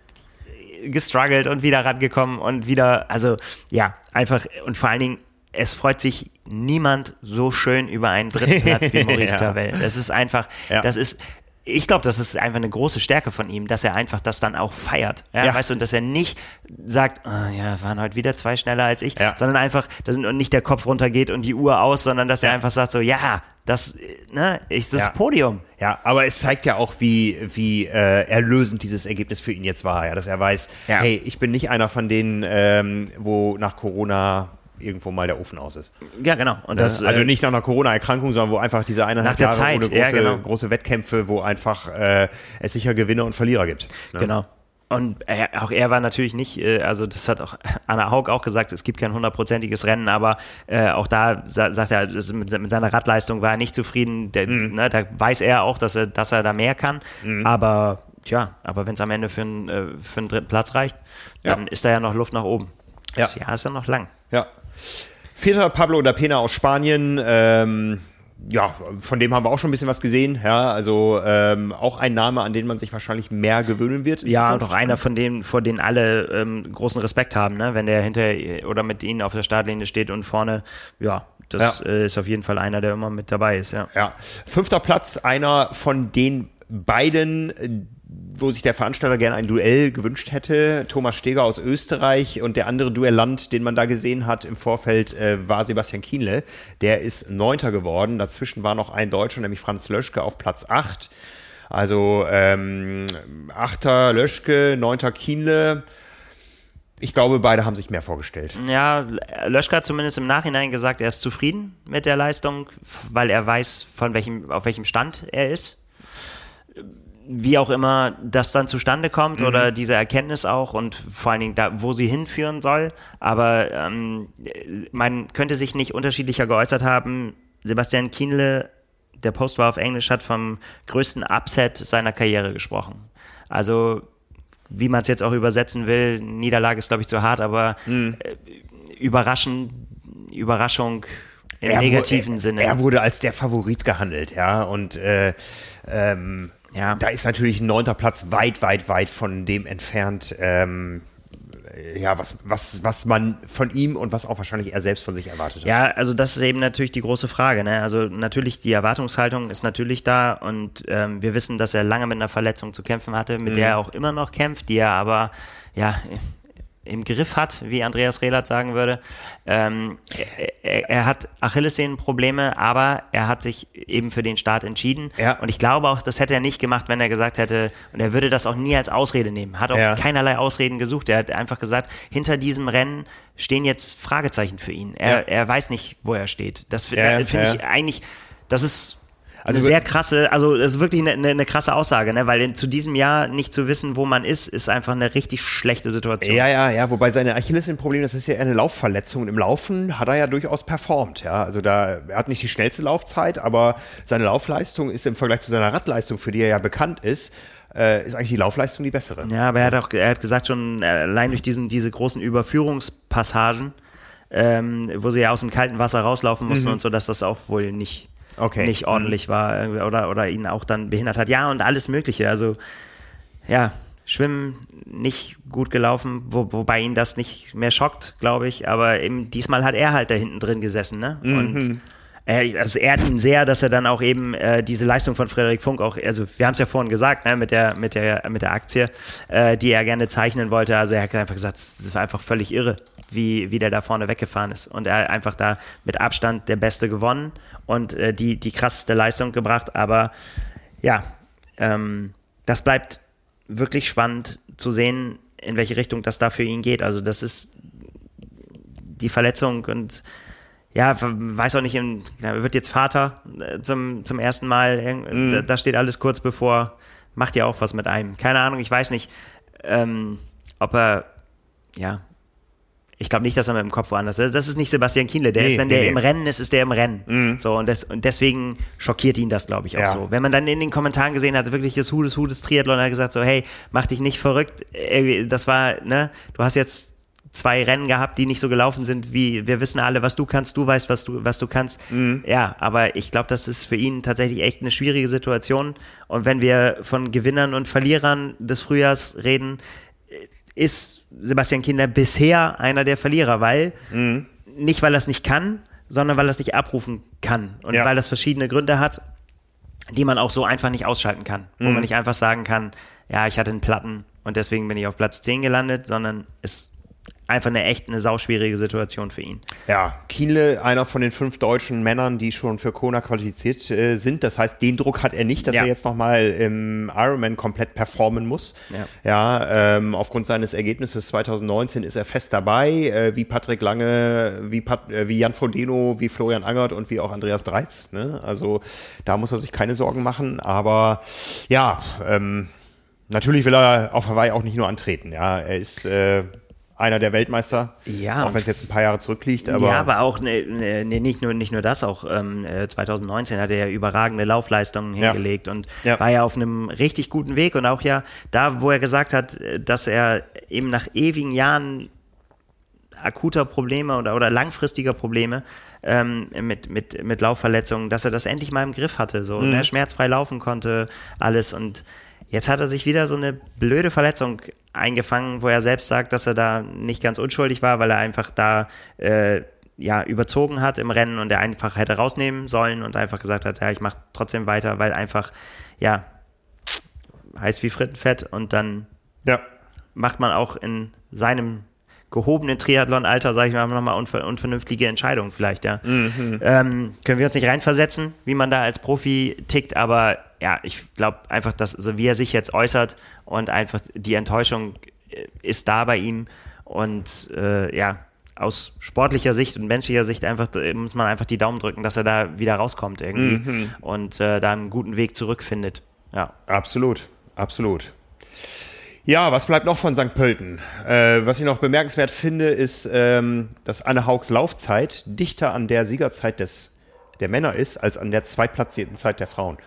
[SPEAKER 2] gestruggelt und wieder rangekommen und wieder, also ja, einfach und vor allen Dingen, es freut sich niemand so schön über einen dritten Platz wie Maurice ja. Clavel. Das ist einfach, ja. das ist, ich glaube, das ist einfach eine große Stärke von ihm, dass er einfach das dann auch feiert. Ja, ja. Weißt du, und dass er nicht sagt, oh, ja, waren heute wieder zwei schneller als ich, ja. sondern einfach, dass nicht der Kopf runtergeht und die Uhr aus, sondern dass er einfach sagt so, ja, das, ne, ist das Podium.
[SPEAKER 1] Ja, aber es zeigt ja auch, wie, wie äh, erlösend dieses Ergebnis für ihn jetzt war, ja, dass er weiß, hey, ich bin nicht einer von denen, ähm, wo nach Corona irgendwo mal der Ofen aus ist.
[SPEAKER 2] Ja, genau.
[SPEAKER 1] Und das, also äh, nicht nach einer Corona-Erkrankung, sondern wo einfach diese eineinhalb
[SPEAKER 2] Jahre Zeit.
[SPEAKER 1] ohne große,
[SPEAKER 2] ja, genau.
[SPEAKER 1] große Wettkämpfe, wo einfach äh, es sicher Gewinner und Verlierer gibt.
[SPEAKER 2] Ne? Genau. Und er, auch er war natürlich nicht, äh, also das hat auch Anna Haug auch gesagt, es gibt kein hundertprozentiges Rennen, aber äh, auch da sa sagt er, mit, mit, seiner Radleistung war er nicht zufrieden. Der, mhm. ne, da weiß er auch, dass er, dass er da mehr kann. Mhm. Aber Tja, aber wenn es am Ende für, ein, äh, für einen dritten Platz reicht, dann ja. ist da ja noch Luft nach oben. Ja. Das Jahr ist ja noch lang.
[SPEAKER 1] Ja. Vierter Pablo da Pena aus Spanien. Ähm, ja, von dem haben wir auch schon ein bisschen was gesehen. Ja, also ähm, auch ein Name, an den man sich wahrscheinlich mehr gewöhnen wird.
[SPEAKER 2] Ja, und auch einer von denen, vor denen alle ähm, großen Respekt haben, ne? wenn der hinter oder mit ihnen auf der Startlinie steht und vorne, ja, das ja. Äh, ist auf jeden Fall einer, der immer mit dabei ist. Ja.
[SPEAKER 1] ja. Fünfter Platz, einer von den beiden, wo sich der Veranstalter gerne ein Duell gewünscht hätte. Thomas Steger aus Österreich und der andere Duellant, den man da gesehen hat im Vorfeld, äh, war Sebastian Kienle. Der ist Neunter geworden. Dazwischen war noch ein Deutscher, nämlich Franz Löschke auf Platz 8. Also ähm, Achter Löschke, Neunter Kienle. Ich glaube, beide haben sich mehr vorgestellt.
[SPEAKER 2] Ja, Löschke hat zumindest im Nachhinein gesagt, er ist zufrieden mit der Leistung, weil er weiß, von welchem, auf welchem Stand er ist wie auch immer das dann zustande kommt mhm. oder diese Erkenntnis auch und vor allen Dingen da, wo sie hinführen soll. Aber ähm, man könnte sich nicht unterschiedlicher geäußert haben. Sebastian Kienle, der Post war auf Englisch, hat vom größten Upset seiner Karriere gesprochen. Also wie man es jetzt auch übersetzen will, Niederlage ist glaube ich zu hart, aber mhm. äh, überraschen, Überraschung im er negativen
[SPEAKER 1] er,
[SPEAKER 2] Sinne.
[SPEAKER 1] Er wurde als der Favorit gehandelt, ja und äh, ähm ja. Da ist natürlich ein neunter Platz weit, weit, weit von dem entfernt, ähm, ja, was, was, was man von ihm und was auch wahrscheinlich er selbst von sich erwartet hat.
[SPEAKER 2] Ja, also das ist eben natürlich die große Frage. Ne? Also natürlich, die Erwartungshaltung ist natürlich da und ähm, wir wissen, dass er lange mit einer Verletzung zu kämpfen hatte, mit mhm. der er auch immer noch kämpft, die er aber ja im Griff hat, wie Andreas Rehlert sagen würde. Ähm, er, er, hat Achillessehnenprobleme, aber er hat sich eben für den Start entschieden. Ja. Und ich glaube auch, das hätte er nicht gemacht, wenn er gesagt hätte, und er würde das auch nie als Ausrede nehmen. Hat auch ja. keinerlei Ausreden gesucht. Er hat einfach gesagt, hinter diesem Rennen stehen jetzt Fragezeichen für ihn. Er, ja. er weiß nicht, wo er steht. Das finde ich eigentlich, das ist also eine sehr krasse, also das ist wirklich eine, eine, eine krasse Aussage, ne? weil in, zu diesem Jahr nicht zu wissen, wo man ist, ist einfach eine richtig schlechte Situation.
[SPEAKER 1] Ja, ja, ja, wobei seine Achillessehnenproblem, das ist ja eine Laufverletzung. Und Im Laufen hat er ja durchaus performt, ja. Also da, er hat nicht die schnellste Laufzeit, aber seine Laufleistung ist im Vergleich zu seiner Radleistung, für die er ja bekannt ist, äh, ist eigentlich die Laufleistung die bessere.
[SPEAKER 2] Ja, aber er hat auch, er hat gesagt schon, allein durch diesen, diese großen Überführungspassagen, ähm, wo sie ja aus dem kalten Wasser rauslaufen mussten mhm. und so, dass das auch wohl nicht okay. nicht ordentlich mhm. war oder, oder ihn auch dann behindert hat. Ja, und alles Mögliche. Also, ja, Schwimmen nicht gut gelaufen, wo, wobei ihn das nicht mehr schockt, glaube ich. Aber eben, diesmal hat er halt da hinten drin gesessen. Ne? Mhm. Und äh, also ehrt ihn sehr, dass er dann auch eben äh, diese Leistung von Frederik Funk auch, also wir haben es ja vorhin gesagt, ne, mit der, mit der, mit der Aktie, äh, die er gerne zeichnen wollte. Also er hat einfach gesagt, es war einfach völlig irre, wie, wie der da vorne weggefahren ist. Und er hat einfach da mit Abstand der Beste gewonnen und äh, die, die krasseste Leistung gebracht. Aber ja, ähm, das bleibt wirklich spannend zu sehen, in welche Richtung das da für ihn geht. Also das ist die Verletzung und ja, weiß auch nicht, er wird jetzt Vater äh, zum, zum ersten Mal. Mhm. Da, da, steht alles kurz bevor, macht ja auch was mit einem. Keine Ahnung, ich weiß nicht, ähm, ob er, ja, ich glaube nicht, dass er mit dem Kopf woanders ist. Das ist nicht Sebastian Kienle. Der nee, ist, wenn der nee. im Rennen ist, ist der im Rennen. Mhm. So, und, des, und deswegen schockiert ihn das, glaube ich, auch ja. so. Wenn man dann in den Kommentaren gesehen hat, wirklich das Hudes Hudes Triathlon hat gesagt so, hey, mach dich nicht verrückt. Das war, ne, du hast jetzt zwei Rennen gehabt, die nicht so gelaufen sind, wie wir wissen alle, was du kannst, du weißt, was du, was du kannst. Mhm. Ja, aber ich glaube, das ist für ihn tatsächlich echt eine schwierige Situation. Und wenn wir von Gewinnern und Verlierern des Frühjahrs reden, ist Sebastian Kinder bisher einer der Verlierer, weil mhm. nicht, weil er es nicht kann, sondern weil er es nicht abrufen kann und ja. weil das verschiedene Gründe hat, die man auch so einfach nicht ausschalten kann, wo mhm. man nicht einfach sagen kann, ja, ich hatte einen Platten und deswegen bin ich auf Platz 10 gelandet, sondern es einfach eine echt eine sauschwierige Situation für ihn.
[SPEAKER 1] Ja, Kienle, einer von den fünf deutschen Männern, die schon für Kona qualifiziert äh, sind. Das heißt, den Druck hat er nicht, dass ja. er jetzt nochmal im Ironman komplett performen muss. Ja, ja ähm, aufgrund seines Ergebnisses 2019 ist er fest dabei, äh, wie Patrick Lange, wie, Pat, äh, wie Jan Frodeno, wie Florian Angert und wie auch Andreas Dreiz. Ne? Also da muss er sich keine Sorgen machen. Aber ja, ähm, natürlich will er auf Hawaii auch nicht nur antreten. Ja, er ist äh, einer der Weltmeister.
[SPEAKER 2] Ja.
[SPEAKER 1] Auch wenn es jetzt ein paar Jahre zurückliegt. Aber
[SPEAKER 2] ja, aber auch ne, ne, ne, nicht, nur, nicht nur das, auch ähm, 2019 hat er ja überragende Laufleistungen hingelegt ja. und ja. war ja auf einem richtig guten Weg und auch ja da, wo er gesagt hat, dass er eben nach ewigen Jahren akuter Probleme oder, oder langfristiger Probleme ähm, mit, mit, mit Laufverletzungen, dass er das endlich mal im Griff hatte, so mhm. ne, schmerzfrei laufen konnte, alles und Jetzt hat er sich wieder so eine blöde Verletzung eingefangen, wo er selbst sagt, dass er da nicht ganz unschuldig war, weil er einfach da äh, ja überzogen hat im Rennen und er einfach hätte rausnehmen sollen und einfach gesagt hat, ja, ich mache trotzdem weiter, weil einfach ja heiß wie Frittenfett und dann ja. macht man auch in seinem gehobenen Triathlon-Alter, sage ich mal, nochmal unver unvernünftige Entscheidungen vielleicht, ja. Mhm. Ähm, können wir uns nicht reinversetzen, wie man da als Profi tickt, aber ja, ich glaube einfach, dass, so wie er sich jetzt äußert und einfach die Enttäuschung äh, ist da bei ihm und äh, ja, aus sportlicher Sicht und menschlicher Sicht einfach äh, muss man einfach die Daumen drücken, dass er da wieder rauskommt irgendwie mhm. und äh, da einen guten Weg zurückfindet. Ja.
[SPEAKER 1] Absolut, absolut. Ja, was bleibt noch von St. Pölten? Äh, was ich noch bemerkenswert finde, ist, ähm, dass Anne Haugs Laufzeit dichter an der Siegerzeit des, der Männer ist, als an der zweitplatzierten Zeit der Frauen.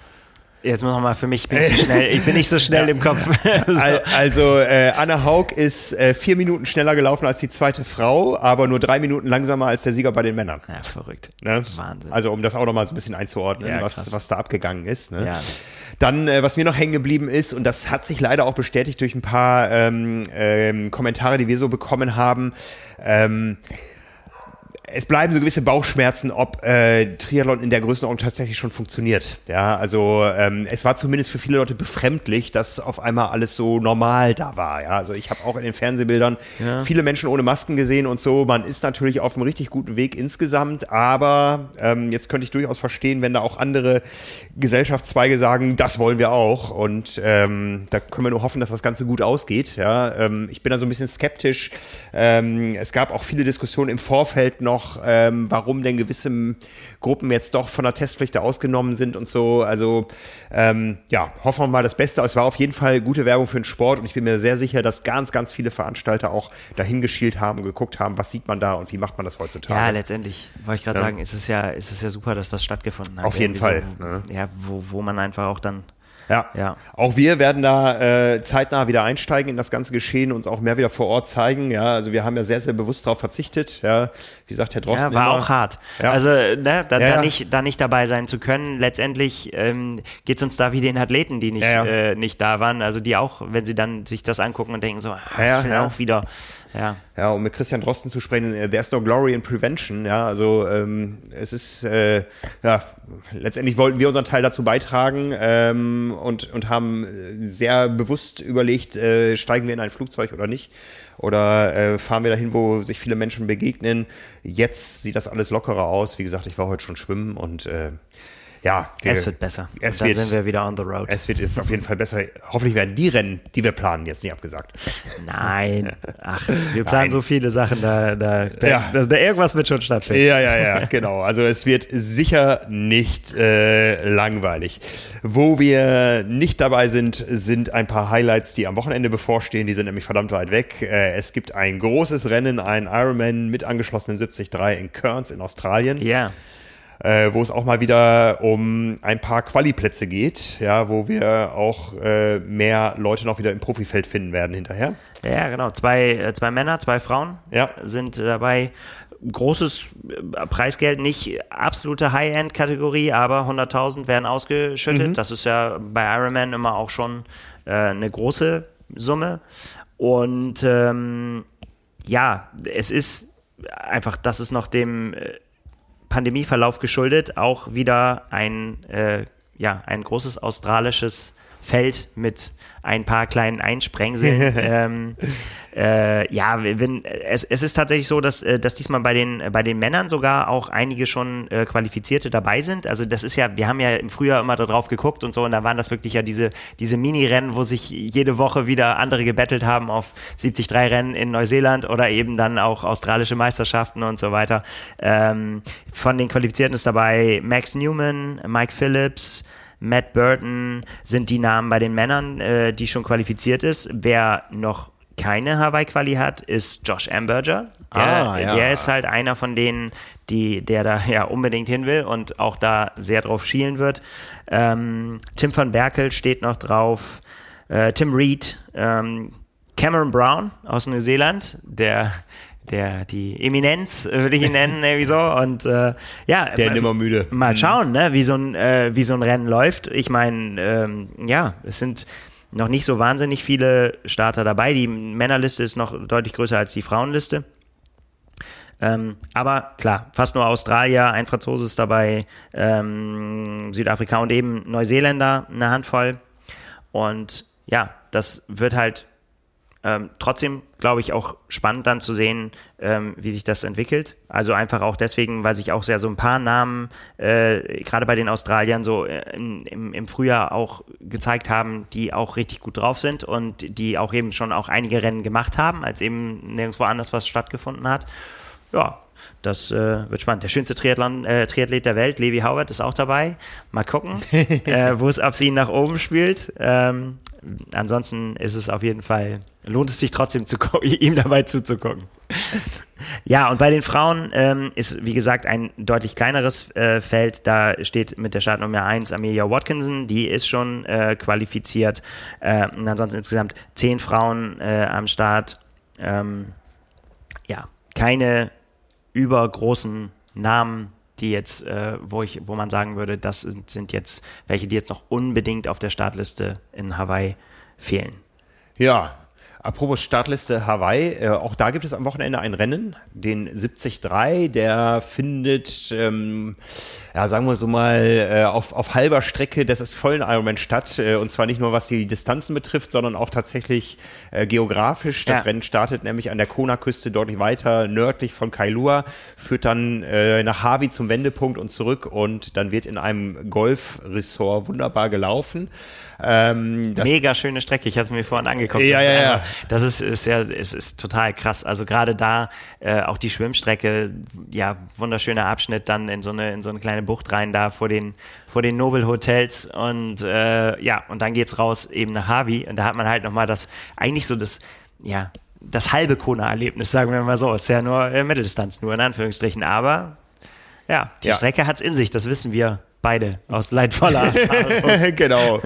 [SPEAKER 2] Jetzt muss mal für mich, bin ich, schnell, ich bin nicht so schnell im Kopf.
[SPEAKER 1] so. Also äh, Anna Haug ist äh, vier Minuten schneller gelaufen als die zweite Frau, aber nur drei Minuten langsamer als der Sieger bei den Männern.
[SPEAKER 2] Ja, verrückt.
[SPEAKER 1] Ne? Wahnsinn. Also um das auch nochmal so ein bisschen einzuordnen, ja, was, was da abgegangen ist. Ne? Ja. Dann, äh, was mir noch hängen geblieben ist, und das hat sich leider auch bestätigt durch ein paar ähm, ähm, Kommentare, die wir so bekommen haben, ähm, es bleiben so gewisse Bauchschmerzen, ob äh, Triathlon in der Größenordnung tatsächlich schon funktioniert. Ja, also ähm, es war zumindest für viele Leute befremdlich, dass auf einmal alles so normal da war. Ja, also ich habe auch in den Fernsehbildern ja. viele Menschen ohne Masken gesehen und so. Man ist natürlich auf einem richtig guten Weg insgesamt, aber ähm, jetzt könnte ich durchaus verstehen, wenn da auch andere Gesellschaftszweige sagen, das wollen wir auch. Und ähm, da können wir nur hoffen, dass das Ganze gut ausgeht. Ja, ähm, ich bin da so ein bisschen skeptisch. Ähm, es gab auch viele Diskussionen im Vorfeld noch noch, ähm, warum denn gewisse Gruppen jetzt doch von der Testpflicht ausgenommen sind und so. Also ähm, ja, hoffen wir mal das Beste. Es war auf jeden Fall gute Werbung für den Sport und ich bin mir sehr sicher, dass ganz, ganz viele Veranstalter auch dahin geschielt haben und geguckt haben, was sieht man da und wie macht man das heutzutage.
[SPEAKER 2] Ja, letztendlich, wollte ich gerade ja. sagen, ist es ja, ist es ja super, dass was stattgefunden hat.
[SPEAKER 1] Auf jeden Fall.
[SPEAKER 2] So, ne? Ja, wo, wo man einfach auch dann
[SPEAKER 1] ja. ja. Auch wir werden da äh, zeitnah wieder einsteigen in das ganze Geschehen, uns auch mehr wieder vor Ort zeigen. Ja, also wir haben ja sehr, sehr bewusst darauf verzichtet. Ja, wie sagt Herr Drosten.
[SPEAKER 2] Ja, war immer. auch hart. Ja. Also ne, da, ja, da, nicht, da nicht dabei sein zu können. Letztendlich ähm, geht es uns da wie den Athleten, die nicht, äh, nicht da waren. Also die auch, wenn sie dann sich das angucken und denken so, ach, ja, ich will auch wieder. Ja.
[SPEAKER 1] ja, um mit Christian Drosten zu sprechen, äh, there's no glory in prevention. Ja, also ähm, es ist, äh, ja, letztendlich wollten wir unseren Teil dazu beitragen ähm, und, und haben sehr bewusst überlegt, äh, steigen wir in ein Flugzeug oder nicht. Oder äh, fahren wir dahin, wo sich viele Menschen begegnen. Jetzt sieht das alles lockerer aus. Wie gesagt, ich war heute schon schwimmen und äh, ja,
[SPEAKER 2] wir, es wird besser.
[SPEAKER 1] Es dann wird,
[SPEAKER 2] sind wir wieder on the road.
[SPEAKER 1] Es wird jetzt auf jeden Fall besser. Hoffentlich werden die Rennen, die wir planen, jetzt nicht abgesagt.
[SPEAKER 2] Nein. Ach, wir planen Nein. so viele Sachen, da, da, da, ja. da, da, irgendwas wird schon stattfinden.
[SPEAKER 1] Ja, ja, ja, genau. Also es wird sicher nicht äh, langweilig. Wo wir nicht dabei sind, sind ein paar Highlights, die am Wochenende bevorstehen. Die sind nämlich verdammt weit weg. Äh, es gibt ein großes Rennen, ein Ironman mit angeschlossenem 73 in Kearns in Australien.
[SPEAKER 2] Ja
[SPEAKER 1] äh, wo es auch mal wieder um ein paar Quali-Plätze geht, ja, wo wir auch äh, mehr Leute noch wieder im Profifeld finden werden hinterher.
[SPEAKER 2] Ja, genau. Zwei, äh, zwei Männer, zwei Frauen ja. sind dabei. Großes äh, Preisgeld, nicht absolute High-End-Kategorie, aber 100.000 werden ausgeschüttet. Mhm. Das ist ja bei Ironman immer auch schon äh, eine große Summe. Und ähm, ja, es ist einfach, das ist noch dem äh, Pandemieverlauf geschuldet. Auch wieder ein, äh, ja, ein großes australisches Feld mit ein paar kleinen Einsprengseln. ähm, äh, ja, wenn, es, es ist tatsächlich so, dass, äh, dass diesmal bei den, bei den Männern sogar auch einige schon äh, Qualifizierte dabei sind. Also das ist ja, wir haben ja im Frühjahr immer darauf geguckt und so und da waren das wirklich ja diese, diese Mini-Rennen, wo sich jede Woche wieder andere gebettelt haben auf 73 Rennen in Neuseeland oder eben dann auch australische Meisterschaften und so weiter. Ähm, von den Qualifizierten ist dabei Max Newman, Mike Phillips, Matt Burton sind die Namen bei den Männern, äh, die schon qualifiziert ist. Wer noch keine Hawaii-Quali hat, ist Josh Amberger. Der,
[SPEAKER 1] Ah, ja.
[SPEAKER 2] der ist halt einer von denen, die, der da ja unbedingt hin will und auch da sehr drauf schielen wird. Ähm, Tim van Berkel steht noch drauf. Äh, Tim Reed, ähm, Cameron Brown aus Neuseeland, der der die Eminenz äh, würde ich ihn nennen irgendwie so. Und äh, ja
[SPEAKER 1] Der
[SPEAKER 2] mal-
[SPEAKER 1] nimmermüde.
[SPEAKER 2] mal schauen ne wie so ein äh, wie so ein Rennen läuft. Ich meine ähm, ja es sind noch nicht so wahnsinnig viele Starter dabei. Die Männerliste ist noch deutlich größer als die Frauenliste. Ähm, aber klar, fast nur Australier, ein Franzose ist dabei, ähm, Südafrika und eben Neuseeländer eine Handvoll. Und ja, das wird halt ähm, trotzdem, glaube ich, auch spannend dann zu sehen, ähm, wie sich das entwickelt. Also einfach auch deswegen, weil sich auch sehr so ein paar Namen, äh, gerade bei den Australiern, so äh, im, im, im Frühjahr auch gezeigt haben, die auch richtig gut drauf sind und die auch eben schon auch einige Rennen gemacht haben, als eben nirgendwo anders was stattgefunden hat. Ja, das äh, wird spannend. Der schönste Triathlon, äh, Triathlet der Welt, Levi Howard, ist auch dabei. Mal gucken, äh, wo es ab sie nach oben spielt. Ähm, ansonsten ist es auf jeden Fall, lohnt es sich trotzdem, zu ihm dabei zuzugucken. Ja, und bei den Frauen ähm, ist, wie gesagt, ein deutlich kleineres äh, Feld. Da steht mit der Startnummer 1 Amelia Watkinson, die ist schon äh, qualifiziert. Äh, und ansonsten insgesamt zehn Frauen äh, am Start. Ähm, ja, keine übergroßen Namen, die jetzt, äh, wo ich, wo man sagen würde, das sind, sind jetzt welche, die jetzt noch unbedingt auf der Startliste in Hawaii fehlen.
[SPEAKER 1] Ja, apropos Startliste Hawaii, äh, auch da gibt es am Wochenende ein Rennen, den 73, der findet, ähm, ja, sagen wir so mal, äh, auf, auf halber Strecke des vollen Ironman statt. Äh, und zwar nicht nur was die Distanzen betrifft, sondern auch tatsächlich äh, geografisch. Das
[SPEAKER 2] Ja.
[SPEAKER 1] Rennen startet nämlich an der Kona-Küste deutlich weiter nördlich von Kailua, führt dann äh, nach Hawi zum Wendepunkt und zurück und dann wird in einem Golfresort wunderbar gelaufen. Ähm, das
[SPEAKER 2] Mega schöne Strecke, ich habe es mir vorhin angeguckt.
[SPEAKER 1] Ja,
[SPEAKER 2] das
[SPEAKER 1] ja,
[SPEAKER 2] ist
[SPEAKER 1] ja.
[SPEAKER 2] Das ist, ist ja, es ist total krass. Also gerade da äh, auch die Schwimmstrecke, ja, wunderschöner Abschnitt dann in so eine in so eine kleine Bucht rein da vor den vor den Nobel Hotels und äh, ja und dann geht's raus eben nach Hawi und da hat man halt noch mal das eigentlich so das ja das halbe Kona-Erlebnis, sagen wir mal so. Ist ja nur äh, Mitteldistanz, nur in Anführungsstrichen. Aber ja, die
[SPEAKER 1] Ja.
[SPEAKER 2] Strecke hat's in sich, das wissen wir beide aus leidvoller Erfahrung.
[SPEAKER 1] genau,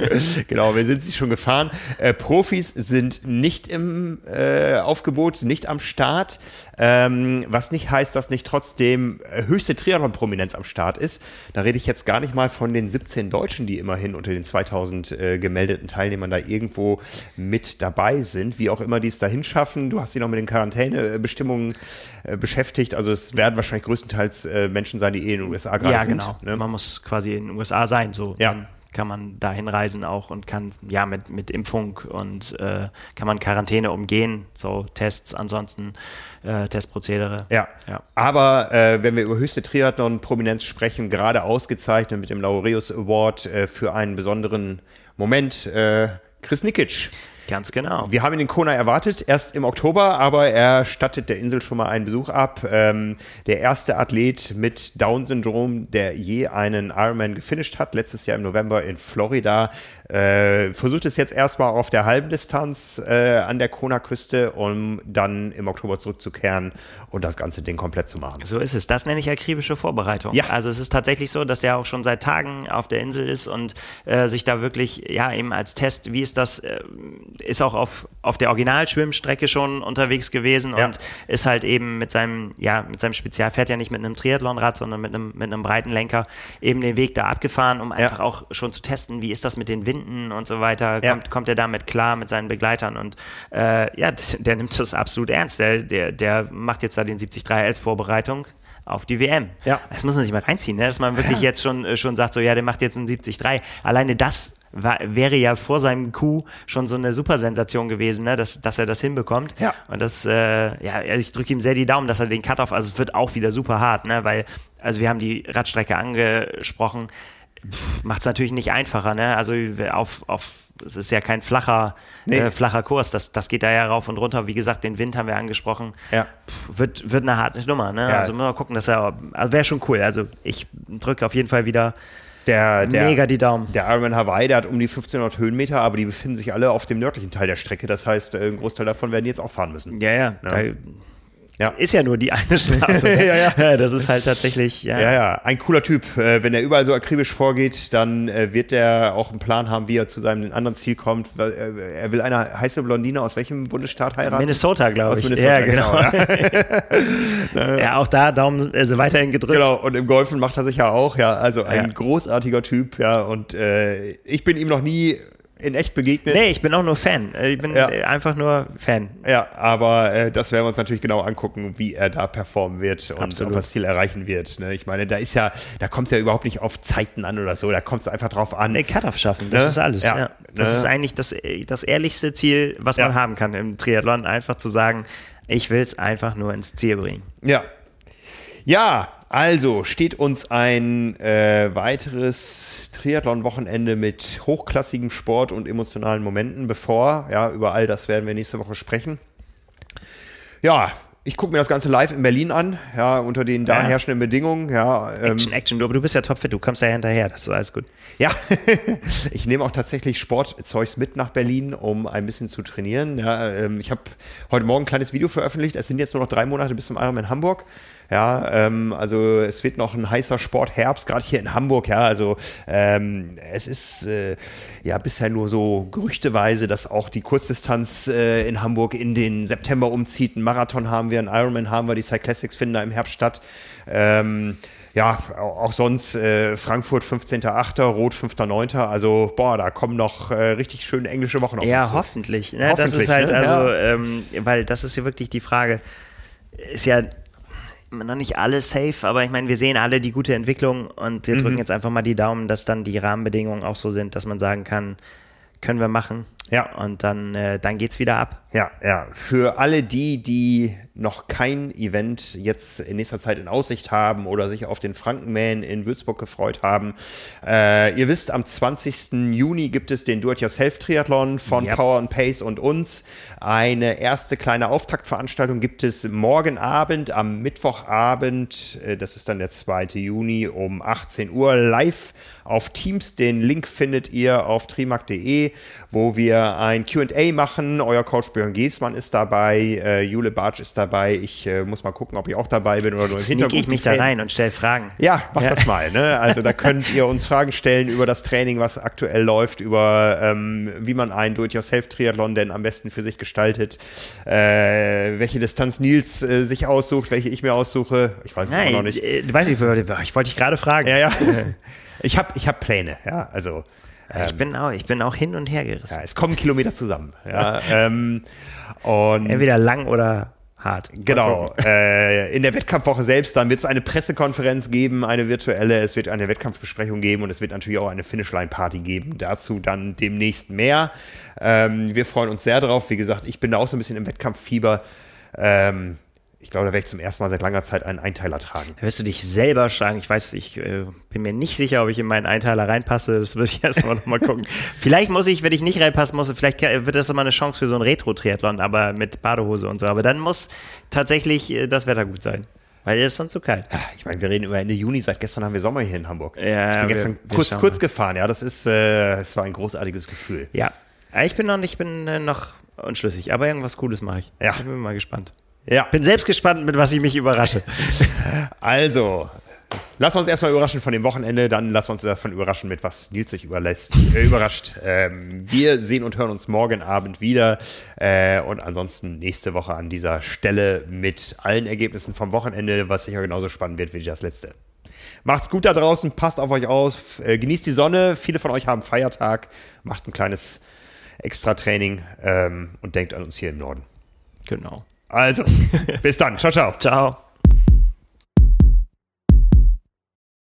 [SPEAKER 1] genau. Wir sind sie schon gefahren. Äh, Profis sind nicht im äh, Aufgebot, nicht am Start, ähm, was nicht heißt, dass nicht trotzdem äh, höchste Triathlon-Prominenz am Start ist. Da rede ich jetzt gar nicht mal von den 17 Deutschen, die immerhin unter den 2000 äh, gemeldeten Teilnehmern da irgendwo mit dabei sind, wie auch immer die es dahin schaffen. Du hast sie noch mit den Quarantänebestimmungen äh, beschäftigt. Also es werden wahrscheinlich größtenteils äh, Menschen sein, die eh in den USA gerade
[SPEAKER 2] ja,
[SPEAKER 1] sind.
[SPEAKER 2] genau.
[SPEAKER 1] ne?
[SPEAKER 2] Man muss quasi in den USA sein, so
[SPEAKER 1] Ja.
[SPEAKER 2] dann kann man da hinreisen auch und kann ja mit, mit Impfung und äh, kann man Quarantäne umgehen, so Tests ansonsten, äh, Testprozedere.
[SPEAKER 1] Ja.
[SPEAKER 2] Ja.
[SPEAKER 1] Aber äh, wenn wir über höchste Triathlon-Prominenz sprechen, gerade ausgezeichnet mit dem Laureus Award äh, für einen besonderen Moment, äh, Chris Nikic.
[SPEAKER 2] Ganz genau.
[SPEAKER 1] Wir haben ihn in Kona erwartet, erst im Oktober, aber er stattet der Insel schon mal einen Besuch ab. Ähm, der erste Athlet mit Down-Syndrom, der je einen Ironman gefinisht hat, letztes Jahr im November in Florida. Äh, versucht es jetzt erstmal auf der halben Distanz äh, an der Kona-Küste, um dann im Oktober zurückzukehren und das ganze Ding komplett zu machen.
[SPEAKER 2] So ist es. Das nenne ich akribische Vorbereitung.
[SPEAKER 1] Ja.
[SPEAKER 2] Also es ist tatsächlich so, dass der auch schon seit Tagen auf der Insel ist und äh, sich da wirklich, ja, eben als Test, wie ist das, äh, ist auch auf, auf der Originalschwimmstrecke schon unterwegs gewesen
[SPEAKER 1] Ja.
[SPEAKER 2] und ist halt eben mit seinem, ja, mit seinem Spezial, fährt ja nicht mit einem Triathlonrad, sondern mit einem, mit einem breiten Lenker eben den Weg da abgefahren, um einfach auch schon zu testen, wie ist das mit den Winden und so weiter.
[SPEAKER 1] Ja.
[SPEAKER 2] Kommt, kommt er damit klar mit seinen Begleitern und äh, ja, der nimmt das absolut ernst. Der, der, der macht jetzt da den 73 als Vorbereitung auf die WM.
[SPEAKER 1] Ja.
[SPEAKER 2] Das muss man sich mal reinziehen, ne? dass man wirklich jetzt schon, äh, schon sagt, so ja, der macht jetzt einen 73. Alleine das war, wäre ja vor seinem Coup schon so eine super Sensation gewesen, ne? dass, dass er das hinbekommt.
[SPEAKER 1] Ja.
[SPEAKER 2] Und das, äh, ja, ich drücke ihm sehr die Daumen, dass er den Cut-Off, also es wird auch wieder super hart, ne? weil, also wir haben die Radstrecke angesprochen, macht es natürlich nicht einfacher, ne? Also auf, auf es ist ja kein flacher,
[SPEAKER 1] Nee.
[SPEAKER 2] äh, flacher Kurs, das, das geht da ja rauf und runter. Wie gesagt, den Wind haben wir angesprochen.
[SPEAKER 1] Ja.
[SPEAKER 2] Pff, wird, wird eine harte Nummer, ne?
[SPEAKER 1] Ja.
[SPEAKER 2] Also müssen wir mal gucken, dass er, also wäre schon cool. Also ich drücke auf jeden Fall wieder
[SPEAKER 1] Der, der,
[SPEAKER 2] Mega die Daumen.
[SPEAKER 1] Der Ironman Hawaii, der hat um die 1500 Höhenmeter, aber die befinden sich alle auf dem nördlichen Teil der Strecke. Das heißt, äh, ein Großteil davon werden die jetzt auch fahren müssen.
[SPEAKER 2] Ja, ja.
[SPEAKER 1] Ja.
[SPEAKER 2] Da
[SPEAKER 1] Ja.
[SPEAKER 2] ist ja nur die eine Straße. ne?
[SPEAKER 1] Ja, ja.
[SPEAKER 2] Das ist halt tatsächlich, ja.
[SPEAKER 1] Ja, ja, ein cooler Typ. Äh, wenn er überall so akribisch vorgeht, dann äh, wird er auch einen Plan haben, wie er zu seinem anderen Ziel kommt. Äh, Er will eine heiße Blondine aus welchem Bundesstaat heiraten?
[SPEAKER 2] Minnesota, glaube
[SPEAKER 1] Aus
[SPEAKER 2] ich.
[SPEAKER 1] Minnesota,
[SPEAKER 2] ja, genau.
[SPEAKER 1] genau,
[SPEAKER 2] ja, auch da Daumen also weiterhin gedrückt.
[SPEAKER 1] Genau, und im Golfen macht er sich ja auch, ja, also ein
[SPEAKER 2] Ja.
[SPEAKER 1] großartiger Typ, ja, und äh, ich bin ihm noch nie in echt begegnet.
[SPEAKER 2] Nee, ich bin auch nur Fan. Ich bin
[SPEAKER 1] Ja.
[SPEAKER 2] äh, einfach nur Fan.
[SPEAKER 1] Ja, aber äh, das werden wir uns natürlich genau angucken, wie er da performen wird und
[SPEAKER 2] Absolut.
[SPEAKER 1] ob das Ziel erreichen wird. Ne? Ich meine, da ist ja, da kommt es ja überhaupt nicht auf Zeiten an oder so, da kommt es einfach drauf an.
[SPEAKER 2] Nee, Cut-Off schaffen, das
[SPEAKER 1] Ne?
[SPEAKER 2] ist alles.
[SPEAKER 1] Ja.
[SPEAKER 2] Ja. Das
[SPEAKER 1] Ne?
[SPEAKER 2] ist eigentlich das, das ehrlichste Ziel, was
[SPEAKER 1] Ja.
[SPEAKER 2] man haben kann im Triathlon. Einfach zu sagen, ich will es einfach nur ins Ziel bringen.
[SPEAKER 1] Ja. Ja, also steht uns ein äh, weiteres Triathlon-Wochenende mit hochklassigem Sport und emotionalen Momenten bevor. Ja, über all das werden wir nächste Woche sprechen. Ja, ich gucke mir das Ganze live in Berlin an, ja, unter den da
[SPEAKER 2] Ja.
[SPEAKER 1] herrschenden Bedingungen. Ja, ähm,
[SPEAKER 2] Action, Action, du, aber du bist ja topfit, du kommst ja hinterher, das ist alles gut.
[SPEAKER 1] ja. ich nehme auch tatsächlich Sportzeugs mit nach Berlin, um ein bisschen zu trainieren. Ja, ähm, ich habe heute Morgen ein kleines Video veröffentlicht. Es sind jetzt nur noch drei Monate bis zum Ironman Hamburg. Ja, ähm, also es wird noch ein heißer Sportherbst, gerade hier in Hamburg. Ja, also ähm, es ist äh, ja bisher nur so gerüchteweise, dass auch die Kurzdistanz äh, in Hamburg in den September umzieht. Ein Marathon haben wir, ein Ironman haben wir, die Cyclassics finden da im Herbst statt. Ähm, ja, au- auch sonst äh, Frankfurt 15.8., Rot 5.9. Also, boah, da kommen noch äh, richtig schöne englische Wochen auf
[SPEAKER 2] Ja,
[SPEAKER 1] uns zu.
[SPEAKER 2] hoffentlich. Ne? das
[SPEAKER 1] Hoffentlich,
[SPEAKER 2] ist halt,
[SPEAKER 1] ne?
[SPEAKER 2] also,
[SPEAKER 1] Ja.
[SPEAKER 2] ähm, weil das ist ja wirklich die Frage. Ist ja noch nicht alles safe, aber ich meine, wir sehen alle die gute Entwicklung und wir
[SPEAKER 1] Mhm.
[SPEAKER 2] drücken jetzt einfach mal die Daumen, dass dann die Rahmenbedingungen auch so sind, dass man sagen kann, können wir machen.
[SPEAKER 1] Ja.
[SPEAKER 2] Und dann, äh, dann geht's wieder ab.
[SPEAKER 1] Ja, ja. Für alle die, die noch kein Event jetzt in nächster Zeit in Aussicht haben oder sich auf den Frankenman in Würzburg gefreut haben, äh, ihr wisst, am 20. Juni gibt es den Do-It-Yourself-Triathlon von
[SPEAKER 2] Yep.
[SPEAKER 1] Power and Pace und uns. Eine erste kleine Auftaktveranstaltung gibt es morgen Abend, am Mittwochabend, äh, das ist dann der 2. Juni um 18 Uhr, live auf Teams. Den Link findet ihr auf trimark.de, wo wir ein QA machen. Euer Coach Björn Giesmann ist dabei, äh, Jule Bartsch ist dabei. Ich äh, muss mal gucken, ob ich auch dabei bin oder nur im Hintergrund.
[SPEAKER 2] ich mich da rein und stell Fragen.
[SPEAKER 1] ja, macht das mal. Ne? Also da könnt ihr uns Fragen stellen über das Training, was aktuell läuft, über ähm, wie man einen Do-it-yourself-Triathlon denn am besten für sich gestaltet, äh, welche Distanz Nils äh, sich aussucht, welche ich mir aussuche. Ich weiß es auch noch nicht.
[SPEAKER 2] äh, weiß ich, ich wollte dich gerade fragen.
[SPEAKER 1] Ja, ja. Ich habe ich hab Pläne, ja. Also
[SPEAKER 2] Ich, bin auch, ich bin auch hin und her gerissen.
[SPEAKER 1] ja, es kommen Kilometer zusammen. Ja, ähm, und
[SPEAKER 2] Entweder lang oder hart.
[SPEAKER 1] Genau. Äh, in der Wettkampfwoche selbst, dann wird es eine Pressekonferenz geben, eine virtuelle, es wird eine Wettkampfbesprechung geben und es wird natürlich auch eine Finishline-Party geben. Dazu dann demnächst mehr. Ähm, wir freuen uns sehr drauf. Wie gesagt, ich bin da auch so ein bisschen im Wettkampffieber. Ähm, ich glaube, da werde ich zum ersten Mal seit langer Zeit einen Einteiler tragen.
[SPEAKER 2] Da wirst du dich selber schlagen. Ich weiß, ich äh, bin mir nicht sicher, ob ich in meinen Einteiler reinpasse. Das würde ich erstmal nochmal gucken. Vielleicht muss ich, wenn ich nicht reinpassen muss, vielleicht wird das immer eine Chance für so ein Retro-Triathlon, aber mit Badehose und so. Aber dann muss tatsächlich äh, das Wetter gut sein. Weil es ist sonst zu kalt.
[SPEAKER 1] Ich meine, wir reden über Ende Juni, seit gestern haben wir Sommer hier in Hamburg.
[SPEAKER 2] Ja,
[SPEAKER 1] ich bin
[SPEAKER 2] wir-
[SPEAKER 1] gestern
[SPEAKER 2] wir
[SPEAKER 1] kurz, kurz gefahren, ja. Das ist, äh, es war ein großartiges Gefühl.
[SPEAKER 2] Ja. Aber Ich bin noch ich bin äh, noch unschlüssig, aber irgendwas Cooles mache ich.
[SPEAKER 1] Ja.
[SPEAKER 2] Ich bin mal gespannt.
[SPEAKER 1] Ja.
[SPEAKER 2] Bin selbst gespannt, mit was ich mich überrasche.
[SPEAKER 1] Also, lassen wir uns erstmal überraschen von dem Wochenende, dann lassen wir uns davon überraschen, mit was Nils sich überlässt, äh, überrascht. Ähm, wir sehen und hören uns morgen Abend wieder äh, und ansonsten nächste Woche an dieser Stelle mit allen Ergebnissen vom Wochenende, was sicher genauso spannend wird wie das letzte. Macht's gut da draußen, passt auf euch auf, äh, genießt die Sonne. Viele von euch haben Feiertag, macht ein kleines Extra-Training ähm, und denkt an uns hier im Norden.
[SPEAKER 2] genau.
[SPEAKER 1] Also, bis dann. Ciao, ciao.
[SPEAKER 2] Ciao.